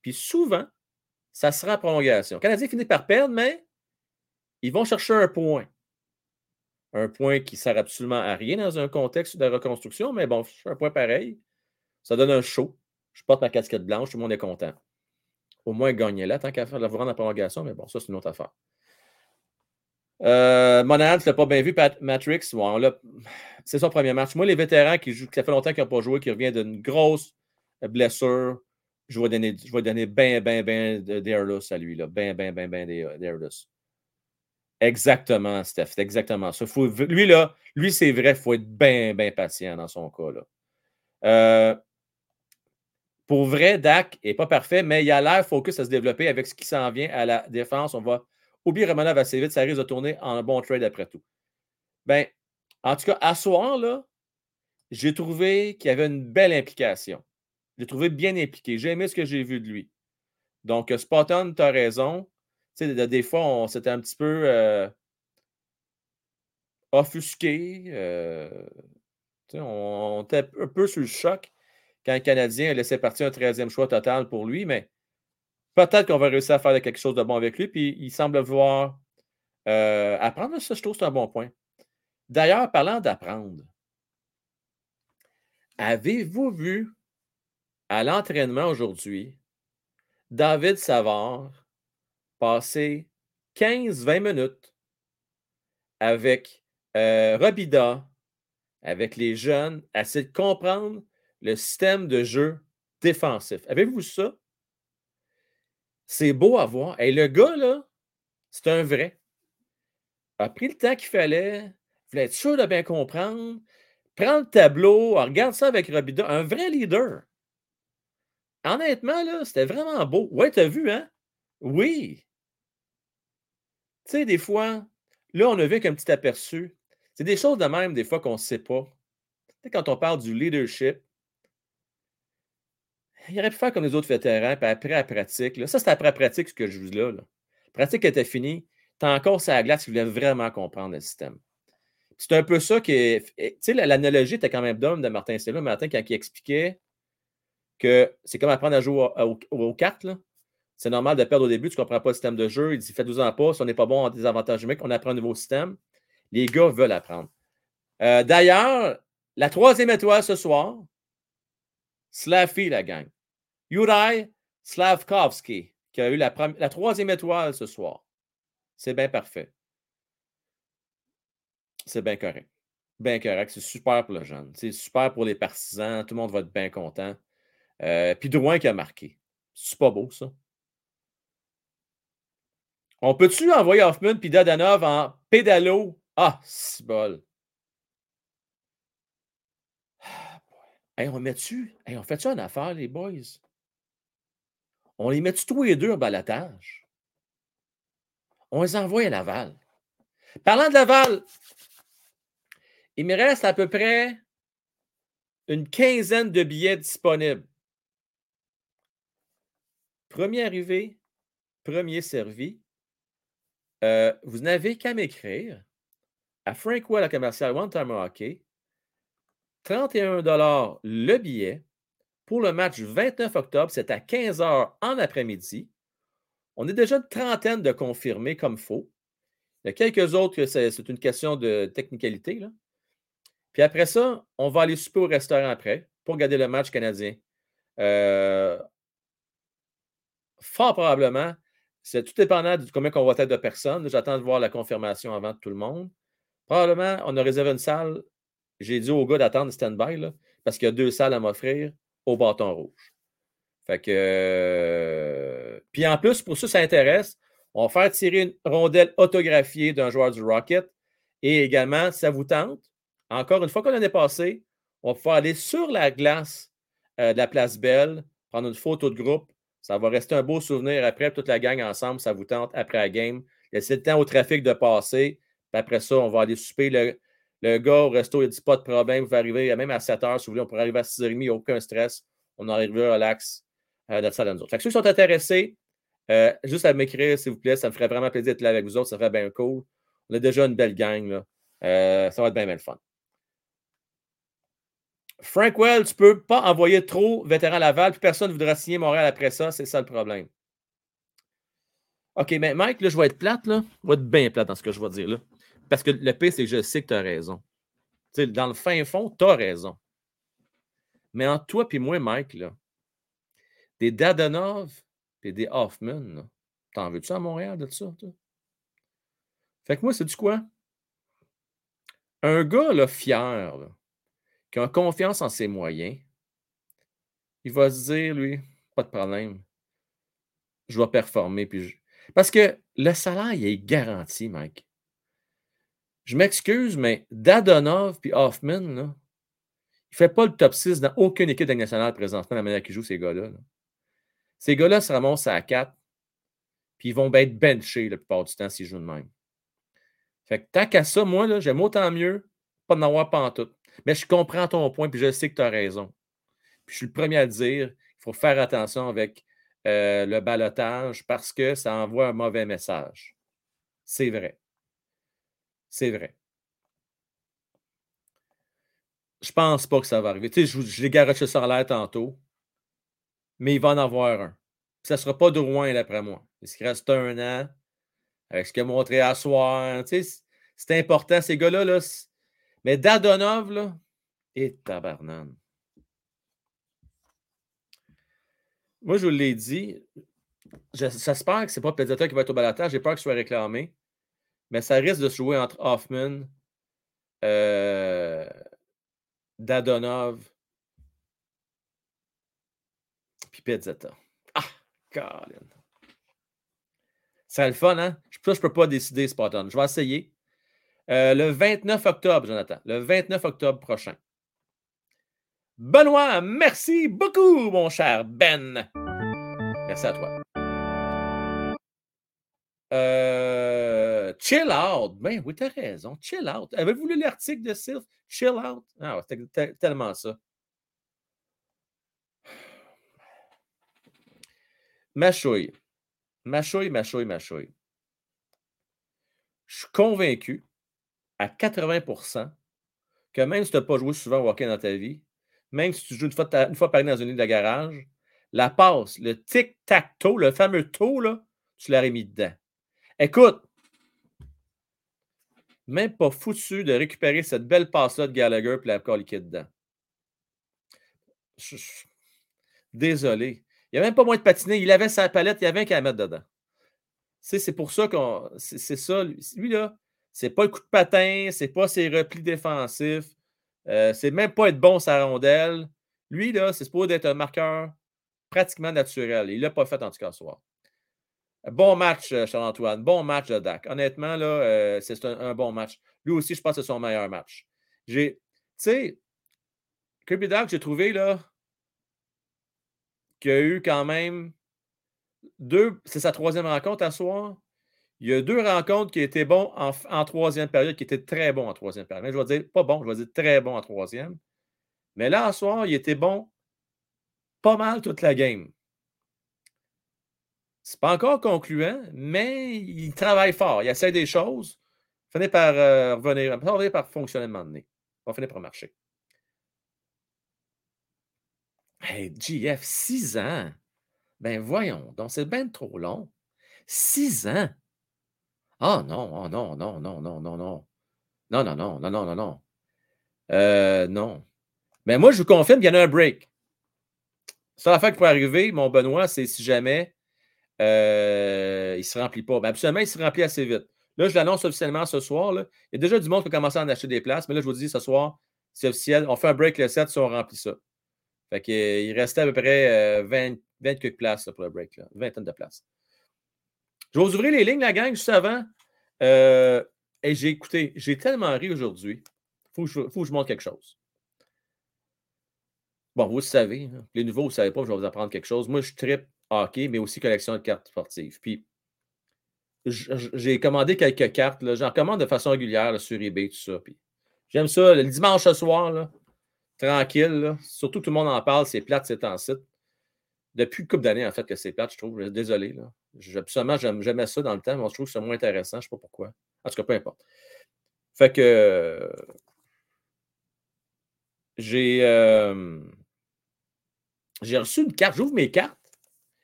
Puis souvent, ça sera en prolongation. Le Canadien finit par perdre, mais ils vont chercher un point. Un point qui ne sert absolument à rien dans un contexte de reconstruction, mais bon, un point pareil. Ça donne un show. Je porte ma casquette blanche, tout le monde est content. Au moins, gagner là, tant qu'à faire la en prolongation, mais bon, ça, c'est une autre affaire. Euh, Monahan, tu l'as pas bien vu, Pat- Matrix? L'a- c'est son premier match. Moi, les vétérans qui jouent, ça fait longtemps qu'ils n'ont pas joué, qui reviennent d'une grosse blessure, je vais donner, je vais donner ben, ben, ben d'airless à lui. Là. Ben, ben, ben, ben d'air- d'airless. Exactement, Steph. Exactement ça. Faut, lui, là, lui, c'est vrai, il faut être bien, bien patient dans son cas. Là. Euh, pour vrai, Dak n'est pas parfait, mais il a l'air focus à se développer avec ce qui s'en vient à la défense. On va oublier Romanov assez vite, ça risque de tourner en un bon trade après tout. Ben, en tout cas, à soir, là, j'ai trouvé qu'il y avait une belle implication. J'ai trouvé bien impliqué. J'ai aimé ce que j'ai vu de lui. Donc, euh, Spotton, tu as raison. Sais, de- des fois, on s'était un petit peu euh, offusqué. euh, on, on était un peu sur le choc quand le Canadien a laissé partir un 13e choix total pour lui, mais peut-être qu'on va réussir à faire quelque chose de bon avec lui. Puis il semble vouloir euh, apprendre. Ça, je trouve c'est un bon point. D'ailleurs, parlant d'apprendre, avez-vous vu à l'entraînement aujourd'hui David Savard passer 15-20 minutes avec euh, Robida, avec les jeunes, à essayer de comprendre le système de jeu défensif. Avez-vous ça? C'est beau à voir. Et le gars, là, c'est un vrai. A pris le temps qu'il fallait, voulait être sûr de bien comprendre, prend le tableau, regarde ça avec Robida, un vrai leader. Honnêtement, là, c'était vraiment beau. Ouais, t'as vu, hein? Oui. Tu sais, des fois, là, on a vu qu'un petit aperçu. C'est des choses de même, des fois, qu'on ne sait pas. Quand on parle du leadership, il aurait pu faire comme les autres vétérans, puis après la pratique. Là, ça, c'est après la pratique ce que je vous là. là. Pratique était finie. Tu as encore ça à la glace qui voulait vraiment comprendre le système. C'est un peu ça que. Tu sais, l'analogie était quand même d'homme de Martin Stella, Martin, quand il expliquait que c'est comme apprendre à jouer au- au- aux cartes. Là. C'est normal de perdre au début, tu ne comprends pas le système de jeu. Il dit faites-vous en pas, si on n'est pas bon en désavantage numérique, on apprend un nouveau système. Les gars veulent apprendre. Euh, D'ailleurs, la troisième étoile ce soir, Slaffy, la gang. Yuraj Slavkovski, qui a eu la troisième étoile ce soir. C'est bien parfait. C'est bien correct. Bien correct. C'est super pour le jeune. C'est super pour les partisans. Tout le monde va être bien content. Euh, puis Drouin qui a marqué. C'est pas beau, ça. On peut-tu envoyer Hoffman puis Dadanov en pédalo? Ah, c'est bol. Hey, on met-tu? Hey, on fait-tu une affaire, les boys? On les met-tu tous les deux en balatage? On les envoie à Laval. Parlant de Laval, il me reste à peu près une quinzaine de billets disponibles. Premier arrivé, premier servi. Euh, vous n'avez qu'à m'écrire à Frankwell à commercial One Time Hockey. 31 le billet pour le match du 29 octobre. C'est à 15 h en après-midi. On est déjà une trentaine de confirmés comme faux. Il y a quelques autres que c'est c'est une question de technicalité. Là. Puis après ça, on va aller souper au restaurant après pour regarder le match canadien. Euh, fort probablement, c'est tout dépendant de combien on va être de personnes. J'attends de voir la confirmation avant tout le monde. Probablement, on a réservé une salle. J'ai dit au gars d'attendre stand-by parce qu'il y a deux salles à m'offrir au bâton rouge. Fait que. euh, Puis en plus, pour ceux qui ça intéresse, on va faire tirer une rondelle autographiée d'un joueur du Rocket. Et également, si ça vous tente, encore une fois que l'année passée, on va pouvoir aller sur la glace euh, de la place Belle, prendre une photo de groupe. Ça va rester un beau souvenir après, toute la gang ensemble, ça vous tente après la game. Laissez le temps au trafic de passer. Puis après ça, on va aller souper. Le, le gars au resto, il dit pas de problème. Vous pouvez arriver même à 7 h si vous voulez. On pourrait arriver à 6 h 30, il n'y a aucun stress. On arrive relax euh, dans salle à nous. Fait ceux qui sont intéressés, euh, juste à m'écrire, s'il vous plaît. Ça me ferait vraiment plaisir d'être là avec vous autres. Ça ferait bien cool. On a déjà une belle gang. Là. Euh, ça va être bien, bien le fun. Frankwell, tu ne peux pas envoyer trop vétéran Laval, puis personne ne voudra signer Montréal après ça. C'est ça le problème. OK, mais Mike, là, je vais être plate, là. Je vais être bien plate dans ce que je vais dire, là. Parce que le pire, c'est que je sais que tu as raison. Tu sais, dans le fin fond, tu as raison. Mais entre toi et moi, Mike, là, des Dadanov et des Hoffman, t'en veux-tu à Montréal de ça? Fait que moi, c'est du quoi? Un gars, là, fier, qui a confiance en ses moyens, il va se dire, lui, pas de problème. Je vais performer. Puis je- Parce que le salaire, il est garanti, Mike. Je m'excuse, mais Dadonov puis Hoffman, là, il ne fait pas le top 6 dans aucune équipe nationale présentement, la manière qu'ils jouent, ces gars-là. là. Ces gars-là se ramassent à 4, puis ils vont être benchés la plupart du temps s'ils jouent de même. Fait que tant qu'à ça, moi, j'aime autant mieux pas d'en avoir pas en tout. Mais je comprends ton point, puis je sais que tu as raison. Puis je suis le premier à dire, il faut faire attention avec euh, le balotage parce que ça envoie un mauvais message. C'est vrai. C'est vrai. Je pense pas que ça va arriver. Tu sais, je, je l'ai garoché en l'air tantôt, mais il va en avoir un. Ça ne sera pas de Rouen, d'après moi. Il se reste un an avec ce qu'il a montré à soir. Tu sais, c'est- important, ces gars-là. Là, c'est- mais Dadonov, là, et tabarnane. Moi, je vous l'ai dit, je- j'espère que ce n'est pas Pezzetta qui va être au balatage. J'ai peur qu'il soit réclamé. Mais ça risque de se jouer entre Hoffman, euh, Dadonov, puis Pezzetta. Ah, Colin. C'est le fun, hein? Ça, je ne peux pas décider, Spartan. Je vais essayer. Euh, le 29 octobre, Jonathan. Le 29 octobre prochain. Benoît, merci beaucoup, mon cher Ben. Merci à toi. Euh, chill out. Ben oui, t'as raison. Chill out. Avez-vous lu l'article de Sylph? Chill out? Ah, c'était te- tellement ça. Machouille. Machouille, machouille, machouille. Je suis convaincu à 80% que même si tu n'as pas joué souvent au hockey dans ta vie, même si tu joues une fois, par année dans une ligue de garage, la passe, le tic-tac-toe, le fameux toe, là, tu l'aurais mis dedans. Écoute, même pas foutu de récupérer cette belle passe-là de Gallagher et la coliquer dedans. Désolé. Il n'y a même pas moins de patiner. Il avait sa palette, il y avait un qu'à mettre dedans. C'est pour ça qu'on. C'est ça. Lui, là, c'est pas le coup de patin, c'est pas ses replis défensifs, euh, c'est même pas être bon sa rondelle. Lui, là, c'est supposé être un marqueur pratiquement naturel. Il l'a pas fait en tout cas ce soir. Bon match, euh, Charles-Antoine. Bon match de Dak. Honnêtement, là, euh, c'est un, bon match. Lui aussi, je pense que c'est son meilleur match. J'ai. Tu sais, Kirby Dak, j'ai trouvé là qu'il y a eu quand même deux. C'est sa troisième rencontre à soir. Il y a deux rencontres qui étaient bons en, en troisième période, qui étaient très bons en troisième période. Je vais dire pas bon, je vais dire très bon en troisième. Mais là, à soir, il était bon pas mal toute la game. C'est pas encore concluant, mais il travaille fort. Il essaie des choses. Il finit par euh, revenir, par fonctionner un moment donné. Il va finir par marcher. Hey, GF, 6 ans? Ben voyons, donc c'est bien trop long. 6 ans? Ah non, oh non, non, non, non, non, non. Non, non, non, non, non, non, non. Euh, non. Mais moi, je vous confirme qu'il y en a un break. Ça, l'affaire qui pourrait arriver, mon Benoît, c'est si jamais euh, il ne se remplit pas. Ben, absolument, il se remplit assez vite. Là, je l'annonce officiellement ce soir. là. Il y a déjà du monde qui a commencé à en acheter des places, mais là, je vous dis ce soir, c'est officiel. On fait un break le 7 si on remplit ça. Fait que, euh, restait à peu près euh, 20, 20 quelques places pour le break. Là. Vingtaine de places. Je vais vous ouvrir les lignes, la gang, juste avant. Euh, et j'ai écouté, j'ai tellement ri aujourd'hui. Il faut, que je- montre quelque chose. Bon, vous le savez, hein. les nouveaux, vous ne savez pas, je vais vous apprendre quelque chose. Moi, je tripe hockey, mais aussi collection de cartes sportives. Puis, j'ai commandé quelques cartes. J'en commande de façon régulière sur eBay, tout ça. Puis, j'aime ça. Le dimanche soir, tranquille. Surtout tout le monde en parle, c'est plate, c'est en site. Depuis une couple d'années, en fait, que c'est plate, je trouve. Désolé. Là. Absolument, j'aimais ça dans le temps, mais je trouve que c'est moins intéressant. Je ne sais pas pourquoi. En tout cas, peu importe. Fait que euh, j'ai euh, j'ai reçu une carte. J'ouvre mes cartes.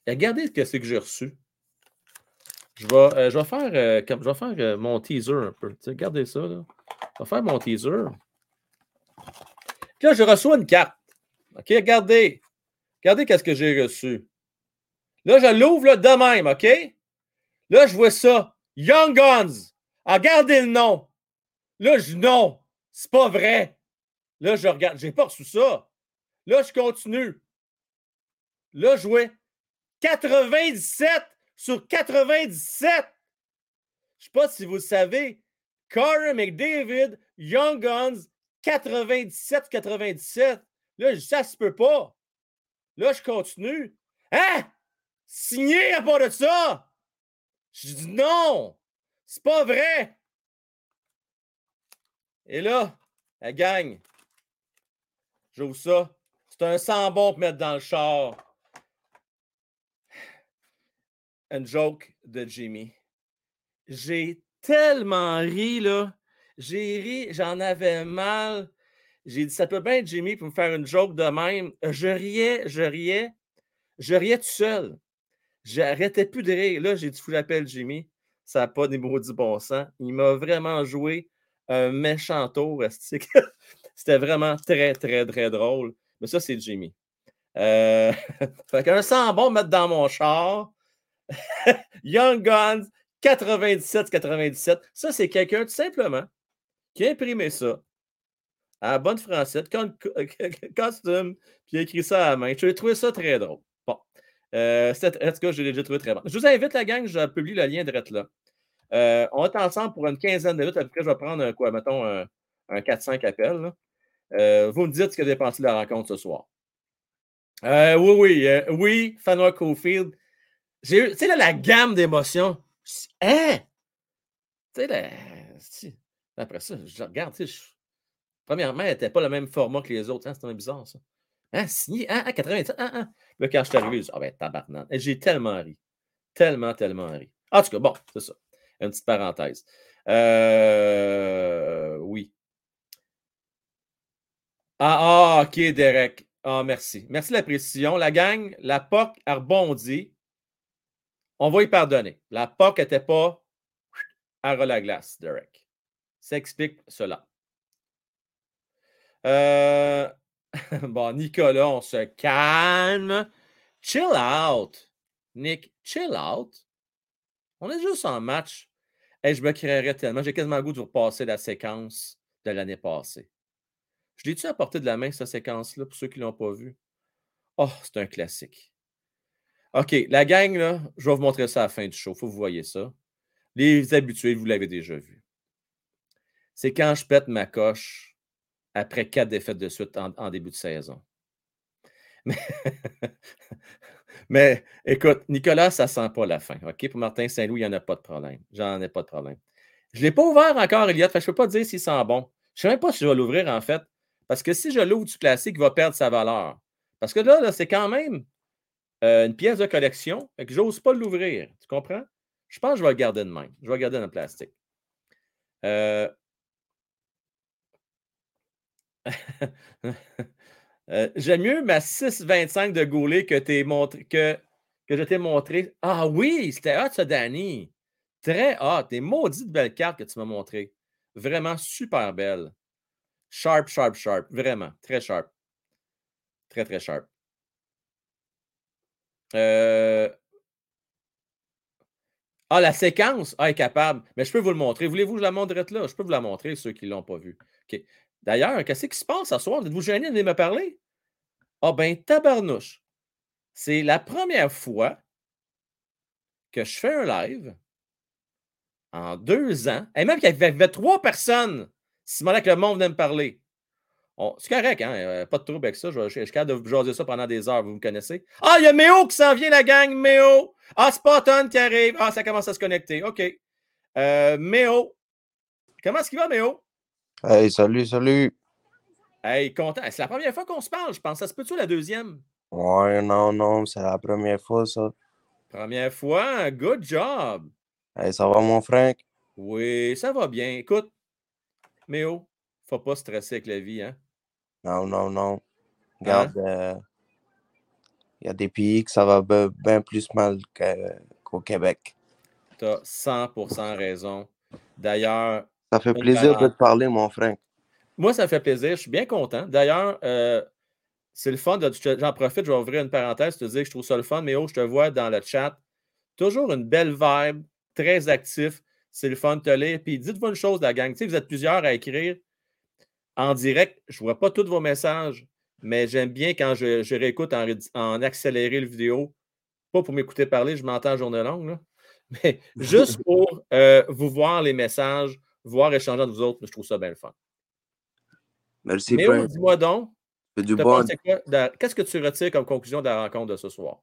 Regardez ce que c'est que j'ai reçu. Je vais, euh, je vais faire, euh, comme- je vais faire euh, mon teaser un peu. Regardez ça. Je vais faire mon teaser. Puis là, je reçois une carte. OK, regardez. Regardez qu'est-ce que j'ai reçu. Là, je l'ouvre de même, OK? Là, je vois ça. Young Guns. Ah, Regardez le nom. Là, je non. C'est pas vrai. Là, je regarde. J'ai pas reçu ça. Là, je continue. Là, je vois 97 sur 97. Je sais pas si vous le savez. Corey McDavid, Young Guns, 97-97. Là, je dis, ça se peut pas. Là, je continue. Hein? Signé à part de ça? Je dis non, c'est pas vrai. Et là, la gang, j'ouvre ça. C'est un sambon pour mettre dans le char. Une joke de Jimmy. J'ai tellement ri, là. J'ai ri, j'en avais mal. J'ai dit, ça peut bien être Jimmy pour me faire une joke de même. Je riais, je riais. Je riais tout seul. J'arrêtais plus de rire. Là, j'ai dit, que j'appelle Jimmy. Ça n'a pas des maudits bon sens. Il m'a vraiment joué un méchant tour. C'était vraiment très, très, très drôle. Mais ça, c'est Jimmy. Euh, fait qu'un sang bon mettre dans mon char. Young Guns 97-97. Ça, c'est quelqu'un tout simplement qui a imprimé ça à la bonne française, costume, puis a écrit ça à la main. J'ai trouvé ça très drôle. Bon. Euh, en tout cas, je l'ai déjà trouvé très bon. Je vous invite, la gang, je publie le lien direct là. Euh, on est ensemble pour une quinzaine de minutes. Après, je vais prendre un, quoi, mettons, un, un 4-5 appels. là. Euh, vous me dites ce que vous avez pensé de la rencontre ce soir. Euh, oui, oui, euh, oui, Fanwa Cofield. J'ai eu, tu sais, là, la gamme d'émotions. Hein? Tu sais, si. après ça, je regarde, tu sais, premièrement, elle n'était pas le même format que les autres. Hein? C'était bizarre, ça. Hein, signé, hein, hein, 87, hein, hein. Là, quand je suis arrivé, ah ben, J'ai tellement ri. Tellement, tellement ri. En tout cas, bon, c'est ça. Une petite parenthèse. Euh, oui. Ah, ah, ok, Derek. Ah, merci. Merci de la précision. La gang, la POC a rebondi. On va y pardonner. La POC n'était pas à la glace, Derek. Ça explique cela. Euh, bon, Nicolas, on se calme. Chill out. Nick, chill out. On est juste en match. Et je me créerais tellement. J'ai quasiment le goût de vous repasser la séquence de l'année passée. Je l'ai-tu à portée de la main, cette séquence-là, pour ceux qui ne l'ont pas vu? Oh, c'est un classique. OK, la gang, là, je vais vous montrer ça à la fin du show. Faut que vous voyez ça. Les habitués, vous l'avez déjà vu. C'est quand je pète ma coche après quatre défaites de suite en, début de saison. Mais, écoute, Nicolas, ça sent pas la fin. OK? Pour Martin Saint-Louis, il n'y en a pas de problème. J'en ai pas de problème. Je ne l'ai pas ouvert encore, Elliot. Fait que je ne peux pas dire s'il sent bon. Je ne sais même pas si je vais l'ouvrir, en fait. Parce que si je l'ouvre du classique, il va perdre sa valeur. Parce que là, là c'est quand même euh, une pièce de collection. Fait que j'ose pas l'ouvrir. Tu comprends? Je pense que je vais le garder de même. Je vais le garder dans le plastique. Euh... Euh, J'aime mieux ma 6,25 de Goulet que, montré, que, que je t'ai montré. Ah oui, c'était hot, ça, Danny. Très hot. Des maudites belles cartes que tu m'as montrées. Vraiment super belles. Sharp, sharp, sharp. Vraiment. Très sharp. Très, très sharp. Euh... Ah, la séquence? Ah, est capable. Mais je peux vous le montrer. Voulez-vous que je la montre là? Je peux vous la montrer, ceux qui ne l'ont pas vue. OK. D'ailleurs, qu'est-ce qui se passe ce soir? Êtes-vous gêné de me parler? Ah ben, tabarnouche. C'est la première fois que je fais un live en deux ans. Et même qu'il y avait trois personnes. Si que le monde venait me parler. c'est correct, hein? Euh, pas de trouble avec ça. Je, suis capable de vous jaser ça pendant des heures, vous me connaissez. Ah, il y a Méo qui s'en vient, la gang, Méo. Ah, Spotton qui arrive. Ah, ça commence à se connecter. OK. Euh, Méo. Comment est-ce qu'il va, Méo? Hey, salut, salut. Hey, content. C'est la première fois qu'on se parle, je pense. Ça se peut-tu la deuxième? Ouais, non, non, c'est la première fois, ça. Première fois, good job. Hey, ça va, mon Frank? Oui, ça va bien. Écoute, Méo, faut pas stresser avec la vie, hein? Non, non, non. Regarde, il hein? euh, y a des pays que ça va bien plus mal qu'au Québec. Tu as 100% raison. D'ailleurs, ça fait plaisir de te parler, mon frère. Moi, ça fait plaisir. Je suis bien content. D'ailleurs, euh, c'est le fun. J'en profite, je vais ouvrir une parenthèse, te dire que je trouve ça le fun. Mais oh, je te vois dans le chat. Toujours une belle vibe, très actif. C'est le fun de te lire. Puis dites-vous une chose, la gang. vous êtes plusieurs à écrire en direct. Je ne vois pas tous vos messages, mais j'aime bien quand je, réécoute en, accéléré le vidéo. Pas pour m'écouter parler, je m'entends journée longue, mais juste pour euh, vous voir les messages, voir échanger entre vous autres, je trouve ça bien le fun. Merci, Mais dis-moi donc, qu'est-ce que tu retires comme conclusion de la rencontre de ce soir?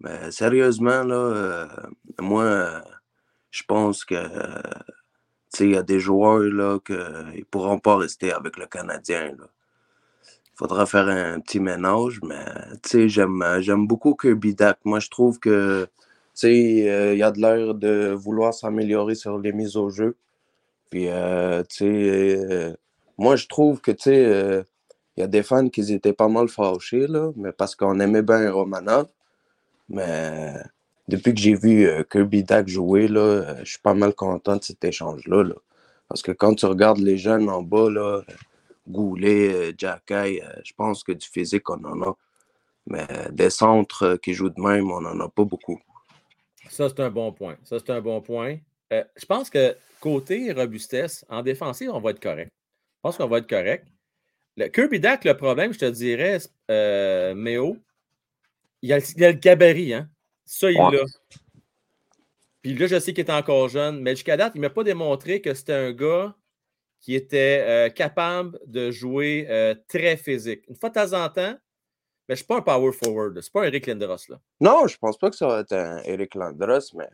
Ben, sérieusement, là, euh, moi, je pense que il y a des joueurs là, qui ne pourront pas rester avec le Canadien. Il faudra faire un petit ménage, mais j'aime, beaucoup Kirby Dak. Moi, je trouve que euh, il y a de l'air de vouloir s'améliorer sur les mises au jeu. Puis, euh, tu sais, euh, moi, je trouve que, tu sais, euh, il y a des fans qui étaient pas mal fâchés, là, mais parce qu'on aimait bien Romanov. Mais depuis que j'ai vu Kirby Dak jouer, là, je suis pas mal content de cet échange-là. Là. Parce que quand tu regardes les jeunes en bas, là, Goulet, Jacky, je pense que du physique, on en a. Mais des centres qui jouent de même, on n'en a pas beaucoup. Ça, c'est un bon point. Ça, c'est un bon point. je pense que côté robustesse, en défensive, on va être correct. Je pense qu'on va être correct. Le Kirby Dak, le problème, je te dirais, euh, Méo, il y, a, le gabarit, hein? Ça, il l'a. Puis là, je sais qu'il est encore jeune, mais jusqu'à date, il ne m'a pas démontré que c'était un gars qui était euh, capable de jouer euh, très physique. Une fois de temps en temps, mais je ne suis pas un power forward. Ce n'est pas un Eric Lindros. Là. Non, je ne pense pas que ça va être un Eric Lindros, mais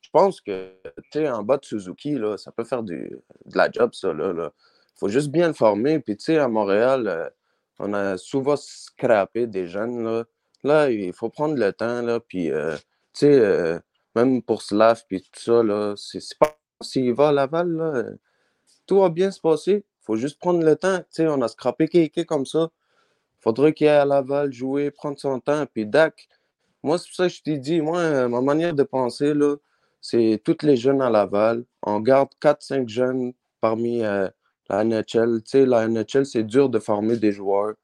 je pense que tu en bas de Suzuki, là, ça peut faire du, de la job, ça. Il faut juste bien le former. Puis, tu sais, à Montréal, euh, on a souvent scrappé des jeunes. Là, là il faut prendre le temps. Là, puis, euh, tu sais, euh, même pour Slav, puis tout ça, là, c'est pas s'il va à Laval, là, tout va bien se passer. Il faut juste prendre le temps. Tu sais, on a scrappé quelqu'un comme ça faudrait qu'il aille à Laval jouer, prendre son temps. Puis Dak, moi, c'est pour ça que je t'ai dit, moi, euh, ma manière de penser, c'est tous les jeunes à Laval. On garde 4-5 jeunes parmi euh, la NHL. Tu la NHL, c'est dur de former des joueurs.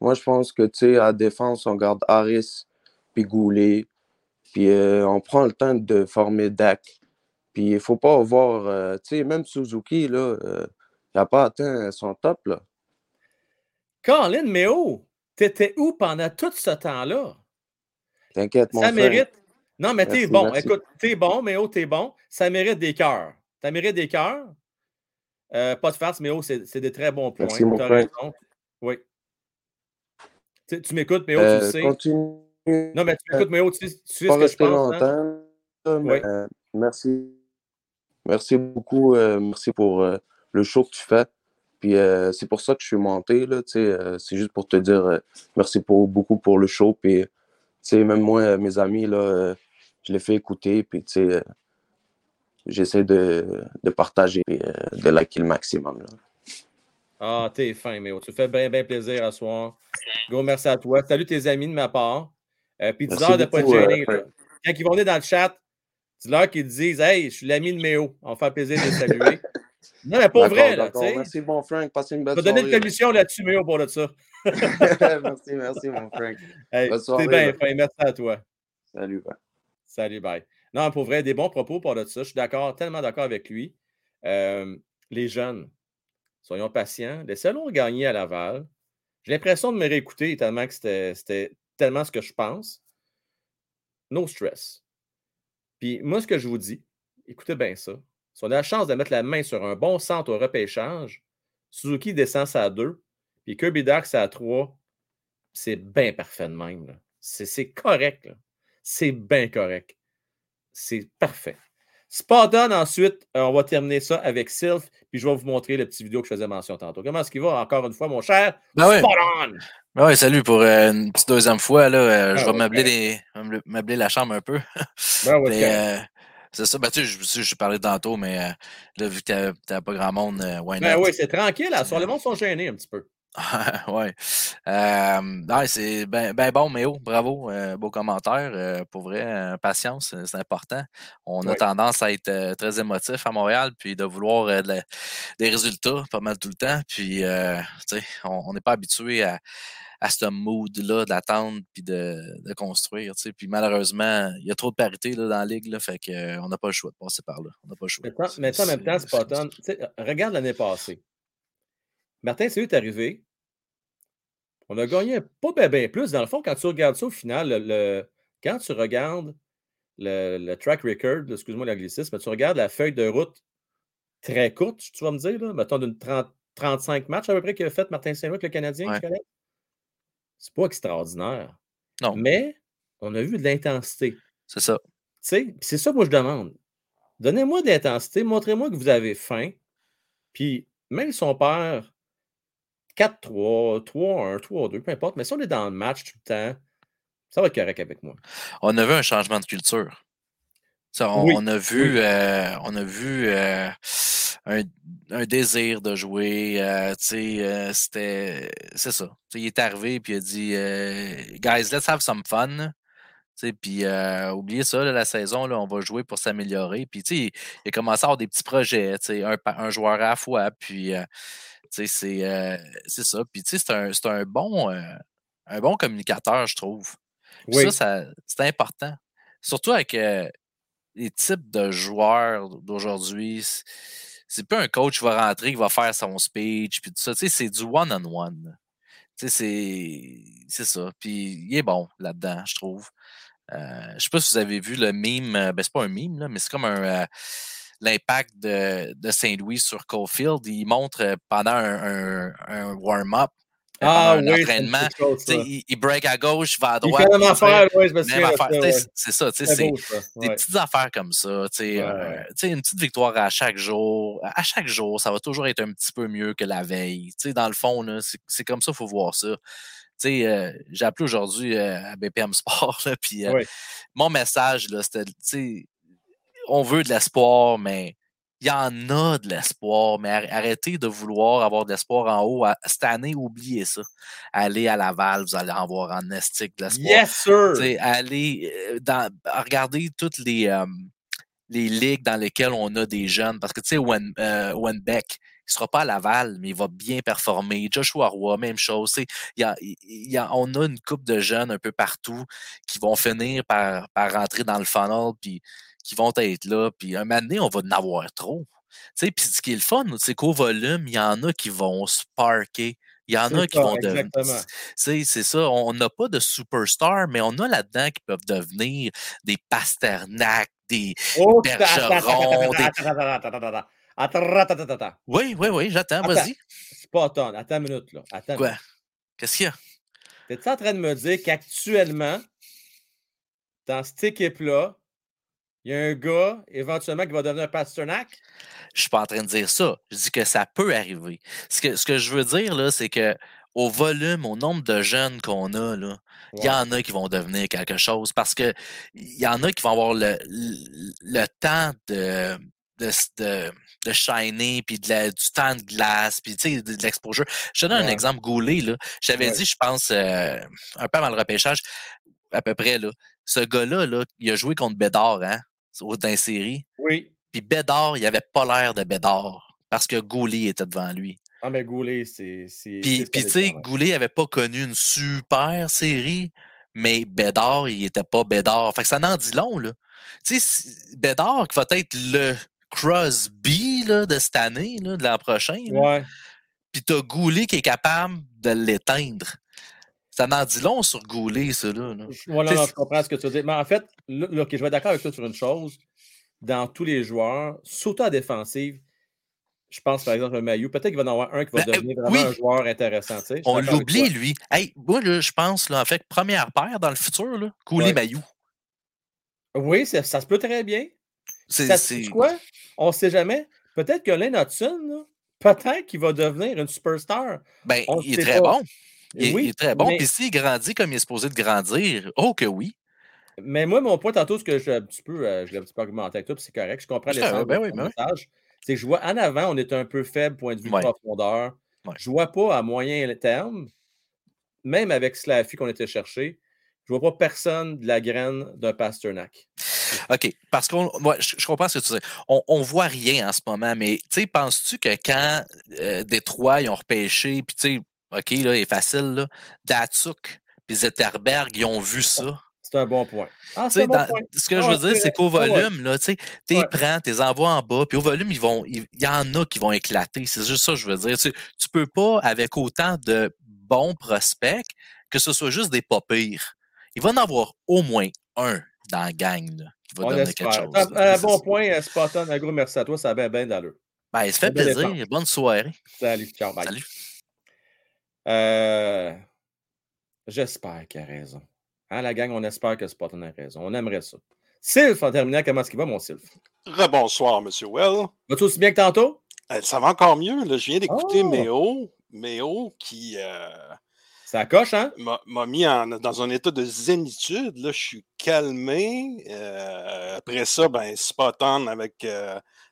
Moi, je pense que, tu à défense, on garde Harris, puis Goulet, puis euh, on prend le temps de former Dak. Puis il faut pas avoir, même Suzuki, là, il n'a pas atteint son top, là. Colin, mais oh, t'étais où pendant tout ce temps-là? T'inquiète, mon Ça frère. mérite. Non, mais t'es bon. merci. Écoute, t'es bon, mais oh, t'es bon. Ça mérite des cœurs. Ça mérite des cœurs. Euh, pas de farce, mais oh, c'est des très bons points. Merci, mon frère. raison. Oui. Tu, tu m'écoutes, mais oh, tu le Euh, sais. continue. Non, mais tu m'écoutes, mais oh, tu, sais- tu sais pas ce que je pense. hein? longtemps, mais, Oui. euh, merci. Merci beaucoup. euh, merci pour le show que tu fais. Puis euh, c'est pour ça que je suis monté. Là, euh, c'est juste pour te dire euh, merci pour, beaucoup pour le show. Puis, même moi, mes amis, là, je les fais écouter. Puis, j'essaie de, de partager et de liker le maximum. Là. Ah, t'es fin, mais tu fais bien, bien plaisir à soir. Gros merci à toi. Salut tes amis de ma part. Puis dis-leur de ne pas là. Frank. Quand ils vont venir dans le chat, dis-leur qu'ils disent Hey, je suis l'ami de Méo. On va faire plaisir de les saluer. Non, mais D'accord, vrai, là. Merci, bon Frank. Passez une Je belle vais donner une soirée. commission là-dessus, Méo, pour de ça. merci, merci, mon Frank. Hey, Bonne c'est soirée, bien fin. Merci à toi. Salut. bye. Salut, bye. Non, pour vrai, des bons propos pour de ça. Je suis d'accord, tellement d'accord avec lui. Euh, les jeunes, soyons patients. Laissez-le gagner à Laval. J'ai l'impression de me réécouter tellement que c'était c'était tellement ce que je pense. No stress. Puis moi, ce que je vous dis, écoutez bien ça. Si on a la chance de mettre la main sur un bon centre au repêchage, Suzuki descend ça à 2, puis Kirby Dax à 3, c'est bien parfait de même. C'est correct. C'est bien correct. C'est parfait. Spot on ensuite, euh, on va terminer ça avec Sylph, puis je vais vous montrer le petit vidéo que je faisais mention tantôt. Comment est-ce qu'il va encore une fois, mon cher? Ben on! Ben ouais, salut pour euh, une petite deuxième fois. Là, euh, je Ah vais ouais. meubler, les- meubler- meubler la chambre un peu. Ben ouais, Mais, c'est euh, ça, ben, tu sais, je, parlais tantôt, mais euh, là, vu que t'as- pas grand monde, euh, why Ben oui, c'est tranquille. Là. Sur le monde sont gênés un petit peu. Euh, ouais, c'est ben, ben bon, Méo, bravo. euh, beau commentaire. euh, pour vrai, euh, patience, c'est important. On a Ouais. tendance à être euh, très émotif à Montréal, puis de vouloir euh, de la- des résultats pas mal tout le temps. Puis, euh, tu sais, on n'est pas habitué à, à ce mood-là d'attendre puis de, de construire. Puis malheureusement, il y a trop de parité là, dans la ligue, là, fait qu'on n'a pas le choix de passer par là. On n'a pas le choix. Mais ça- mais ça, en même temps, c'est pas Regarde l'année passée. Martin, c'est est arrivé? On a gagné pas bien ben plus. Dans le fond, quand tu regardes ça au final, le, le- quand tu regardes le, le track record, excuse-moi l'anglicisme, mais tu regardes la feuille de route très courte, tu vas me dire, là, mettons d'une 30 35 matchs à peu près qu'il a fait Martin Saint-Louis avec le Canadien, Ouais. tu connais? C'est pas extraordinaire. Non. Mais on a vu de l'intensité. C'est ça. Tu sais, c'est ça que moi je demande. Donnez-moi de l'intensité, montrez-moi que vous avez faim. Puis même si on perd 4-3, 3-1, 3-2, peu importe, mais si on est dans le match tout le temps, ça va être correct avec moi. On a vu un changement de culture. Ça, on, Oui, on a vu, oui. euh, on a vu euh, un, un désir de jouer. euh, euh, c'était, c'est ça. Il est arrivé puis il a dit, euh, guys, let's have some fun. Puis oubliez ça, là, la saison, là, on va jouer pour s'améliorer. Puis il, il a commencé à avoir des petits projets, un, un joueur à la fois. Puis c'est, ça. Puis c'est un, un bon, un bon communicateur, je trouve. Oui. ça, ça c'est important. Surtout avec euh, les types de joueurs d'aujourd'hui. C'est- pas un coach qui va rentrer, qui va faire son speech, puis tout ça. Tu sais, c'est du one-on-one. Tu sais, c'est ça. Puis il est bon là-dedans, je trouve. Euh, je sais pas si vous avez vu le meme, euh, ben c'est pas un meme, là, mais c'est comme un euh, l'impact de, de Saint-Louis sur Caulfield. Il montre euh, pendant un, un- warm-up, Ah un oui, entraînement, chose, il, il break à gauche, il va à droite. il affaire, oui, je me souviens. C'est ça, tu sais, c'est des ouais. petites affaires comme ça. tu sais, Ouais, euh, tu sais, une petite victoire à chaque jour. À chaque jour, ça va toujours être un petit peu mieux que la veille. Tu sais, dans le fond, c'est comme ça qu'il faut voir ça. Tu sais, euh, j'ai appelé aujourd'hui euh, à BPM Sport, là, puis euh, mon message, c'était, tu sais, on veut de l'espoir, mais il y en a de l'espoir, mais ar- arrêtez de vouloir avoir de l'espoir en haut. Cette année, oubliez ça. Allez à Laval, vous allez en avoir en estique de l'espoir. Yes, sir! Allez euh, dans, regardez toutes les, euh, les ligues dans lesquelles on a des jeunes. Parce que, tu sais, Wen, euh, Wenbeck, il ne sera pas à Laval, mais il va bien performer. Joshua Roy, même chose. Il y a- il y a- on a une coupe de jeunes un peu partout qui vont finir par, par rentrer dans le funnel, puis qui vont être là. Puis un moment donné, on va en avoir trop. Puis ce qui est le fun, c'est qu'au volume, il y en a qui vont sparker. Il y en a qui vont devenir. C'est ça, on n'a pas de superstar, mais on a là-dedans qui peuvent devenir des Pasternak, des oh, Bergerons. Des... Oui, oui, oui, j'attends, vas-y. C'est pas attendre, attends une minute. Là. Quoi? Qu'est-ce qu'il y a? T'es-tu en train de me dire qu'actuellement, dans cette équipe-là, il y a un gars, éventuellement, qui va devenir un Pasternak? Je suis pas en train de dire ça. Je dis que ça peut arriver. Ce que, ce que je veux dire, là, c'est que au volume, au nombre de jeunes qu'on a, là, il y en a qui vont devenir quelque chose parce que il y en a qui vont avoir le, le, le temps de, de, de, de shiner, puis de la- du temps de glace, puis de, de l'exposure. Je te donne un exemple Goulet, là. J'avais Ouais. dit, je pense, euh, un peu avant le repêchage, à peu près, là. Ce gars-là, là, il a joué contre Bédard, hein, dans les séries. Oui. Puis Bédard, il avait pas l'air de Bédard parce que Goulet était devant lui. Ah, mais Goulet, c'est. Puis, tu sais. Goulet avait pas connu une super série, mais Bédard, il était pas Bédard. Fait que ça n'en dit long, là. Tu sais, Bédard qui va être le Crosby là, de cette année, là, de l'an prochain. Ouais. Puis t'as Goulet qui est capable de l'éteindre. Ça n'en dit long sur Goulet, ça, là. là. Je- non, comprends ce que tu veux dire. Mais en fait, là, je vais être d'accord avec toi sur une chose. Dans tous les joueurs, surtout à défensive, je pense par exemple à Mayu, peut-être qu'il va y en avoir un qui va Ben, devenir vraiment oui. un joueur intéressant. tu sais, On l'oublie, lui. Hey, moi, là, je pense, là, en fait, première paire dans le futur, là, Goulet Ouais. Mayou. Oui, ça, ça se peut très bien. C'est- quoi? On ne sait jamais. Peut-être que Lane Hudson, peut-être qu'il va devenir une superstar. Ben, On il est très pas. bon. Il, Oui, il est très bon. mais- Puis s'il grandit comme il est supposé de grandir, oh que oui. Mais moi, mon point tantôt, ce que j'ai un petit peu, euh, je l'ai un petit peu argumenté avec toi, puis c'est correct, je comprends de ben oui, ben oui. C'est que je vois en avant, on est un peu faible point de vue Ouais. de profondeur. Ouais. Je ne vois pas à moyen terme, même avec Slaffy qu'on était chercher, je ne vois pas personne de la graine d'un Pasternak. OK. Parce qu'on. je, je comprends ce que tu dis. On, on voit rien en ce moment, mais tu sais, penses-tu que quand euh, Détroit, ils ont repêché, puis tu sais, OK, là, il est facile, là, Datsuk puis Zetterberg, ils ont vu ça. C'est un bon point. Ah, un bon dans- point. ce que Ah je veux dire, c'est qu'au volume, là, tu sais, t'es Ouais. prends, t'es envoies en bas, puis au volume, ils vont, il y en a qui vont éclater. C'est juste ça que je veux dire. Tu, tu peux pas, avec autant de bons prospects, que ce soit juste des pas pires. Il va en avoir au moins un dans la gang, là, qui va On donner espère. quelque chose. Là. Un C'est bon point, euh, Spartan. Un gros merci à toi. Ça a bien, bien d'allure. Ben, il se fait plaisir. Bonne soirée. Salut. Ciao. Bye. Salut. Euh, J'espère qu'il a raison. Hein, la gang, on espère que Spartan a raison. On aimerait ça. Sylph, en terminant, comment est-ce qu'il va, mon Sylph? Rebonsoir, M. Well. Va-tu aussi bien que tantôt? Euh, Ça va encore mieux. Là. Je viens d'écouter Oh! Méo. Méo qui euh, Ça coche, hein? m'a mis en- dans un état de zénitude. Là. Je suis calmé. Euh, après ça, ben, Spotton avec,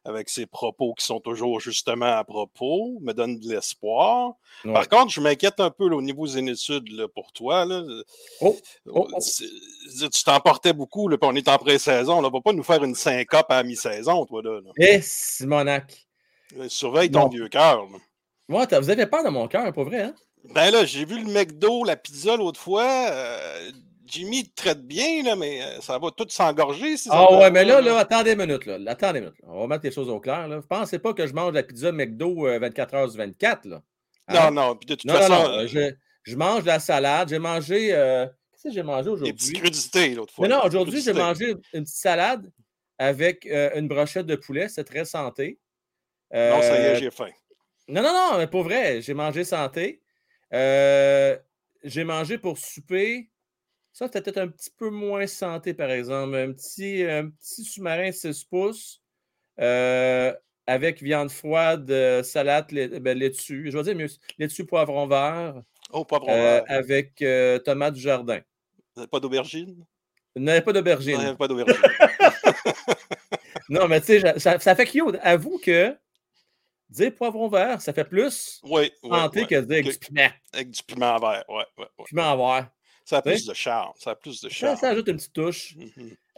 avec ses propos qui sont toujours justement à propos me donne de l'espoir. Ouais. Par contre, je m'inquiète un peu là, au niveau zénitude là, pour toi. Là. Oh, oh, oh. Tu t'emportais beaucoup, là, on est en pré-saison. On ne va pas nous faire une syncope à mi-saison, toi. Là. Eh, Simonac. Euh, Surveille ton Non. vieux cœur. Ouais, vous avez peur de mon cœur, pas vrai, hein? Ben là, j'ai vu le McDo, la pizza l'autre fois. euh, Jimmy te traite bien, là, mais euh, ça va tout s'engorger. ces Ah ouais, mais là, là, attendez une minute, là. Attendez une minute. là. On va mettre les choses au clair, là. Pensez pas que je mange la pizza McDo euh, 24 heures sur 24, là? Hein? Non, non, puis de toute Non, non, façon, non. euh, Je, je mange de la salade. J'ai mangé. euh, Qu'est-ce que j'ai mangé des petites aujourd'hui? crudités l'autre fois. Non, non, aujourd'hui, j'ai mangé une petite salade avec euh, une brochette de poulet. C'est très santé. Non, ça y Euh, est, j'ai faim. Non, non, non, mais pour vrai, j'ai mangé santé. Euh, j'ai mangé pour souper. Ça, c'était peut-être un petit peu moins santé, par exemple. Un petit, un petit sous-marin 6 pouces euh, avec viande froide, euh, salade, lait- ben, laitue. Je vais dire mieux, laitue, poivron vert, Oh, poivron euh, vert. avec tomate du jardin. Vous n'avez pas d'aubergine? Il n'y avait pas il n'y d'aubergine. avait pas d'aubergine. Non, mais tu sais, ça, ça fait cute. Avoue que dire poivron vert, ça fait plus Oui, oui. santé oui. que dire avec du piment. Avec du piment vert, ouais, ouais, ouais. Piment vert. Ça a plus de charme. Ça a plus de charme. ça ajoute une petite touche.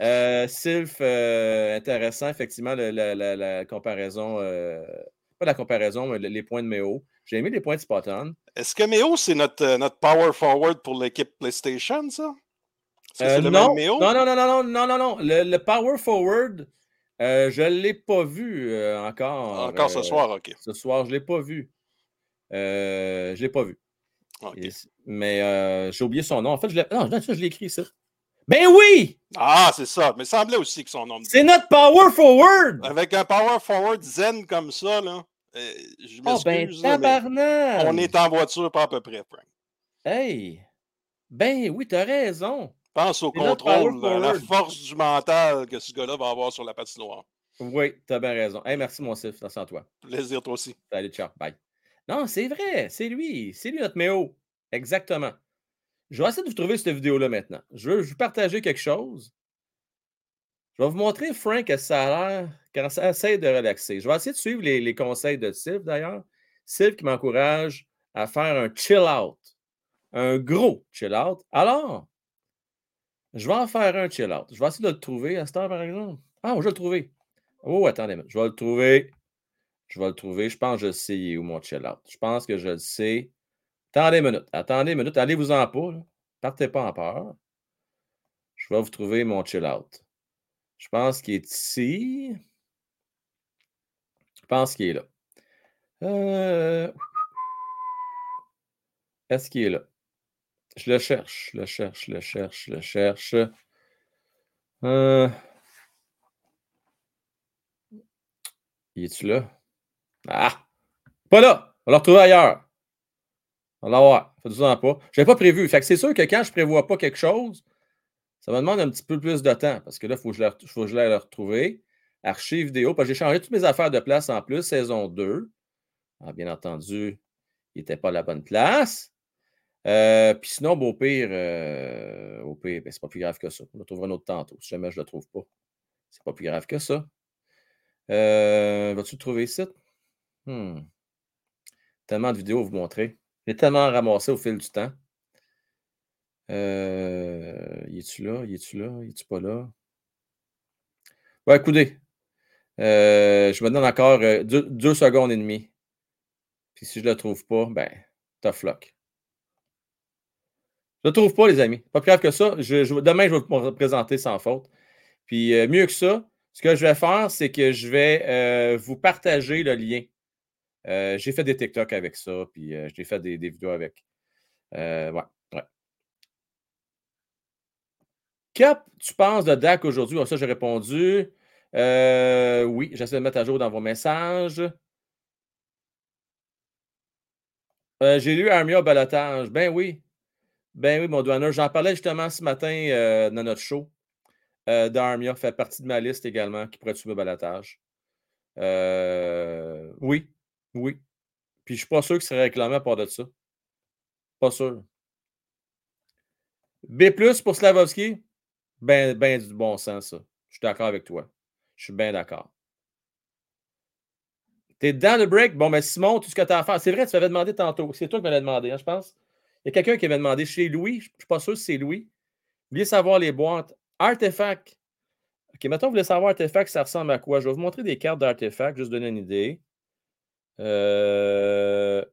Euh, Sylph, euh, intéressant, effectivement, la, la- la comparaison. euh, pas la comparaison, mais le- les points de Méo. J'ai aimé les points de Spot-On. Est-ce que Méo, c'est notre, notre power forward pour l'équipe PlayStation, ça? C'est le non, même Méo? non, non, non, non, non, non, non. Le, le Power Forward, je ne l'ai pas vu encore. Encore ce soir, OK. Ce soir, je ne l'ai pas vu. Je ne l'ai pas vu. Et- mais euh, j'ai oublié son nom. En fait, je l'ai, non, ça, je l'ai écrit, ça. Ben oui! Ah, c'est ça. Mais il semblait aussi que son nom. C'est notre Power Forward! Avec un power forward zen comme ça, là, euh, je Oh, ben, tabarnak! on est en voiture pas à peu près, Frank. Hey! Ben oui, t'as raison. Pense au contrôle, la force du mental que ce gars-là va avoir sur la patinoire. Oui, t'as bien raison. Hey, merci, mon Sif. Attention à toi. Plaisir, toi aussi. Salut, ciao. Bye. Non, c'est vrai. C'est lui. C'est lui, notre Méo. Exactement. Je vais essayer de vous trouver cette vidéo-là maintenant. Je veux, veux partager quelque chose. Je vais vous montrer Frank que ça a l'air quand ça essaie de relaxer. Je vais essayer de suivre les, conseils de Sylve, d'ailleurs. Sylve qui m'encourage à faire un chill out. Un gros chill out. Alors, je vais en faire un chill out. Je vais essayer de le trouver à cette heure, par exemple. Ah, je vais le trouver. Oh, attendez, je vais le trouver. Je vais le trouver. Je pense que je sais il est où mon chill out. Je pense que je le sais. Attendez une minute. Attendez une minute. Allez-vous-en pas. Partez pas en peur. Je vais vous trouver mon chill out. Je pense qu'il est ici. Je pense qu'il est là. Euh, Est-ce qu'il est là? Je le cherche, je le cherche, je le cherche, je le cherche. Euh... Il est-tu là? Ah! Pas là! On va le retrouver ailleurs. On va l'avoir. Faites-vous-en pas. Je pas prévu. Fait que c'est sûr que quand je ne prévois pas quelque chose, ça me demande un petit peu plus de temps. Parce que là, il faut que je l'aille l'aille le retrouver. Archive vidéo. J'ai changé toutes mes affaires de place en plus, saison 2. Ah, bien entendu, il n'était pas à la bonne place. Euh, puis sinon, au pire, euh, au pire, ben, c'est pas plus grave que ça. On le trouvera un autre tantôt. Si jamais je ne le trouve pas, c'est pas plus grave que ça. Euh, Vas-tu le trouver ici? Hmm. Tellement de vidéos à vous montrer. J'ai tellement ramassé au fil du temps. Euh, y es-tu là? Y es-tu là? Y es-tu pas là? Ouais, écoutez. Euh, je me donne encore euh, deux, secondes et demie. Puis si je le trouve pas, ben, tough luck. Je le trouve pas, les amis. Pas plus grave que ça. Demain, je vais vous présenter sans faute. Puis mieux que ça, ce que je vais faire, c'est que je vais vous partager le lien. Euh, j'ai fait des TikTok avec ça, puis euh, j'ai fait des, vidéos avec. Euh, ouais, ouais. Que tu penses de Dak aujourd'hui? Ah, ça, j'ai répondu. Euh, oui, j'essaie de mettre à jour dans vos messages. J'ai lu Armia balotage. Ben oui. Ben oui, mon douaneur. J'en parlais justement ce matin dans notre show. D'Armia fait partie de ma liste également qui pourrait tuer au balotage. Oui, oui. Puis je suis pas sûr qu'il serait réclamé à part de ça. Pas sûr. B pour Slavovski, ben, ben du bon sens, ça. Je suis d'accord avec toi. Je suis bien d'accord. T'es dans le break? Bon, mais Simon, tout ce que tu as à faire. C'est vrai, tu m'avais demandé tantôt. C'est toi qui m'avais demandé, hein, je pense. Il y a quelqu'un qui m'avait demandé chez Louis. Je ne suis pas sûr si c'est Louis. Vous savoir les boîtes. Artefact. OK, maintenant, vous voulez savoir Artefact, ça ressemble à quoi? Je vais vous montrer des cartes d'Artefact, juste donner une idée. Euh...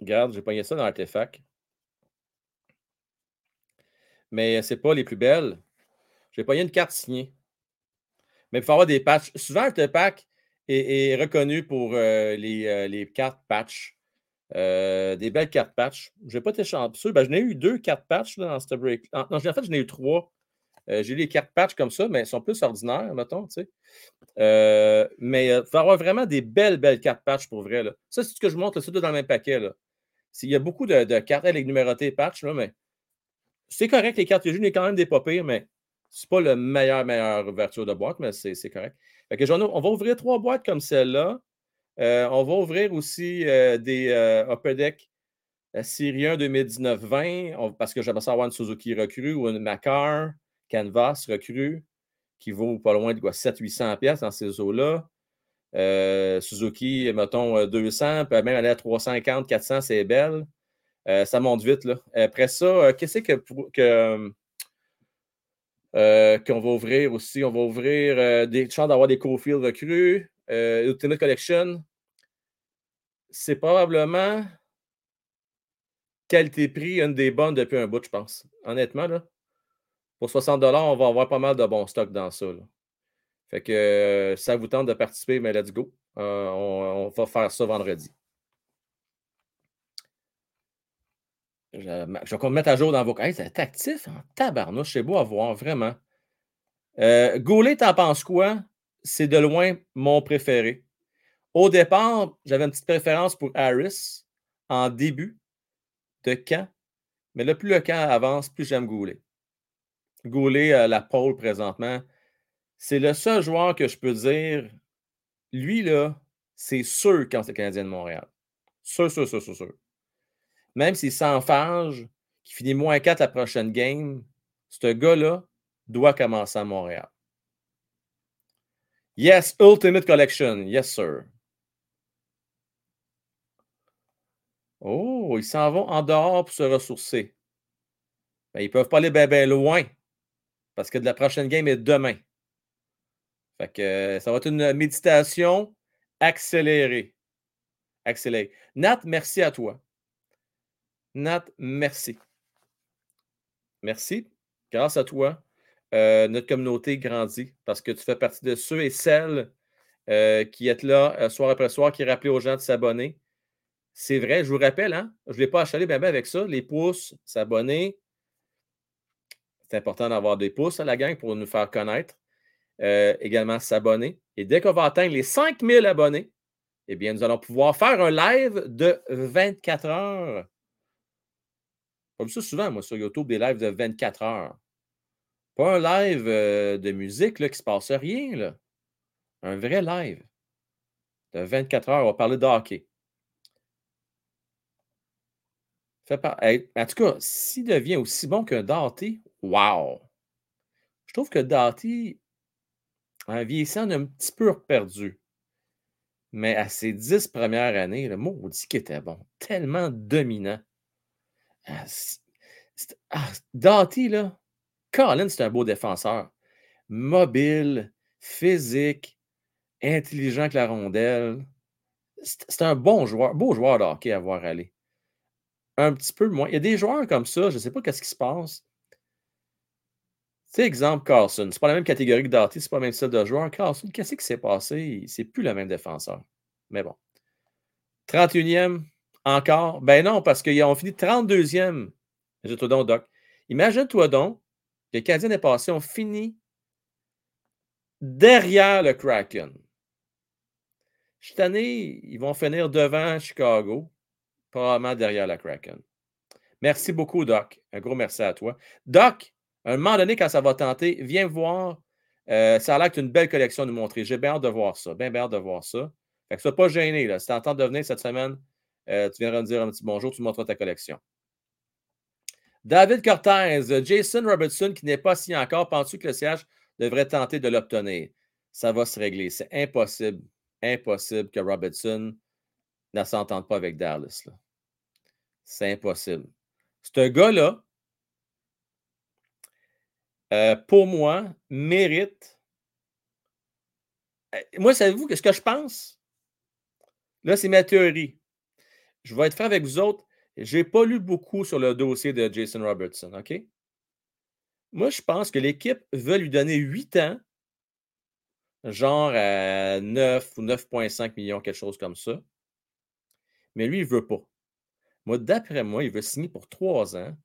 Regarde, j'ai pogné ça dans Artefact. Mais ce n'est pas les plus belles. J'ai pogné une carte signée. Mais il faut avoir des patchs. Souvent, Artefact est, reconnu pour euh, les, euh, les cartes patch. Euh, des belles cartes patch. Je n'ai pas été chanceux. Ben, j'en ai eu deux cartes patch là, dans ce break. En, non, en fait, j'en ai eu trois. Euh, j'ai les cartes patch comme ça, mais elles sont plus ordinaires, mettons. Tu sais. Euh, mais il faut avoir vraiment des belles, belles cartes patch pour vrai. Ça, c'est ce que je montre, c'est tout dans le même paquet. Là. Il y a beaucoup de, de cartes avec numérotées patch, là, mais c'est correct, les cartes que j'ai, il y a quand même des pas mais c'est pas le meilleur, meilleure ouverture de boîte, mais c'est correct. On va ouvrir trois boîtes comme celle-là. Euh, on va ouvrir aussi euh, des euh, Upper Deck Syrien 2019-20, parce que j'aimerais savoir une Suzuki recrue ou une Macar Canvas recrue qui vaut pas loin de quoi, 700-800 pièces dans ces eaux-là. Euh, Suzuki, mettons euh, 200, peut même aller à 350, 400, c'est belle. Euh, ça monte vite. Là. Après ça, euh, qu'est-ce que, euh, qu'on va ouvrir aussi? On va ouvrir euh, des chances d'avoir des Cofield recrues. Euh, Ultimate Collection. C'est probablement qualité-prix, une des bonnes depuis un bout, je pense. Honnêtement, là. Pour 60 on va avoir pas mal de bons stocks dans ça. Fait que euh, ça vous tente de participer, mais let's go. Euh, on, va faire ça vendredi. Je, je vais me mettre à jour dans vos. Hey, c'est actif en tabarnouche, c'est beau à voir, vraiment. Euh, Goulet, t'en penses quoi? C'est de loin mon préféré. Au départ, j'avais une petite préférence pour Harris en début de camp, mais là, plus le camp avance, plus j'aime Goulet. Goulet, euh, la pole présentement, c'est le seul joueur que je peux dire, lui, là, c'est sûr quand c'est Canadien de Montréal. Sûr, sûr, sûr, sûr. Même s'il s'enfarge, qu'il finit moins 4 la prochaine game, ce gars-là doit commencer à Montréal. Yes, Ultimate Collection. Yes, sir. Oh, ils s'en vont en dehors pour se ressourcer. Ben, ils ne peuvent pas aller bien loin parce que de la prochaine game est demain. Fait que euh, ça va être une méditation accélérée. Accélérée. Nat, merci à toi. Nat, merci. Merci. Grâce à toi, euh, notre communauté grandit parce que tu fais partie de ceux et celles euh, qui êtes là soir après soir, qui rappellent aux gens de s'abonner. C'est vrai, je vous rappelle, hein, je ne l'ai pas achalé bien, bien avec ça. Les pouces, s'abonner. C'est important d'avoir des pouces à la gang pour nous faire connaître. Euh, également s'abonner. Et dès qu'on va atteindre les 5000 abonnés, eh bien, nous allons pouvoir faire un live de 24 heures. Comme ça souvent, moi, sur YouTube, des lives de 24 heures. Pas un live euh, de musique là, qui ne se passe rien. Là. Un vrai live de 24 heures. On va parler de hockey. En tout cas, s'il devient aussi bon qu'un Darty, wow! Je trouve que Darty, en vieillissant, a un petit peu perdu. Mais à ses dix premières années, le maudit qui était bon. Tellement dominant. Ah, ah, Doughty, là, Colin, c'est un beau défenseur. Mobile, physique, intelligent avec la rondelle. C'est un bon joueur, beau joueur de hockey à voir aller. Un petit peu moins. Il y a des joueurs comme ça, je ne sais pas qu'est-ce qui se passe. Tu sais, exemple, Carlson. C'est pas la même catégorie que Doughty, c'est pas le même style de joueur. Carlson, qu'est-ce qui s'est passé? C'est plus le même défenseur. Mais bon. 31e, encore? Ben non, parce qu'ils ont fini 32e. Imagine-toi donc, Doc. Imagine-toi donc que Canadiens est passé ont fini derrière le Kraken. Cette année, ils vont finir devant Chicago, probablement derrière le Kraken. Merci beaucoup, Doc. Un gros merci à toi. Doc, à un moment donné, quand ça va tenter, viens voir. Euh, ça a l'air que une belle collection à nous montrer. J'ai bien hâte de voir ça. Bien, bien hâte de voir ça. Fait que sois pas gêné. Là. Si tu entends de venir cette semaine, euh, tu viendras me dire un petit bonjour, tu me montreras ta collection. David Cortez, Jason Robertson qui n'est pas signé encore, penses-tu que le siège devrait tenter de l'obtenir? Ça va se régler. C'est impossible, impossible que Robertson ne s'entende pas avec Dallas. C'est impossible. Ce gars-là, euh, pour moi, mérite. Euh, Moi, savez-vous ce que je pense? Là, c'est ma théorie. Je vais être franc avec vous autres. Je n'ai pas lu beaucoup sur le dossier de Jason Robertson, OK? Moi, je pense que l'équipe veut lui donner 8 ans, genre à 9 ou 9,5 millions, quelque chose comme ça. Mais lui, il ne veut pas. Moi, d'après moi, il veut signer pour 3 ans,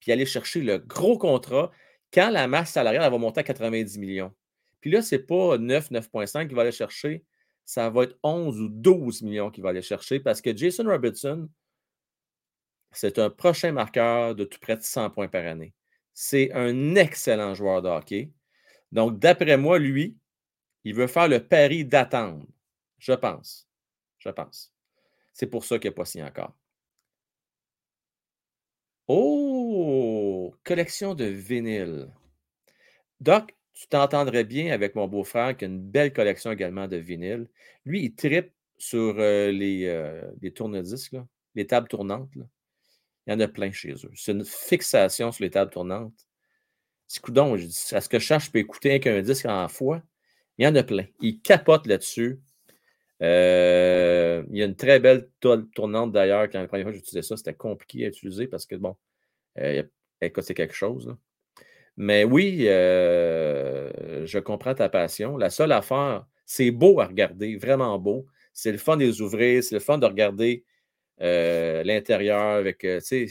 puis aller chercher le gros contrat quand la masse salariale va monter à 90 millions. Puis là, ce n'est pas 9, 9,5 qu'il va aller chercher, ça va être 11 ou 12 millions qu'il va aller chercher parce que Jason Robertson, c'est un prochain marqueur de tout près de 100 points par année. C'est un excellent joueur de hockey. Donc, d'après moi, lui, il veut faire le pari d'attendre. Je pense. Je pense. C'est pour ça qu'il n'a pas signé encore. Oh! Collection de vinyles. Doc, tu t'entendrais bien avec mon beau-frère qui a une belle collection également de vinyles. Lui, il tripe sur euh, les, euh, les tourne-disques, les tables tournantes. Il y en a plein chez eux. C'est une fixation sur les tables tournantes. C'est coudon, à ce que je cherche, je peux écouter qu'un disque en fois. Il y en a plein. Il capote là-dessus. Euh, il y a une très belle tournante d'ailleurs. Quand la première fois que j'utilisais ça, c'était compliqué à utiliser parce que bon, euh, coûtait quelque chose. Mais oui, euh, je comprends ta passion. La seule affaire, c'est beau à regarder, vraiment beau. C'est le fun de les ouvrir, c'est le fun de regarder euh, l'intérieur avec, tu sais,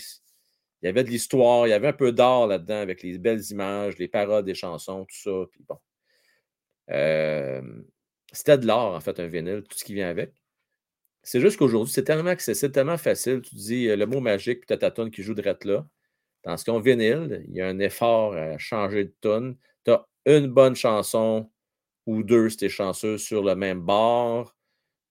il y avait de l'histoire, il y avait un peu d'art là-dedans avec les belles images, les paroles des chansons, tout ça. Puis bon. C'était de l'art, en fait, un vinyle, tout ce qui vient avec. C'est juste qu'aujourd'hui, c'est tellement accessible, tellement facile. Tu dis euh, le mot magique, puis tu as ta tonne qui joue direct là. Dans ce qu'on vinyle, il y a un effort à changer de tonne. Tu as une bonne chanson ou deux, si tu chanceux, sur le même bord.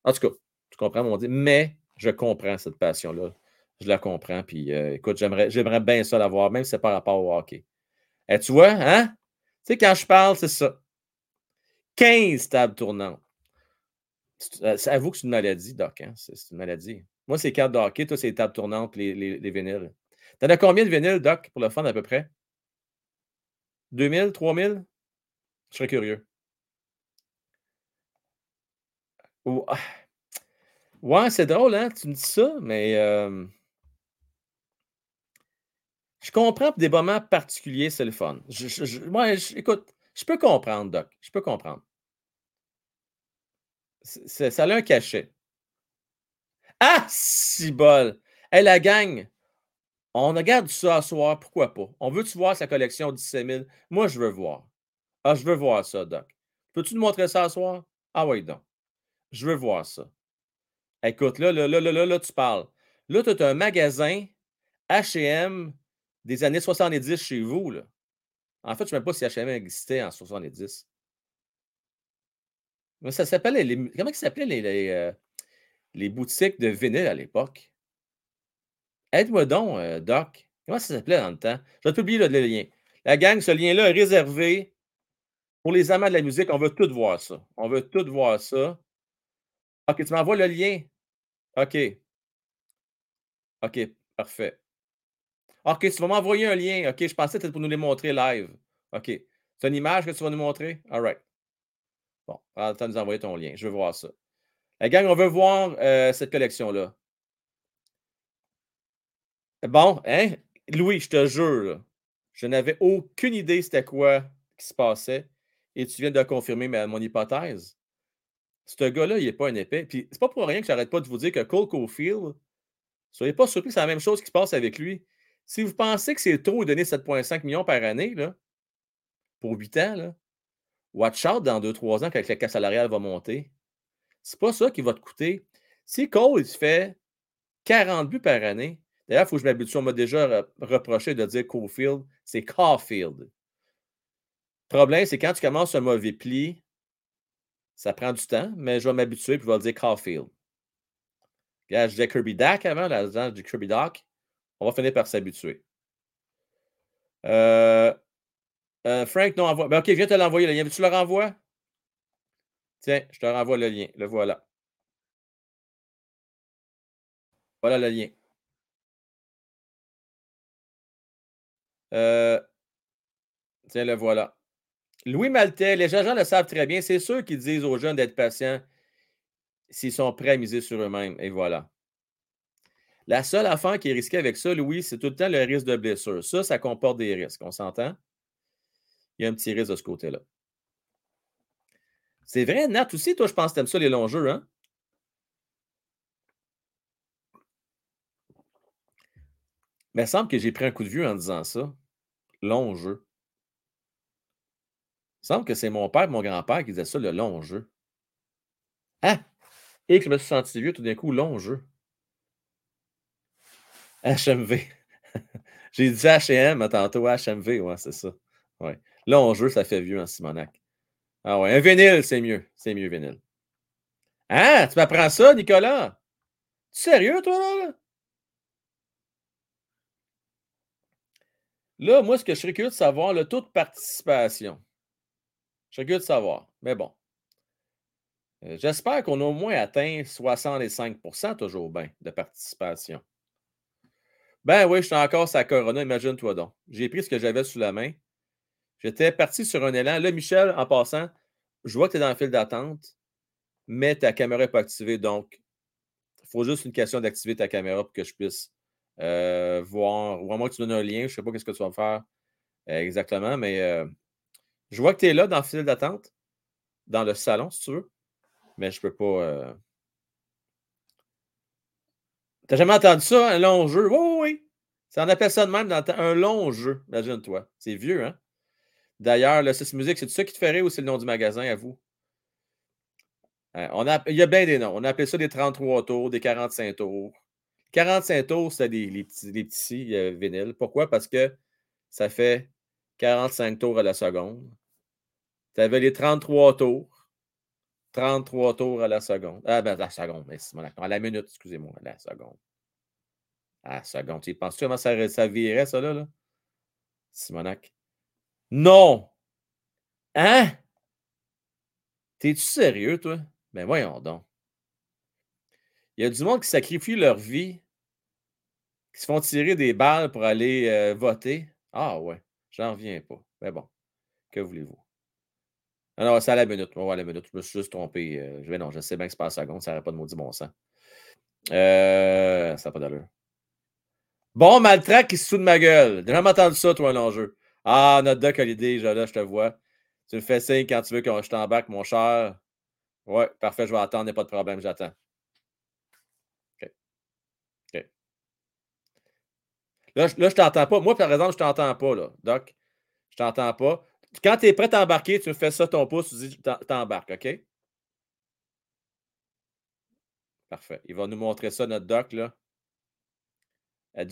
En tout cas, tu comprends mon dit. Mais je comprends cette passion-là. Je la comprends. Puis euh, écoute, j'aimerais, j'aimerais bien ça l'avoir, même si c'est par rapport au hockey. Et tu vois, hein? Tu sais, quand je parle, c'est ça. 15 tables tournantes. Euh, Avoue que c'est une maladie, Doc. Hein? C'est une maladie. Moi, c'est cartes de hockey, toi, c'est les tables tournantes, les, les, les vinyles. T'en as combien de vinyles, Doc, pour le fun à peu près? 2000, 3000? Je serais curieux. Ah. Ouais, c'est drôle, hein? Tu me dis ça, mais euh, je comprends pour des moments particuliers, c'est le fun. Moi, écoute, je peux comprendre, Doc. Je peux comprendre. Ça a un cachet. Ah, si bol! Hey, la gang, on regarde ça à soir, pourquoi pas? On veut-tu voir sa collection 17 000? Moi, je veux voir. Ah, je veux voir ça, Doc. Peux-tu nous montrer ça à soir? Ah oui, donc. Je veux voir ça. Écoute, là, là, là, là, là, là, tu parles. Là, tu as un magasin H&M des années 70 chez vous, là. En fait, je ne sais même pas si H&M existait en 70. Comment ça s'appelait euh, les boutiques de vinyle à l'époque? Aide-moi donc, euh, Doc. Comment ça s'appelait dans le temps? Je vais le lien. La gang, ce lien-là est réservé pour les amants de la musique. On veut tout voir ça. On veut tout voir ça. OK, tu m'envoies le lien. OK. OK, parfait. OK, tu vas m'envoyer un lien. OK, je pensais que c'était pour nous les montrer live. OK. C'est une image que tu vas nous montrer? All right. Bon, prends le temps de nous envoyer ton lien. Je veux voir ça. La gang, on veut voir euh, cette collection-là. Bon, hein? Louis, je te jure, je n'avais aucune idée c'était quoi qui se passait. Et tu viens de confirmer mon hypothèse. Ce gars-là, il n'est pas un épais. Puis c'est pas pour rien que j'arrête pas de vous dire que Cole Caulfield, soyez pas surpris c'est la même chose qui se passe avec lui. Si vous pensez que c'est trop de donner 7,5 millions par année, là, pour 8 ans, là, watch out dans 2-3 ans quand la casse salariale va monter. C'est pas ça qui va te coûter. Si Cole, il fait 40 buts par année, d'ailleurs, il faut que je m'habitue. On m'a déjà re- reproché de dire Caulfield, c'est Caulfield. Le problème, c'est quand tu commences un mauvais pli, ça prend du temps, mais je vais m'habituer puis je vais le dire Caulfield. Regarde, je disais Kirby Dak avant, là, je dis Kirby Doc. On va finir par s'habituer. Euh, euh, Frank, non, envoie. Ben, ok, viens te l'envoyer le lien. Tu le renvoies? Tiens, je te renvoie le lien. Le voilà. Voilà le lien. Euh, tiens, le voilà. Louis Maltais, les agents le savent très bien. C'est ceux qui disent aux jeunes d'être patients s'ils sont prêts à miser sur eux-mêmes. Et voilà. La seule affaire qui est risquée avec ça, Louis, c'est tout le temps le risque de blessure. Ça, ça comporte des risques. On s'entend? Il y a un petit risque de ce côté-là. C'est vrai, Nat aussi, toi, je pense que tu aimes ça, les longs jeux, hein? Mais il semble que j'ai pris un coup de vieux en disant ça. Long jeu. Il semble que c'est mon père mon grand-père qui disaient ça, le long jeu. Ah! Et que je me suis senti vieux tout d'un coup, long jeu. HMV. J'ai dit HM tantôt, HMV, ouais, c'est ça. Ouais. Long jeu, ça fait vieux en Simonac. Ah ouais, un vinyle, c'est mieux. C'est mieux, vinyle. Ah, tu m'apprends ça, Nicolas? Tu sérieux, toi, là? Là, moi, ce que je serais curieux de savoir, le taux de participation. Je suis curieux de savoir. Mais bon. Euh, J'espère qu'on a au moins atteint 65% toujours bien de participation. Ben oui, je suis encore sa Corona, imagine-toi donc. J'ai pris ce que j'avais sous la main. J'étais parti sur un élan. Là, Michel, en passant, je vois que tu es dans le fil d'attente, mais ta caméra n'est pas activée. Donc, il faut juste une question d'activer ta caméra pour que je puisse euh, voir. Ou à moins que tu donnes un lien, je ne sais pas ce que tu vas faire euh, exactement, mais euh, je vois que tu es là dans le fil d'attente, dans le salon, si tu veux, mais je ne peux pas. T'as jamais entendu ça, un long jeu? Oui, oui, oui. Ça en appelle ça de même, dans un long jeu, imagine-toi. C'est vieux, hein? D'ailleurs, le 6 Musique, c'est ça qui te ferait ou c'est le nom du magasin à vous? Euh, on a, il y a bien des noms. On a appelé ça des 33 tours, des 45 tours. 45 tours, c'est des, les petits, les petits vinyles. Pourquoi? Parce que ça fait 45 tours à la seconde. Tu avais les 33 tours. 33 tours à la seconde. Ah, ben, à la seconde. mais À la minute, excusez-moi. À la seconde. À la seconde. Tu y penses-tu comment ça, ça virait, ça, là? là? Simonac. Non! Hein? T'es-tu sérieux, toi? Ben voyons donc. Il y a du monde qui sacrifie leur vie, qui se font tirer des balles pour aller euh, voter. Ah ouais, j'en reviens pas. Mais bon, que voulez-vous? Alors, c'est à la minute. On va à la minute. Je me suis juste trompé. euh, je vais non, je sais bien que c'est pas la seconde, ça n'aurait pas de maudit bon sens. Euh, ça n'a pas d'allure. Bon, Maltrac qui se fout de ma gueule. J'ai jamais entendu ça, toi, l'enjeu. Ah, notre doc l'idée, je, là, je te vois. Tu me fais signe quand tu veux que je t'embarque, mon cher. Ouais, parfait, je vais attendre, il n'y a pas de problème, j'attends. OK. OK. Là, je- là, je t'entends pas. Moi, par exemple, je t'entends pas, là, Doc. Je t'entends pas. Quand tu es prêt à embarquer, tu me fais ça ton pouce, tu dis t'embarques, OK? Parfait. Il va nous montrer ça, notre doc, là.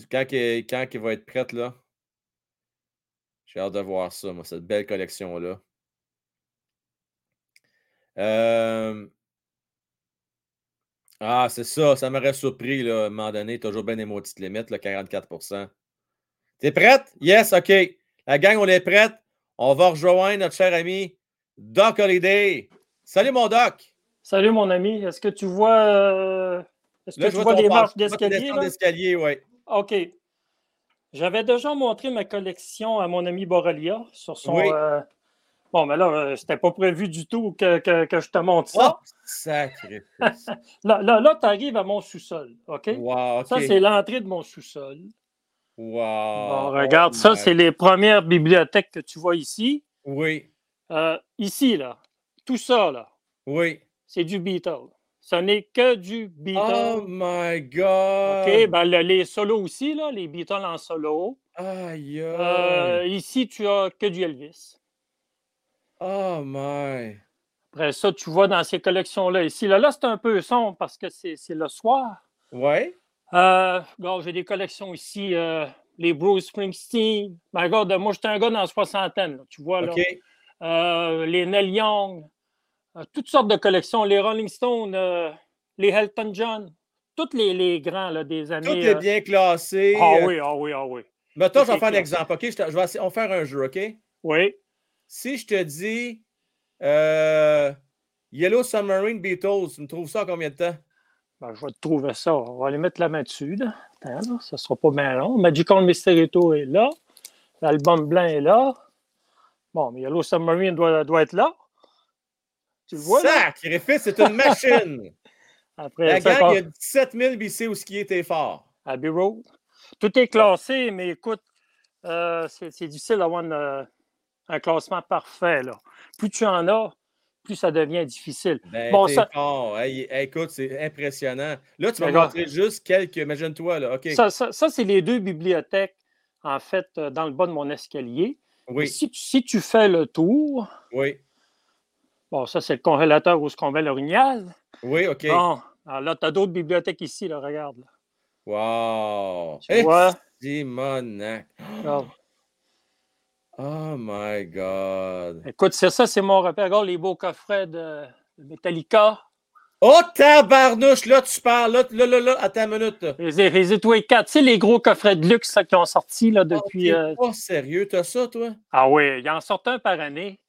Quand, quand il va être prêt, là, j'ai hâte de voir ça, moi, cette belle collection-là. Euh, Ah, c'est ça, ça m'aurait surpris, là, à un moment donné. Toujours bien des maudites limites, là, 44% T'es prête? Yes, OK. La gang, on est prête. On va rejoindre notre cher ami Doc Holiday. Salut, mon Doc. Salut mon ami, est-ce que tu vois, euh, est-ce que tu vois les marches d'escalier? là? d'escalier, oui. OK. J'avais déjà montré ma collection à mon ami Borrelia sur son. Oui. euh, Bon, mais là, euh, c'était pas prévu du tout que, que- que je te montre ça. Oh, sacrifice. Là, là, là tu arrives à mon sous-sol. OK? Wow, Ça, c'est l'entrée de mon sous-sol. Wow. Bon, regarde, Oh ça, c'est les premières bibliothèques que tu vois ici. Oui. Euh, ici, là, tout ça, là, Oui. c'est du Beatle. Ce n'est que du Beatle. Oh my God. OK, ben, le- les solos aussi, là, les Beatles en solo. Aïe, Euh, ici, tu as que du Elvis. Oh my. Après ça, tu vois dans ces collections-là ici. Là, là c'est un peu sombre parce que c'est le soir. Ouais. Euh, j'ai des collections ici. euh, les Bruce Springsteen. Ben, regarde, moi, j'étais un gars dans la soixantaine, là, tu vois. Là. OK. Euh, les Neil Young. Euh, toutes sortes de collections. Les Rolling Stones. euh, les Elton John. Tous les, les grands là, des années. Tout est euh, bien classé. Ah oui, ah oui, ah oui. Mettons, je vais faire un exemple, OK? Je, te- je vais essayer- on va faire un jeu, OK? Oui. Si je te dis euh, Yellow Submarine Beatles, tu me trouves ça en combien de temps? Ben, je vais te trouver ça. On va aller mettre la main dessus. Là. Attends, là, ça ne sera pas bien long. Magical Mystery Tour est là. L'album blanc est là. Bon, mais Yellow Submarine doit, doit être là. Tu le vois? Sacrifice, c'est une machine! Après, La gang, il y a 17 000 BC où ski était fort. Abbey Road. Tout est classé, mais écoute, euh, c'est difficile d'avoir euh, un classement parfait. Là. Plus tu en as, plus ça devient difficile. Ben, bon, ça, fort. Hey, hey, écoute, c'est impressionnant. Là, tu m'as Regarde. montré juste quelques. Imagine-toi, là. OK. ça, ça- ça, c'est les deux bibliothèques, en fait, euh, dans le bas de mon escalier. Oui. Si, tu- si tu fais le tour, Oui. Bon, ça, c'est le congélateur où ce qu'on met l'orignal. Oui, OK. Bon, alors là, tu as d'autres bibliothèques ici, là, regarde. là. Wow. Tu vois? Simonac. Regarde. Oh my God. Écoute, c'est ça, c'est mon repère. Regarde les beaux coffrets de, de Metallica. Oh, tabarnouche, là, tu parles. Là, là, là, là, attends une minute. là. Les, les étoiles 4, tu sais, les gros coffrets de luxe qui ont sorti là, depuis. T'es euh, pas sérieux, t'as ça, toi? Ah oui, il en sort un par année.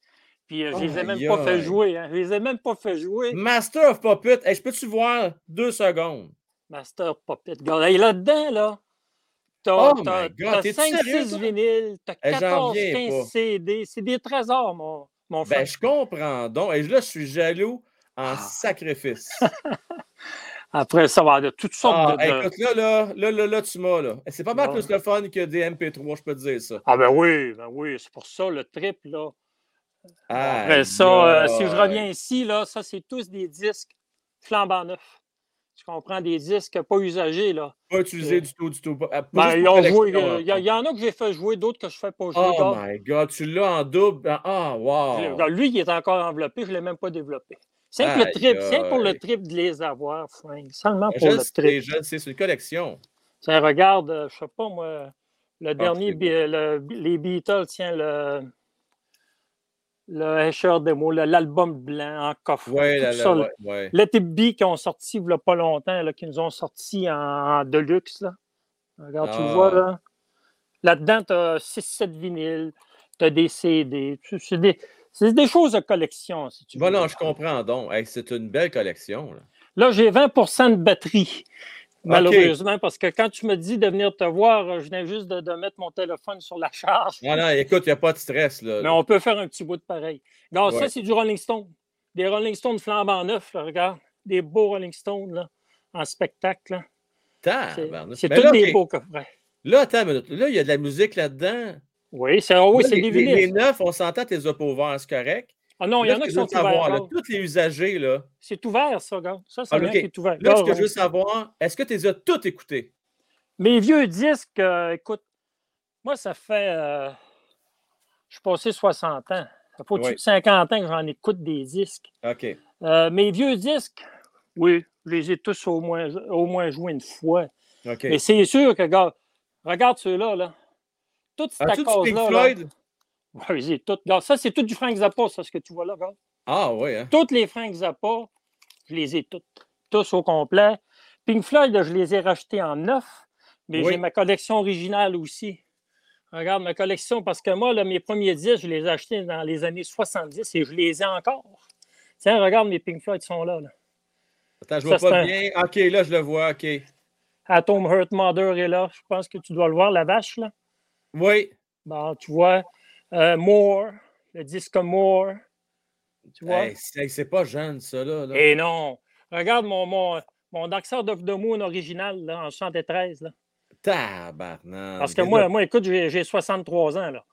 Puis euh, je les ai même pas fait jouer. Hein. Je les ai même pas fait jouer. Master of Puppet, hey, je peux-tu voir deux secondes? Master Puppet. Regarde, hey, là-dedans, là, t'as Oh t'as- my God, t'as t'es-tu sérieux, 5-6 toi? vinyles, t'as Eh, j'en 14, reviens 15 pas. CD. C'est des trésors, mon, mon frère. Ben, je comprends donc. Et là, je suis jaloux Ah. en sacrifice. Après, ça va de toutes sortes Ah, de, écoute, là, là, là, là, là, tu m'as, là. C'est pas mal plus le fun que des MP3, je peux te dire ça. Ah ben oui, ben oui, c'est pour ça, le trip, là. Après Aïe, ça, euh, si je reviens ici, là, ça, c'est tous des disques flambant neufs. Tu comprends, des disques pas usagés, là. Pas utilisé Euh, du tout, du tout. Pas- Ben, euh, dans Il y, en a que j'ai fait jouer, d'autres que je fais pas jouer. Oh my God, tu l'as en double. Ah, Ah, wow. lui, il est encore enveloppé, je ne l'ai même pas développé. C'est c'est pour le trip de les avoir, Frank. Seulement pour le trip. je le sais, c'est une collection. Tiens, regarde, je sais pas, moi, le dernier, Ah, le- les Beatles, tiens, le, le Escher Demo, le- l'album blanc en coffre. Là. ouais, ouais. Be qui ont sorti il n'y a pas longtemps, là, qui nous ont sorti en, en deluxe. Là. Regarde, tu le vois Ah. là. Là-dedans, tu as 6-7 vinyles, tu as des CD. C'est des, des choses de collection, si tu veux. Bon, non, je comprends donc. Hey, c'est une belle collection. Là. Là, j'ai 20% de batterie, malheureusement, parce que quand tu me dis de venir te voir, euh, je viens juste de, de mettre mon téléphone sur la charge. Non, non, écoute, il n'y a pas de stress. Là. Mais on peut faire un petit bout de pareil. Regarde, ça, c'est du Rolling Stone. Des Rolling Stones flambant neufs, là, regarde. Des beaux Rolling Stones là, en spectacle. C'est tous des beaux coffrets. Là, attends une minute. Là, il y a de la musique là-dedans. Oui, c'est oh oui, les, des les- les vinyles. neufs, on s'entend tes as pas ouverts, c'est correct. Ah non, il y en a qui sont ouverts. tous les usagers, là. C'est ouvert, ça, regarde. Ça, c'est Ah, qui est ouvert. Là, ce que je veux savoir, est-ce que tu les as tous écoutés? Mes vieux disques, euh, écoute, moi, ça fait. euh, je suis passé 60 ans. Ça fait au-dessus Oui. de 50 ans que j'en écoute des disques. OK. Euh, mes vieux disques, oui, je les ai tous au moins, au moins joués une fois. OK. Mais c'est sûr que, regarde, regarde ceux-là, là. Toute cette As-tu du Pink case-là. là- J'ai tout. Regarde, ça, c'est tout du Frank Zappa, ça, ce que tu vois là, regarde. Ah, oui, hein? Toutes les Frank Zappa, je les ai toutes. Tous au complet. Pink Floyd, je les ai rachetés en neuf, mais Oui. j'ai ma collection originale aussi. Regarde ma collection, parce que moi, là, mes premiers disques, je les ai achetés dans les années 70 et je les ai encore. Tiens, regarde, mes Pink Floyd sont là. là. Attends, je Ça, vois pas un- bien. OK, là, je le vois. OK. Atom Heart Mother est là. Je pense que tu dois le voir, la vache, là. Oui. Bon, tu vois. Euh, More, le disque More. Tu vois? Hey, c'est pas jeune, ça, là. là. Et non. Regarde mon, mon, mon Dark Side of the Moon original là, en 73. Là. Tabarnak. Parce que moi, là- moi écoute, j'ai j'ai 63 ans. Là.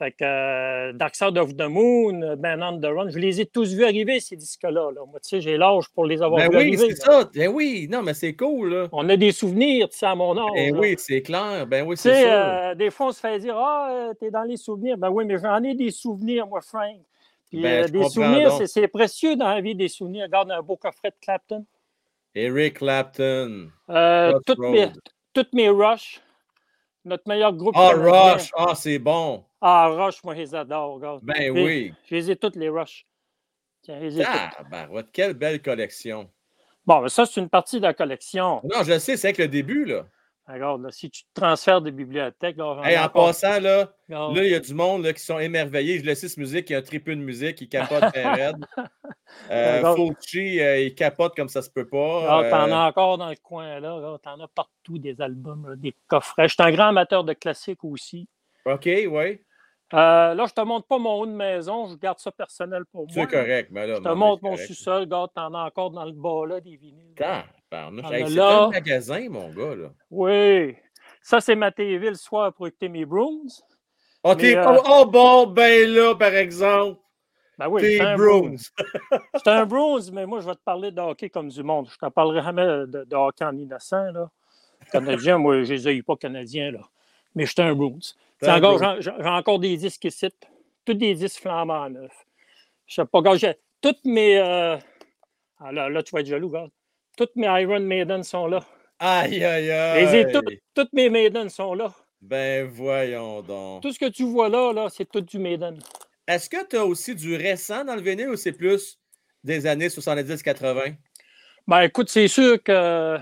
Fait que euh, Dark Side of the Moon, Ben on the Run, je les ai tous vus arriver, ces disques-là. là. Moi, tu sais, j'ai l'âge pour les avoir Ben vus oui, arriver. c'est ça. Ben oui, non, mais c'est cool, là. On a des souvenirs, tu sais, à mon âge. Ben là. oui, c'est clair. Ben oui, c'est sûr. euh, des fois, on se fait dire Ah, euh, t'es dans les souvenirs. Ben oui, mais j'en ai des souvenirs, moi, Frank. Puis Ben, euh, des souvenirs, c'est- précieux dans la vie, des souvenirs. Regarde un beau coffret de Clapton. Eric Clapton. Toutes, mes, toutes mes Rush. Notre meilleur groupe. Ah. Rush. Ah, c'est bon. Ah, Rush, moi, je les adore. Regarde. Ben oui. Je les ai toutes, les Rush. Les toutes. Tabarouette, quelle belle collection. Bon, mais ça, c'est une partie de la collection. Non, je le sais, c'est avec le début, là. Regarde, là, si tu te transfères des bibliothèques, là, Hey, en passant, là, Regarde. là, il y a du monde là, qui sont émerveillés. Je le sais, cette musique, il y a un triple de musique, il capote bien raide. Euh, Regarde. Fauci, euh, il capote comme ça se peut pas. Ah, T'en Euh, as encore dans le coin, là. là. T'en as partout des albums, là, des coffrets. Je suis un grand amateur de classiques aussi. OK, oui. Euh, là, je te montre pas mon haut de maison. Je garde ça personnel pour moi. C'est correct, mais là. Je te mais montre mon sous-sol. Regarde, t'en as encore dans le bas, là, des vinyles. T'en Hey, c'est là. un magasin, mon gars, là. Oui. Ça, c'est ma TV le soir pour écouter mes Bruins. Oh, Mais, t'es- euh, oh, bon, ben là, par exemple. Ben oui, c'est un Bruins. C'est un Bruins, mais moi, je vais te parler de hockey comme du monde. Je ne te parlerai jamais de, de hockey en innocent. Là. Canadien, moi, je les ai eu pas canadiens, là. Mais je suis un Bruins. Encore-. J'ai encore des disques ici. Tous des disques flambants neufs. Je sais pas, regarde, j'ai- toutes mes. euh, Ah là, là, tu vas être jaloux, regarde. Toutes mes Iron Maiden sont là. Aïe, aïe, aïe. toutes, toutes mes Maiden sont là. Ben voyons donc. Tout ce que tu vois là, là c'est tout du Maiden. Est-ce que tu as aussi du récent dans le vinyle ou c'est plus des années 70-80? Ben écoute, c'est sûr que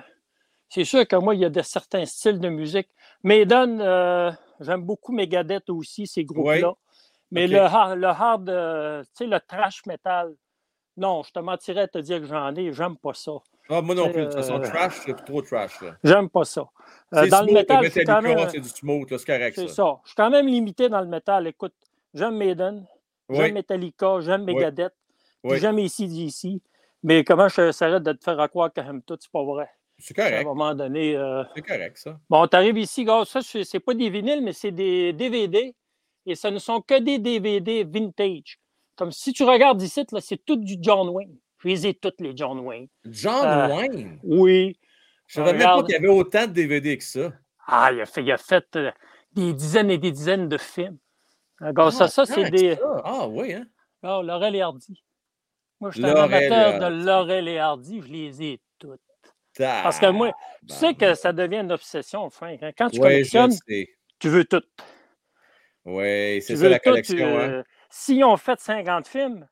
c'est sûr que moi, il y a de certains styles de musique. Maiden, euh, j'aime beaucoup Megadeth aussi, ces groupes-là. Oui. Mais le hard, le hard euh, tu sais, le trash metal, non, je te mentirais de te dire que j'en ai, j'aime pas ça. Ah, moi non plus, de toute façon, Euh, trash, c'est trop trash. là. J'aime pas ça. Euh, C'est dans le métal, suis quand même. c'est du smooth, c'est correct, C'est ça. ça. Je suis quand même limité dans le métal. Écoute, j'aime Maiden, j'aime Oui. Metallica, j'aime. Megadeth, Oui. j'aime ACDC. Mais comment je s'arrête de te faire à croire que j'aime tout, c'est pas vrai. C'est À un correct. moment donné. euh, C'est correct, ça. Bon, tu arrives ici, gars, ça, c'est c'est pas des vinyles, mais c'est des DVD. Et ce ne sont que des DVD vintage. Comme si tu regardes ici, là, c'est tout du John Wayne. Je les ai toutes, les John Wayne. John Euh, Wayne? Oui. Je savais même pas Regarde. qu'il y avait autant de DVD que ça. Ah, il a fait, il a fait euh, des dizaines et des dizaines de films. Regarde, ça, Ah, ça, c'est tant des. ça. Ah oui, hein? Ah, Laurel et Hardy. Moi, je suis un amateur de. Laurel et Hardy, je les ai. Parce que moi, tu sais que ça devient une obsession, Frank. hein. Quand tu collectionnes, tu veux tout. Oui, c'est ça la tout, collection, tu- hein? S'ils ont fait 50 films,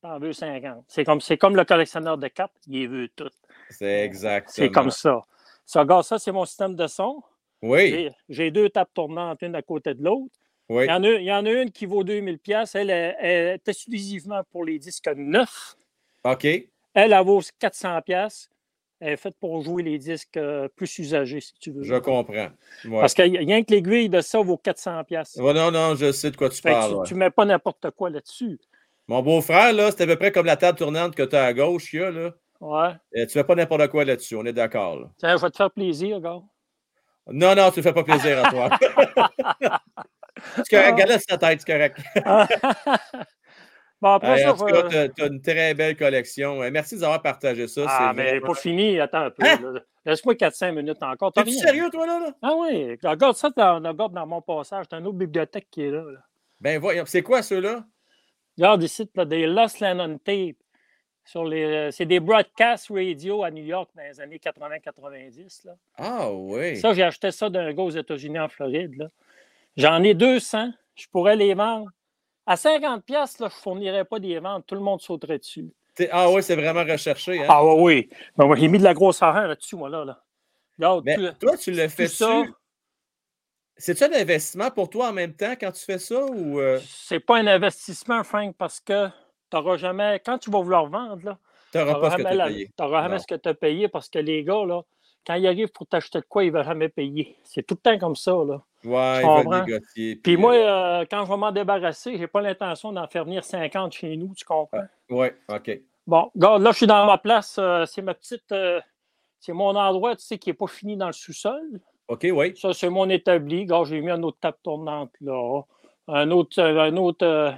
t'en veux 50. C'est comme, comme le collectionneur de cartes, il veut toutes. C'est exactement. C'est comme ça. Ça, regarde, ça, c'est mon système de son. Oui, J'ai- deux tables tournantes, une à côté de l'autre. oui. Il, y en a, il y en a une qui vaut 2000 pièces. Elle est, elle est exclusivement pour les disques neufs. OK. Elle, elle vaut 400 pièces. Est faite pour jouer les disques euh, plus usagés, si tu veux. Je comprends. Ouais. Parce que rien que l'aiguille de ça vaut 400 pièces. Ouais, non, non, je sais de quoi tu Fait parles. tu, ouais. tu mets pas n'importe quoi là-dessus. Mon beau-frère, là, c'est à peu près comme la table tournante que tu as à gauche, qu'il y a, là. Ouais. Euh, Tu fais pas n'importe quoi là-dessus, on est d'accord. là. Tiens, je vais te faire plaisir, gars. Non, non, tu ne fais pas plaisir à toi. c'est correct, laisse ta tête, c'est correct. bon, après ça, en tout cas, je- tu as, une très belle collection. Euh, Merci d'avoir partagé ça. Ah, mais vraiment- pas fini. Attends un peu. Hein? Laisse-moi 4-5 minutes encore. Rien. sérieux, toi, là? là? Ah oui. Regarde ça, dans, regarde dans mon passage. T'as une autre bibliothèque qui est là. là. Ben, voyons, c'est quoi ceux-là? Regarde ici, là, des Lost Lennon Tape. Sur les, euh, c'est des broadcast radio à New York dans les années 80-90. là. Ah, oui. Ça, j'ai acheté ça d'un gars aux États-Unis en Floride. J'en ai 200. Je pourrais les vendre. À 50$, piastres, là, je ne fournirais pas des ventes. Tout le monde sauterait dessus. Ah, oui, c'est vraiment recherché. Hein? Ah oui, oui. Ben, moi, j'ai mis de la grosse argent là-dessus, moi, là. là. Mais tout- toi, tu le fais ça- C'est-tu un investissement pour toi en même temps quand tu fais ça ou. euh, c'est pas un investissement, Frank, parce que tu n'auras jamais. Quand tu vas vouloir vendre, là, T'auras pas ce que jamais payé. ce que tu as payé parce que les gars, là, quand ils arrivent pour t'acheter de quoi, ils ne vont jamais payer. C'est tout le temps comme ça. Là. Ouais, ils veulent négocier. Puis euh, moi, euh, quand je vais m'en débarrasser, j'ai pas l'intention d'en faire venir 50 chez nous, tu comprends? Ouais, OK. Bon, regarde, là, je suis dans ma place. euh, c'est ma petite. euh, c'est mon endroit, tu sais, qui n'est pas fini dans le sous-sol. OK, oui. Ça, c'est mon établi. Regarde, j'ai mis une autre table tournante là. Un autre. euh, Un autre euh,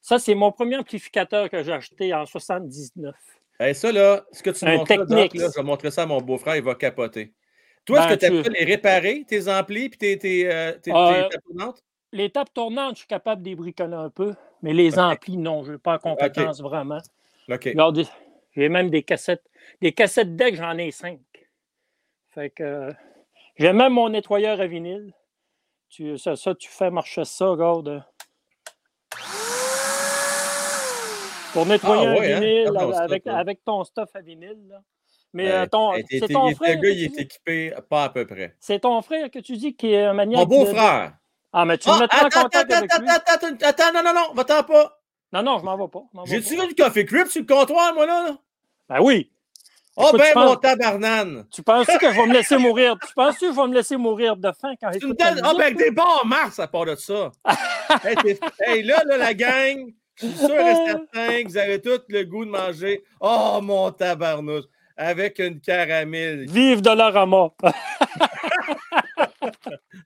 Ça, c'est mon premier amplificateur que j'ai acheté en 79. Hey, ça, là, ce que tu montres Technics. là, je vais montrer ça à mon beau-frère, il va capoter. Toi, est-ce Ben, que tu tu- ça les réparer, tes amplis puis tes, tes, euh, tes, tes Euh, tables tournantes? Les tables tournantes, je suis capable de les bricoler un peu, mais les amplis, non, je n'ai pas la compétence vraiment. J'ai même des cassettes. Des cassettes deck, j'en ai cinq. Fait que euh, j'ai même mon nettoyeur à vinyle. Tu, ça, ça, tu fais marcher ça, regarde. Pour nettoyer Ah, un ouais, hein? vinyle ton avec, ton stuff à vinyle. là. Mais Hey, euh, ton, c'est ton frère. Le gars, il est équipé pas à peu près. C'est ton frère que tu dis qui est un maniaque. Mon de- beau-frère. Ah, mais tu Ah, le mettras en attends, contact attends, avec attends, lui. attends, attends, attends, non, non, non, va-t'en pas. Non, non, je m'en vais pas. J'ai-tu vu du Coffee Crip sur le comptoir, moi, là? Ben oui. Oh, Écoute, ben, tu mon penses- tabarnane. Tu penses que je vais me laisser mourir? Tu penses que je vais me laisser mourir de faim quand Tu me j'écoute la donnes- Ah, musique? ben, t'es bon en mars à part de ça. hey, hey, là, là, la gang, je suis sûr et certain que vous avez tous le goût de manger. Oh, mon tabarnouche. Avec une caramel. Vive Dollarama!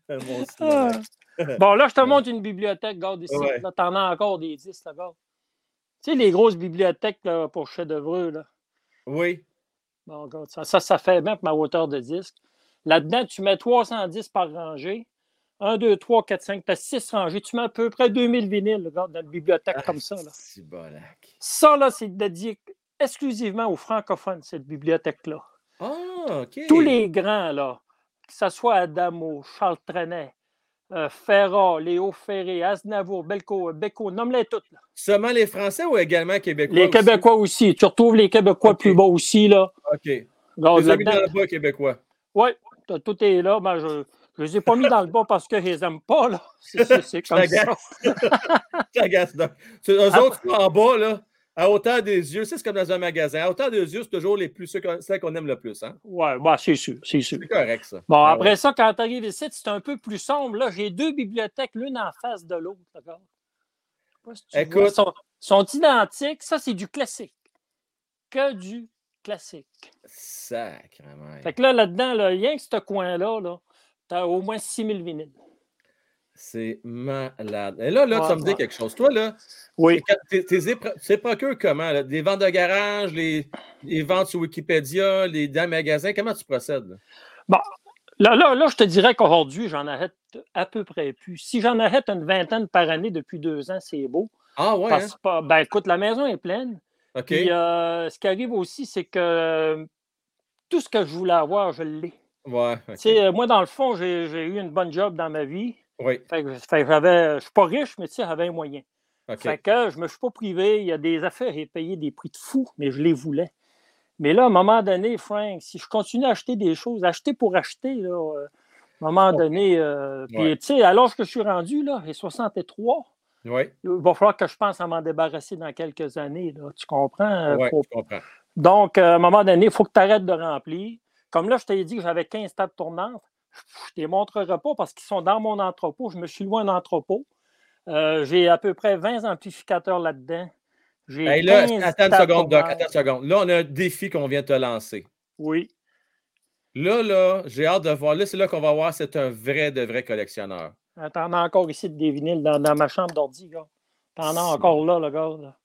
Mon Ah. Bon, là, je te montre une bibliothèque, regarde ici. Ouais. Là, t'en as encore des 10, là, regarde. Tu sais, les grosses bibliothèques là, pour chefs-d'œuvre, là. Oui. Bon, regarde, ça, ça, ça fait même ma hauteur de disque. Là-dedans, tu mets 310 par rangée. 1, 2, 3, 4, 5, tu as 6 rangées. Tu mets à peu près 2000 vinyles, regarde, dans une bibliothèque comme ça. Là. C'est bolac. Ça, là, c'est dédié exclusivement aux francophones, cette bibliothèque-là. Ah, OK. Tous les grands, là, que ce soit Adamo, Charles Trenet, euh, Ferrat, Léo Ferré, Aznavour, Belco, Becco, nomme-les toutes. là. Seulement les Français ou également Québécois? Les aussi? Québécois aussi. Tu retrouves les Québécois plus bas aussi. Là. OK. Regarde, Les là-dedans- dans le bas québécois. Oui, tout est là. Ben, je Je les ai pas mis dans le bas parce que je les aime pas, là. C'est- comme ça. T'agaces, Doc. Eux Ah, autres, en bas, là, à hauteur des yeux, c'est comme dans un magasin. À hauteur des yeux, c'est toujours les plus ceux qu'on- celles qu'on aime le plus. Hein? Ouais, bah, c'est sûr, c'est sûr. C'est correct, ça. Bon, Ah après ouais. ça, quand tu arrives ici, c'est un peu plus sombre. Là, j'ai deux bibliothèques, l'une en face de l'autre. d'accord? Si Écoute. sont, sont identiques. Ça, c'est du classique. Que du classique. Sacrement. Fait que là, là-dedans, là, rien que ce coin-là, là, tu as au moins 6000 vinyles. C'est malade. Et là, là, Ouais, tu vas me dire ouais. quelque chose. Toi, là, Oui. tes, tes épro- tu les procures comment? Là? Des ventes de garage, les, les ventes sur Wikipédia, les dans les magasins, comment tu procèdes? là? Bon, là, là, là, je te dirais qu'aujourd'hui, j'en arrête à peu près plus. Si j'en arrête une vingtaine par année depuis deux ans, c'est beau. Ah ouais, Parce hein? ben, écoute, la maison est pleine. OK. Puis, euh, ce qui arrive aussi, c'est que tout ce que je voulais avoir, je l'ai. Ouais, euh, moi, dans le fond, j'ai eu une bonne job dans ma vie. Oui. Fait que, fait que j'avais, je suis pas riche, mais j'avais un moyen. Fait que je me suis pas privé. Il y a des affaires, j'ai payé des prix de fou, mais je les voulais. Mais là, à un moment donné, Frank, si je continue à acheter des choses, acheter pour acheter, là, euh, à un moment donné, euh, Ouais. tu sais, à l'âge que je suis rendu, là, j'ai 63, Oui, il va falloir que je pense à m'en débarrasser dans quelques années, là, tu comprends? ouais, pour- je comprends. donc, à un moment donné, il faut que tu arrêtes de remplir. Comme là, je t'ai dit que j'avais 15 tables tournantes. Je ne les montrerai pas parce qu'ils sont dans mon entrepôt. Je me suis loué un entrepôt. Euh, j'ai à peu près 20 amplificateurs là-dedans. J'ai Hey, là, 15 attends une seconde, Doc. tournantes. Attends une seconde. Là, on a un défi qu'on vient de te lancer. Oui. Là, là, j'ai hâte de voir. Là, c'est là qu'on va voir c'est un vrai de vrai collectionneur. T'en as encore ici des vinyles dans, dans ma chambre d'ordi, gars. T'en as encore là, le gars. là.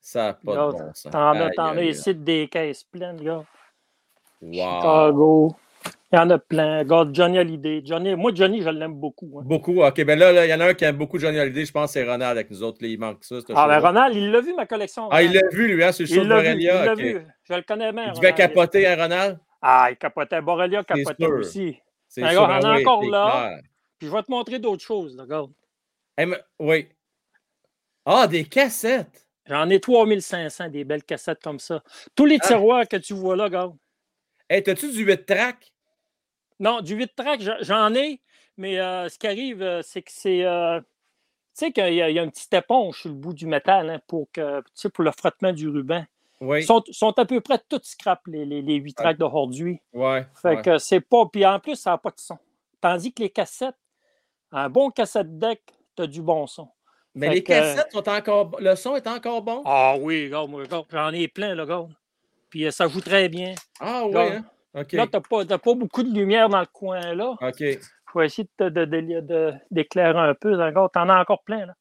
Ça n'a pas de bon sens. T'en as, ici des caisses pleines, gars. Wow. Chicago. Il y en a plein. Gars, Johnny Hallyday. Johnny, moi, Johnny, je l'aime beaucoup. hein. Beaucoup. OK, ben là, là, il y en a un qui aime beaucoup Johnny Hallyday. Je pense que c'est Ronald avec nous autres. là, il manque ça. Ah, ben. Ronald, il l'a vu, ma collection. Ah, il l'a vu, lui, hein, sur le show Il de l'a vu, il Borrelia. l'a vu. Je le connais bien. Il devait Ronald. capoter, hein, Ronald? Ah, il capotait. Borrelia capotait aussi. C'est Regarde, sûr, on ah est oui, encore là. clair. Puis je vais te montrer d'autres choses, regarde. Eh, mais- oui. Ah, des cassettes. J'en ai 3500, des belles cassettes comme ça. Tous les Ah. tiroirs que tu vois là, regarde. Hey, t'as-tu du 8 track? Non, du 8 track, j'en- ai, mais euh, ce qui arrive, euh, c'est que c'est. euh, tu sais qu'il y, a il y a une petite éponge sur le bout du métal hein, pour, que, pour le frottement du ruban. Oui. Ils sont, sont à peu près toutes scrap, les, les, les 8 tracks d'aujourd'hui. Ouais. Fait ouais. que c'est pas. Puis en plus, ça n'a pas de son. Tandis que les cassettes, un bon cassette deck, tu as du bon son. Mais Fait les que- cassettes sont encore. Le son est encore bon? Ah oui, regarde, moi, regarde, j'en ai plein, là, regarde. Puis euh, ça joue très bien. Ah oui, hein? OK. Là, tu n'as pas, pas beaucoup de lumière dans le coin, là. OK. Je vais essayer de, te- de- de- de- d'éclairer un peu. Regarde, t'en as encore plein, là.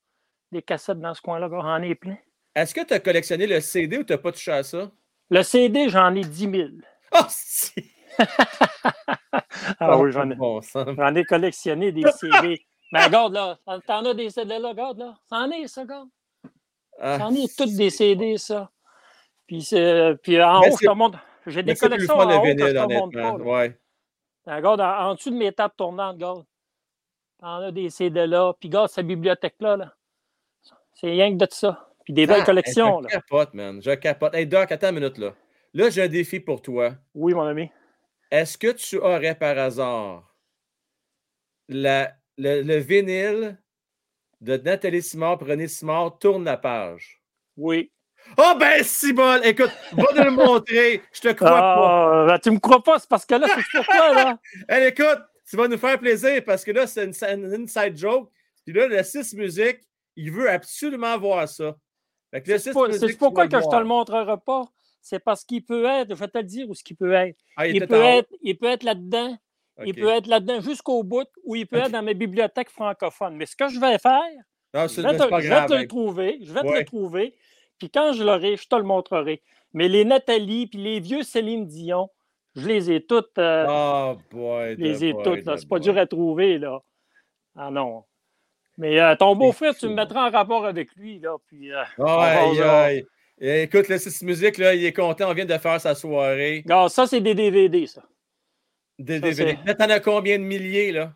Des cassettes dans ce coin-là, j'en ai plein. Est-ce que tu as collectionné le CD ou tu n'as pas touché à ça? Le CD, j'en ai 10 000. Ah, si! Ah oui, j'en ai, Bon j'en ai collectionné des CD. Mais regarde, là, t'en as des CD là, regarde, là. C'en est, ça, regarde. Ah, C'en est toutes des CD, ça. Puis, c'est- puis en Mais haut, je te montre. J'ai des collections en haut je te montre pas. Ouais. Regarde, en, en dessous de mes tables tournantes, regarde. T'en as des CD là. Puis regarde cette bibliothèque-là. Là. C'est rien que de ça. Puis des belles Ah, collections. Je capote, man. Je capote. Hey, Doc, attends une minute, là. Là, j'ai un défi pour toi. Oui, mon ami. Est-ce que tu aurais par hasard la, le, le vinyle de Nathalie Simard, René Simard, tourne la page? Oui. Oh ben, si bon! Écoute, va nous le montrer. Je te crois pas. Ah, ben, tu me crois pas, c'est parce que là, c'est pourquoi, là? Hey, écoute, tu vas nous faire plaisir parce que là, c'est une, une inside joke. Puis là, le 6 musique, il veut absolument voir ça. Fait que le C'est 6 pas- musique, c'est tu pourquoi que je te le montrerai pas? C'est parce qu'il peut être, je vais te le dire où ce qu'il peut être. Ah, il peut être il peut être là-dedans. Il peut être là-dedans jusqu'au bout ou il peut être dans mes bibliothèques francophones. Mais ce que je vais faire, Non, je vais, te, pas je vais grave. te le hein. trouver. Je vais te le trouver. Puis quand je l'aurai, je te le montrerai. Mais les Nathalie puis les vieux Céline Dion, je les ai toutes. euh, Oh boy. je les ai boy, toutes. C'est pas boy. dur à trouver, là. Ah non. Mais euh, ton beau-frère, tu me mettras en rapport avec lui, là. Puis, euh, Aïe, aïe. Écoute, le 6 musique, là, il est content. On vient de faire sa soirée. Regarde, ça, c'est des DVD, ça. Des Ça, DVD. t'en as combien de milliers, là?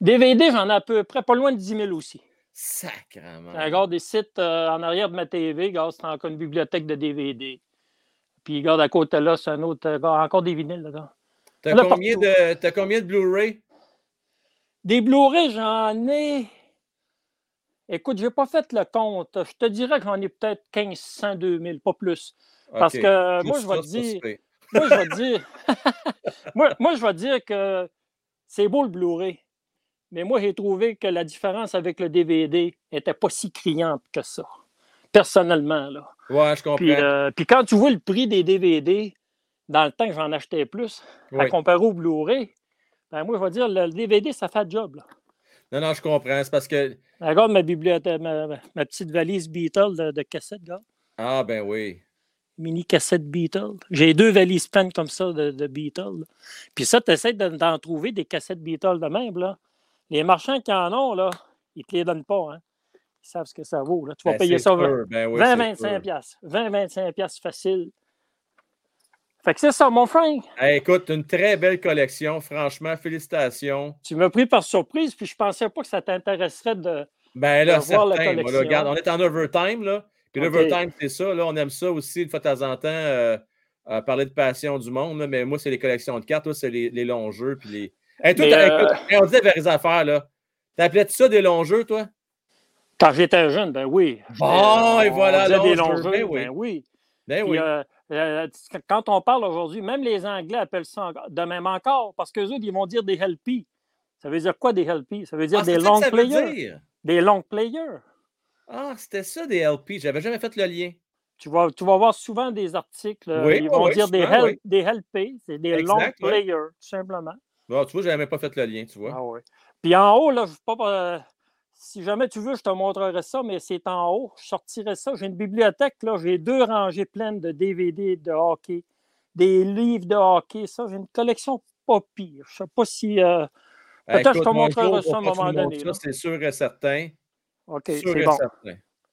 DVD, j'en ai à peu près pas loin de 10 000 aussi. Sacrement. Regarde des sites euh, en arrière de ma TV, regarde, c'est encore une bibliothèque de DVD. Puis regarde à côté là, c'est un autre, euh, regarde, encore des vinyles. Regarde. T'as Là, combien, de, t'as combien de Blu-ray? Des Blu-ray, j'en ai. Écoute, je n'ai pas fait le compte. Je te dirais que j'en ai peut-être 1500, 2000, pas plus. Parce que moi, je vais dire. Moi, je vais te dire. moi, moi, je vais te dire que c'est beau le Blu-ray. Mais moi, j'ai trouvé que la différence avec le DVD n'était pas si criante que ça. Personnellement, là. Ouais, je comprends. Puis, euh, puis quand tu vois le prix des DVD, dans le temps que j'en achetais plus, à Oui. comparer au Blu-ray, ben moi, je vais dire, le DVD, ça fait le job. Là. Non, non, je comprends. C'est parce que. Regarde ma bibliothèque, ma, petite valise Beatle de, de cassettes, regarde. Ah, ben oui. Mini cassette Beatle. J'ai deux valises pleines comme ça de, de Beatle. là. Puis ça, tu essaies de- d'en trouver des cassettes Beatle de même. Là. Les marchands qui en ont, là, ils ne te les donnent pas. Hein. Ils savent ce que ça vaut. Là. Tu vas Ben, payer ça sûr. Ben oui, c'est 20-25 sûr. piastres. 20-25 piastres facile. Fait que c'est ça, mon Frank. Hey, écoute, une très belle collection. Franchement, félicitations. Tu m'as pris par surprise, puis je pensais pas que ça t'intéresserait de, Ben là, de voir la là, collection. regarde, on est en overtime, là. Puis l'overtime, c'est ça. Là, on aime ça aussi, fois de temps en temps, euh, euh, parler de passion du monde. là. Mais moi, c'est les collections de cartes. C'est les, les longs jeux. Puis les... Hey, toi, Mais, t'as- euh, écoute, hey, on disait vers les affaires, là. T'appelais-tu ça des longs jeux, toi? Quand j'étais jeune, ben oui. Bon, et voilà, des longs jeux. Ben oui. ben oui. Ben Puis, euh, euh, quand on parle aujourd'hui, même les Anglais appellent ça de même encore, parce qu'eux autres, ils vont dire des LP. Ça veut dire quoi des LP? Ça veut dire Ah, des long players. dire? Des long players. Ah, c'était ça, des LP. J'avais jamais fait le lien. Tu vas, tu vas voir souvent des articles, euh, Oui, ils vont oui, dire des, oui. des LP, c'est des long players, tout simplement. Bon, tu vois, j'avais même pas fait le lien, tu vois. Ah oui. Puis en haut, là, je pas, euh, si jamais tu veux, je te montrerai ça, mais c'est en haut. Je sortirai ça. J'ai une bibliothèque, là, j'ai deux rangées pleines de DVD de hockey, des livres de hockey. Ça, j'ai une collection pas pire. Je sais pas si. euh, Hey, Peut-être que je te montrerai ça à un moment donné. C'est sûr et certain. OK, c'est bon.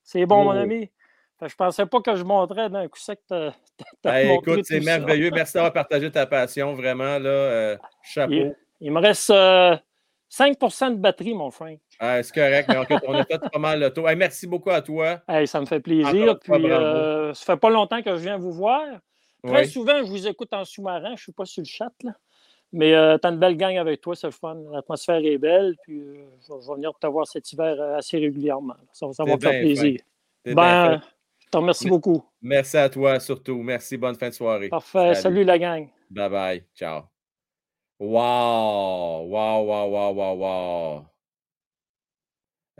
C'est bon, mon Oh. ami. Que je pensais pas que je montrais d'un coup sec. Hey, montrer écoute, c'est ça. merveilleux. Merci d'avoir partagé ta passion, vraiment. Là, euh, chapeau. Il, il me reste euh, 5% de batterie, mon Frank. Ah, c'est correct, mais écoute, on a fait pas mal le tour. Hey, merci beaucoup à toi. Hey, ça me fait plaisir. fois, Puis, bravo. euh, ça fait pas longtemps que je viens vous voir. Très Oui. souvent, je vous écoute en sous-marin. Je ne suis pas sur le chat. Là. Mais euh, tu as une belle gang avec toi, c'est le fun. L'atmosphère est belle. Puis, euh, je, vais, je venir te voir cet hiver assez régulièrement. Ça, ça va me faire plaisir. Ben, je te remercie beaucoup. Merci à toi surtout. Merci. Bonne fin de soirée. Parfait. Salut. la gang. Bye bye. Ciao. Wow! Wow, wow, wow, wow, wow.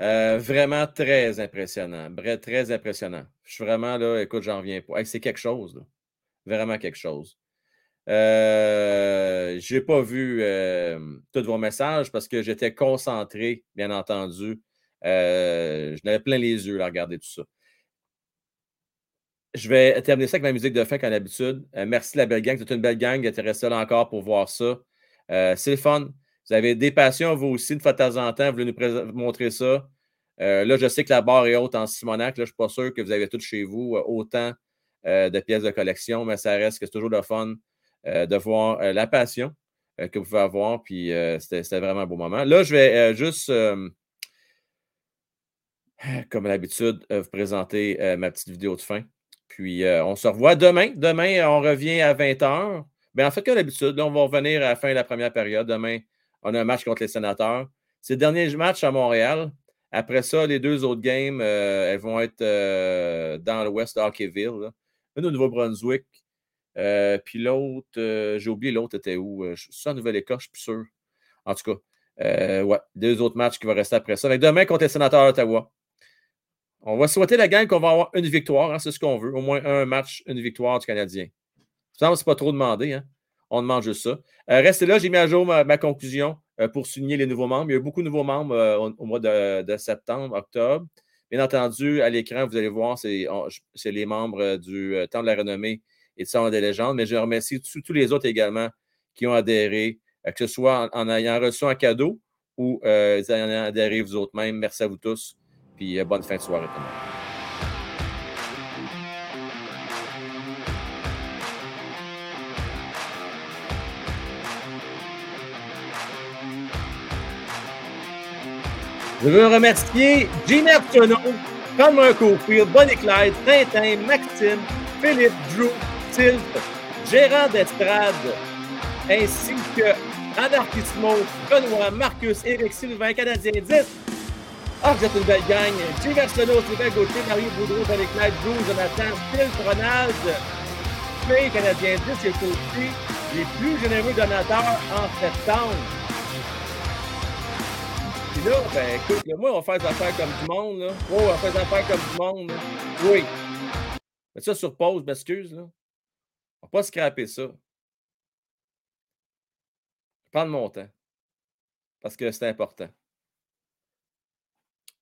Euh, vraiment très impressionnant. Bre- Très impressionnant. Je suis vraiment là, écoute, j'en reviens pas. Hey, c'est quelque chose, là. Vraiment quelque chose. Euh, j'ai pas vu euh, tous vos messages parce que j'étais concentré, bien entendu. Euh, je n'avais plein les yeux à regarder tout ça. Je vais terminer ça avec ma musique de fin comme d'habitude. Euh, merci la belle gang. C'est une belle gang. Tu resté là encore pour voir ça. Euh, c'est le fun. Vous avez des passions, vous aussi, une fois de temps en temps. Vous voulez nous montrer ça. Euh, là, je sais que la barre est haute en Simonac. Là, je ne suis pas sûr que vous avez tout chez vous autant de pièces de collection, mais ça reste que c'est toujours le fun de voir la passion que vous pouvez avoir. Puis c'était vraiment un beau moment. Là, je vais juste, comme à l'habitude, vous présenter ma petite vidéo de fin. Puis euh, on se revoit demain. Demain, on revient à 20h. Bien, en fait, comme d'habitude, on va revenir à la fin de la première période. Demain, on a un match contre les sénateurs. C'est le dernier match à Montréal. Après ça, les deux autres games, euh, elles vont être euh, dans l'ouest de Hockeyville. là. Une au Nouveau-Brunswick. euh, puis l'autre, euh, j'ai oublié l'autre était où. Euh, suis en Nouvelle-Écosse, je suis plus sûr. En tout cas, euh, ouais, deux autres matchs qui vont rester après ça. Que demain contre les sénateurs d'Ottawa. On va souhaiter la gang qu'on va avoir une victoire, hein, c'est ce qu'on veut. Au moins un match, une victoire du Canadien. Ça me semble pas trop demandé. Hein? On demande juste ça. Euh, restez là, j'ai mis à jour ma, conclusion euh, pour souligner les nouveaux membres. Il y a eu beaucoup de nouveaux membres euh, au, mois de, septembre, octobre. Bien entendu, à l'écran, vous allez voir, c'est les membres du Temps de la renommée et du Salon des légendes. Mais je remercie tous les autres également qui ont adhéré, que ce soit en, ayant reçu un cadeau ou en ayant adhéré vous autres mêmes. Merci à vous tous. Puis euh, bonne fin de soirée tout le monde. Je veux remercier Jimmy Arsenault, Conor Cofield, Bonnie Clyde, Tintin, Maxime, Philippe, Drew, Sylph, Gérard d'Estrade, ainsi que Anarchismo, Benoît, Marcus, Éric Sylvain, Canadien 10. Ah, vous êtes une belle gang. Jim Arsenault, Sylvain Gauthier, Mario Boudreau, Tony Clyde, Bruce, Jonathan, Phil, Ronald, P, Canadien 10 et aussi les plus généreux donateurs en septembre. Puis là, ben écoute, moi, on va faire des affaires comme du monde, là. Oh, on va faire des affaires comme du monde, là. Oui. Mets ça sur pause, m'excuse, là. On va pas scraper ça. Je prends mon temps. Parce que c'est important.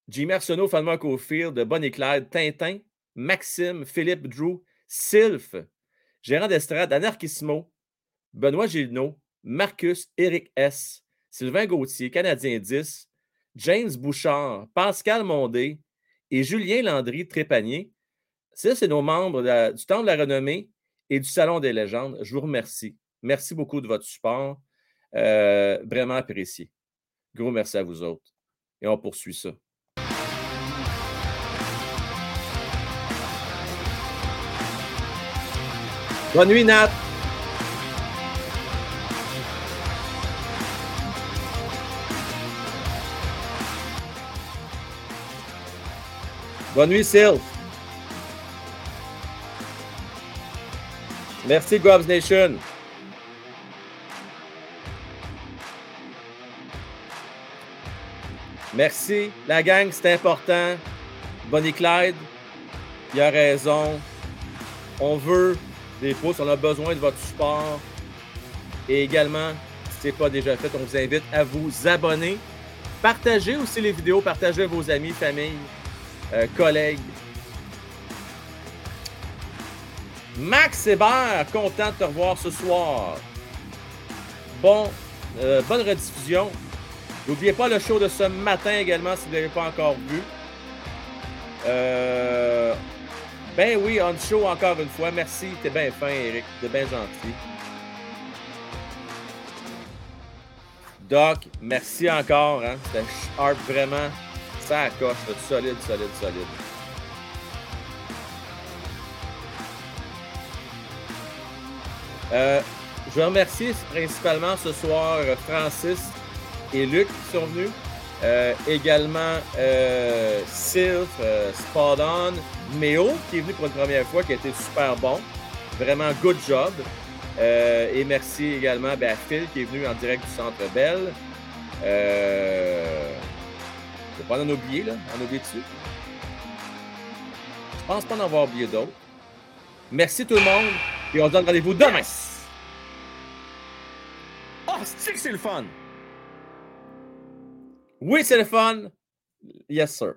Jimmy Arsenault, Falmar Cofield, Bonnie Clyde, Tintin, Maxime, Philippe Drew, Sylph, Gérant d'estrade, Anarchissimo, Benoît Gilneau, Marcus, Eric S., Sylvain Gauthier, Canadien 10, James Bouchard, Pascal Mondé et Julien Landry Trépanier. Ça, c'est nos membres du Temple de la Renommée et du Salon des légendes. Je vous remercie. Merci beaucoup de votre support. Euh, vraiment apprécié. Gros merci à vous autres. Et on poursuit ça. Bonne nuit, Nat. Bonne nuit, Sylph. Merci, Gobs Nation. Merci, la gang, c'est important. Bonnie Clyde, il a raison. On veut des pouces, on a besoin de votre support. Et également, si ce n'est pas déjà fait, on vous invite à vous abonner. Partagez aussi les vidéos, partagez à vos amis, familles, euh, collègues. Max Hébert, content de te revoir ce soir. Bon, euh, bonne rediffusion. N'oubliez pas le show de ce matin également si vous ne l'avez pas encore vu. Euh, ben oui, on show encore une fois. Merci, t'es bien fin, Eric. T'es bien gentil. Doc, merci encore. Hein? C'était sharp vraiment. Ça coche, solide, solide, solide. Euh, je veux remercier principalement ce soir euh, Francis et Luc qui sont venus. Euh, également euh, Sylph, euh, Spot Méo qui est venu pour une première fois, qui a été super bon. Vraiment good job. Euh, et merci également ben, à Phil qui est venu en direct du Centre Bell. Euh, je ne vais pas en oublier, là. En oublier dessus. Je pense pas en avoir oublié d'autres. Merci tout le monde. Et on se donne rendez-vous demain. Oh, c'est que c'est le fun! Oui, c'est le fun. Yes, sir.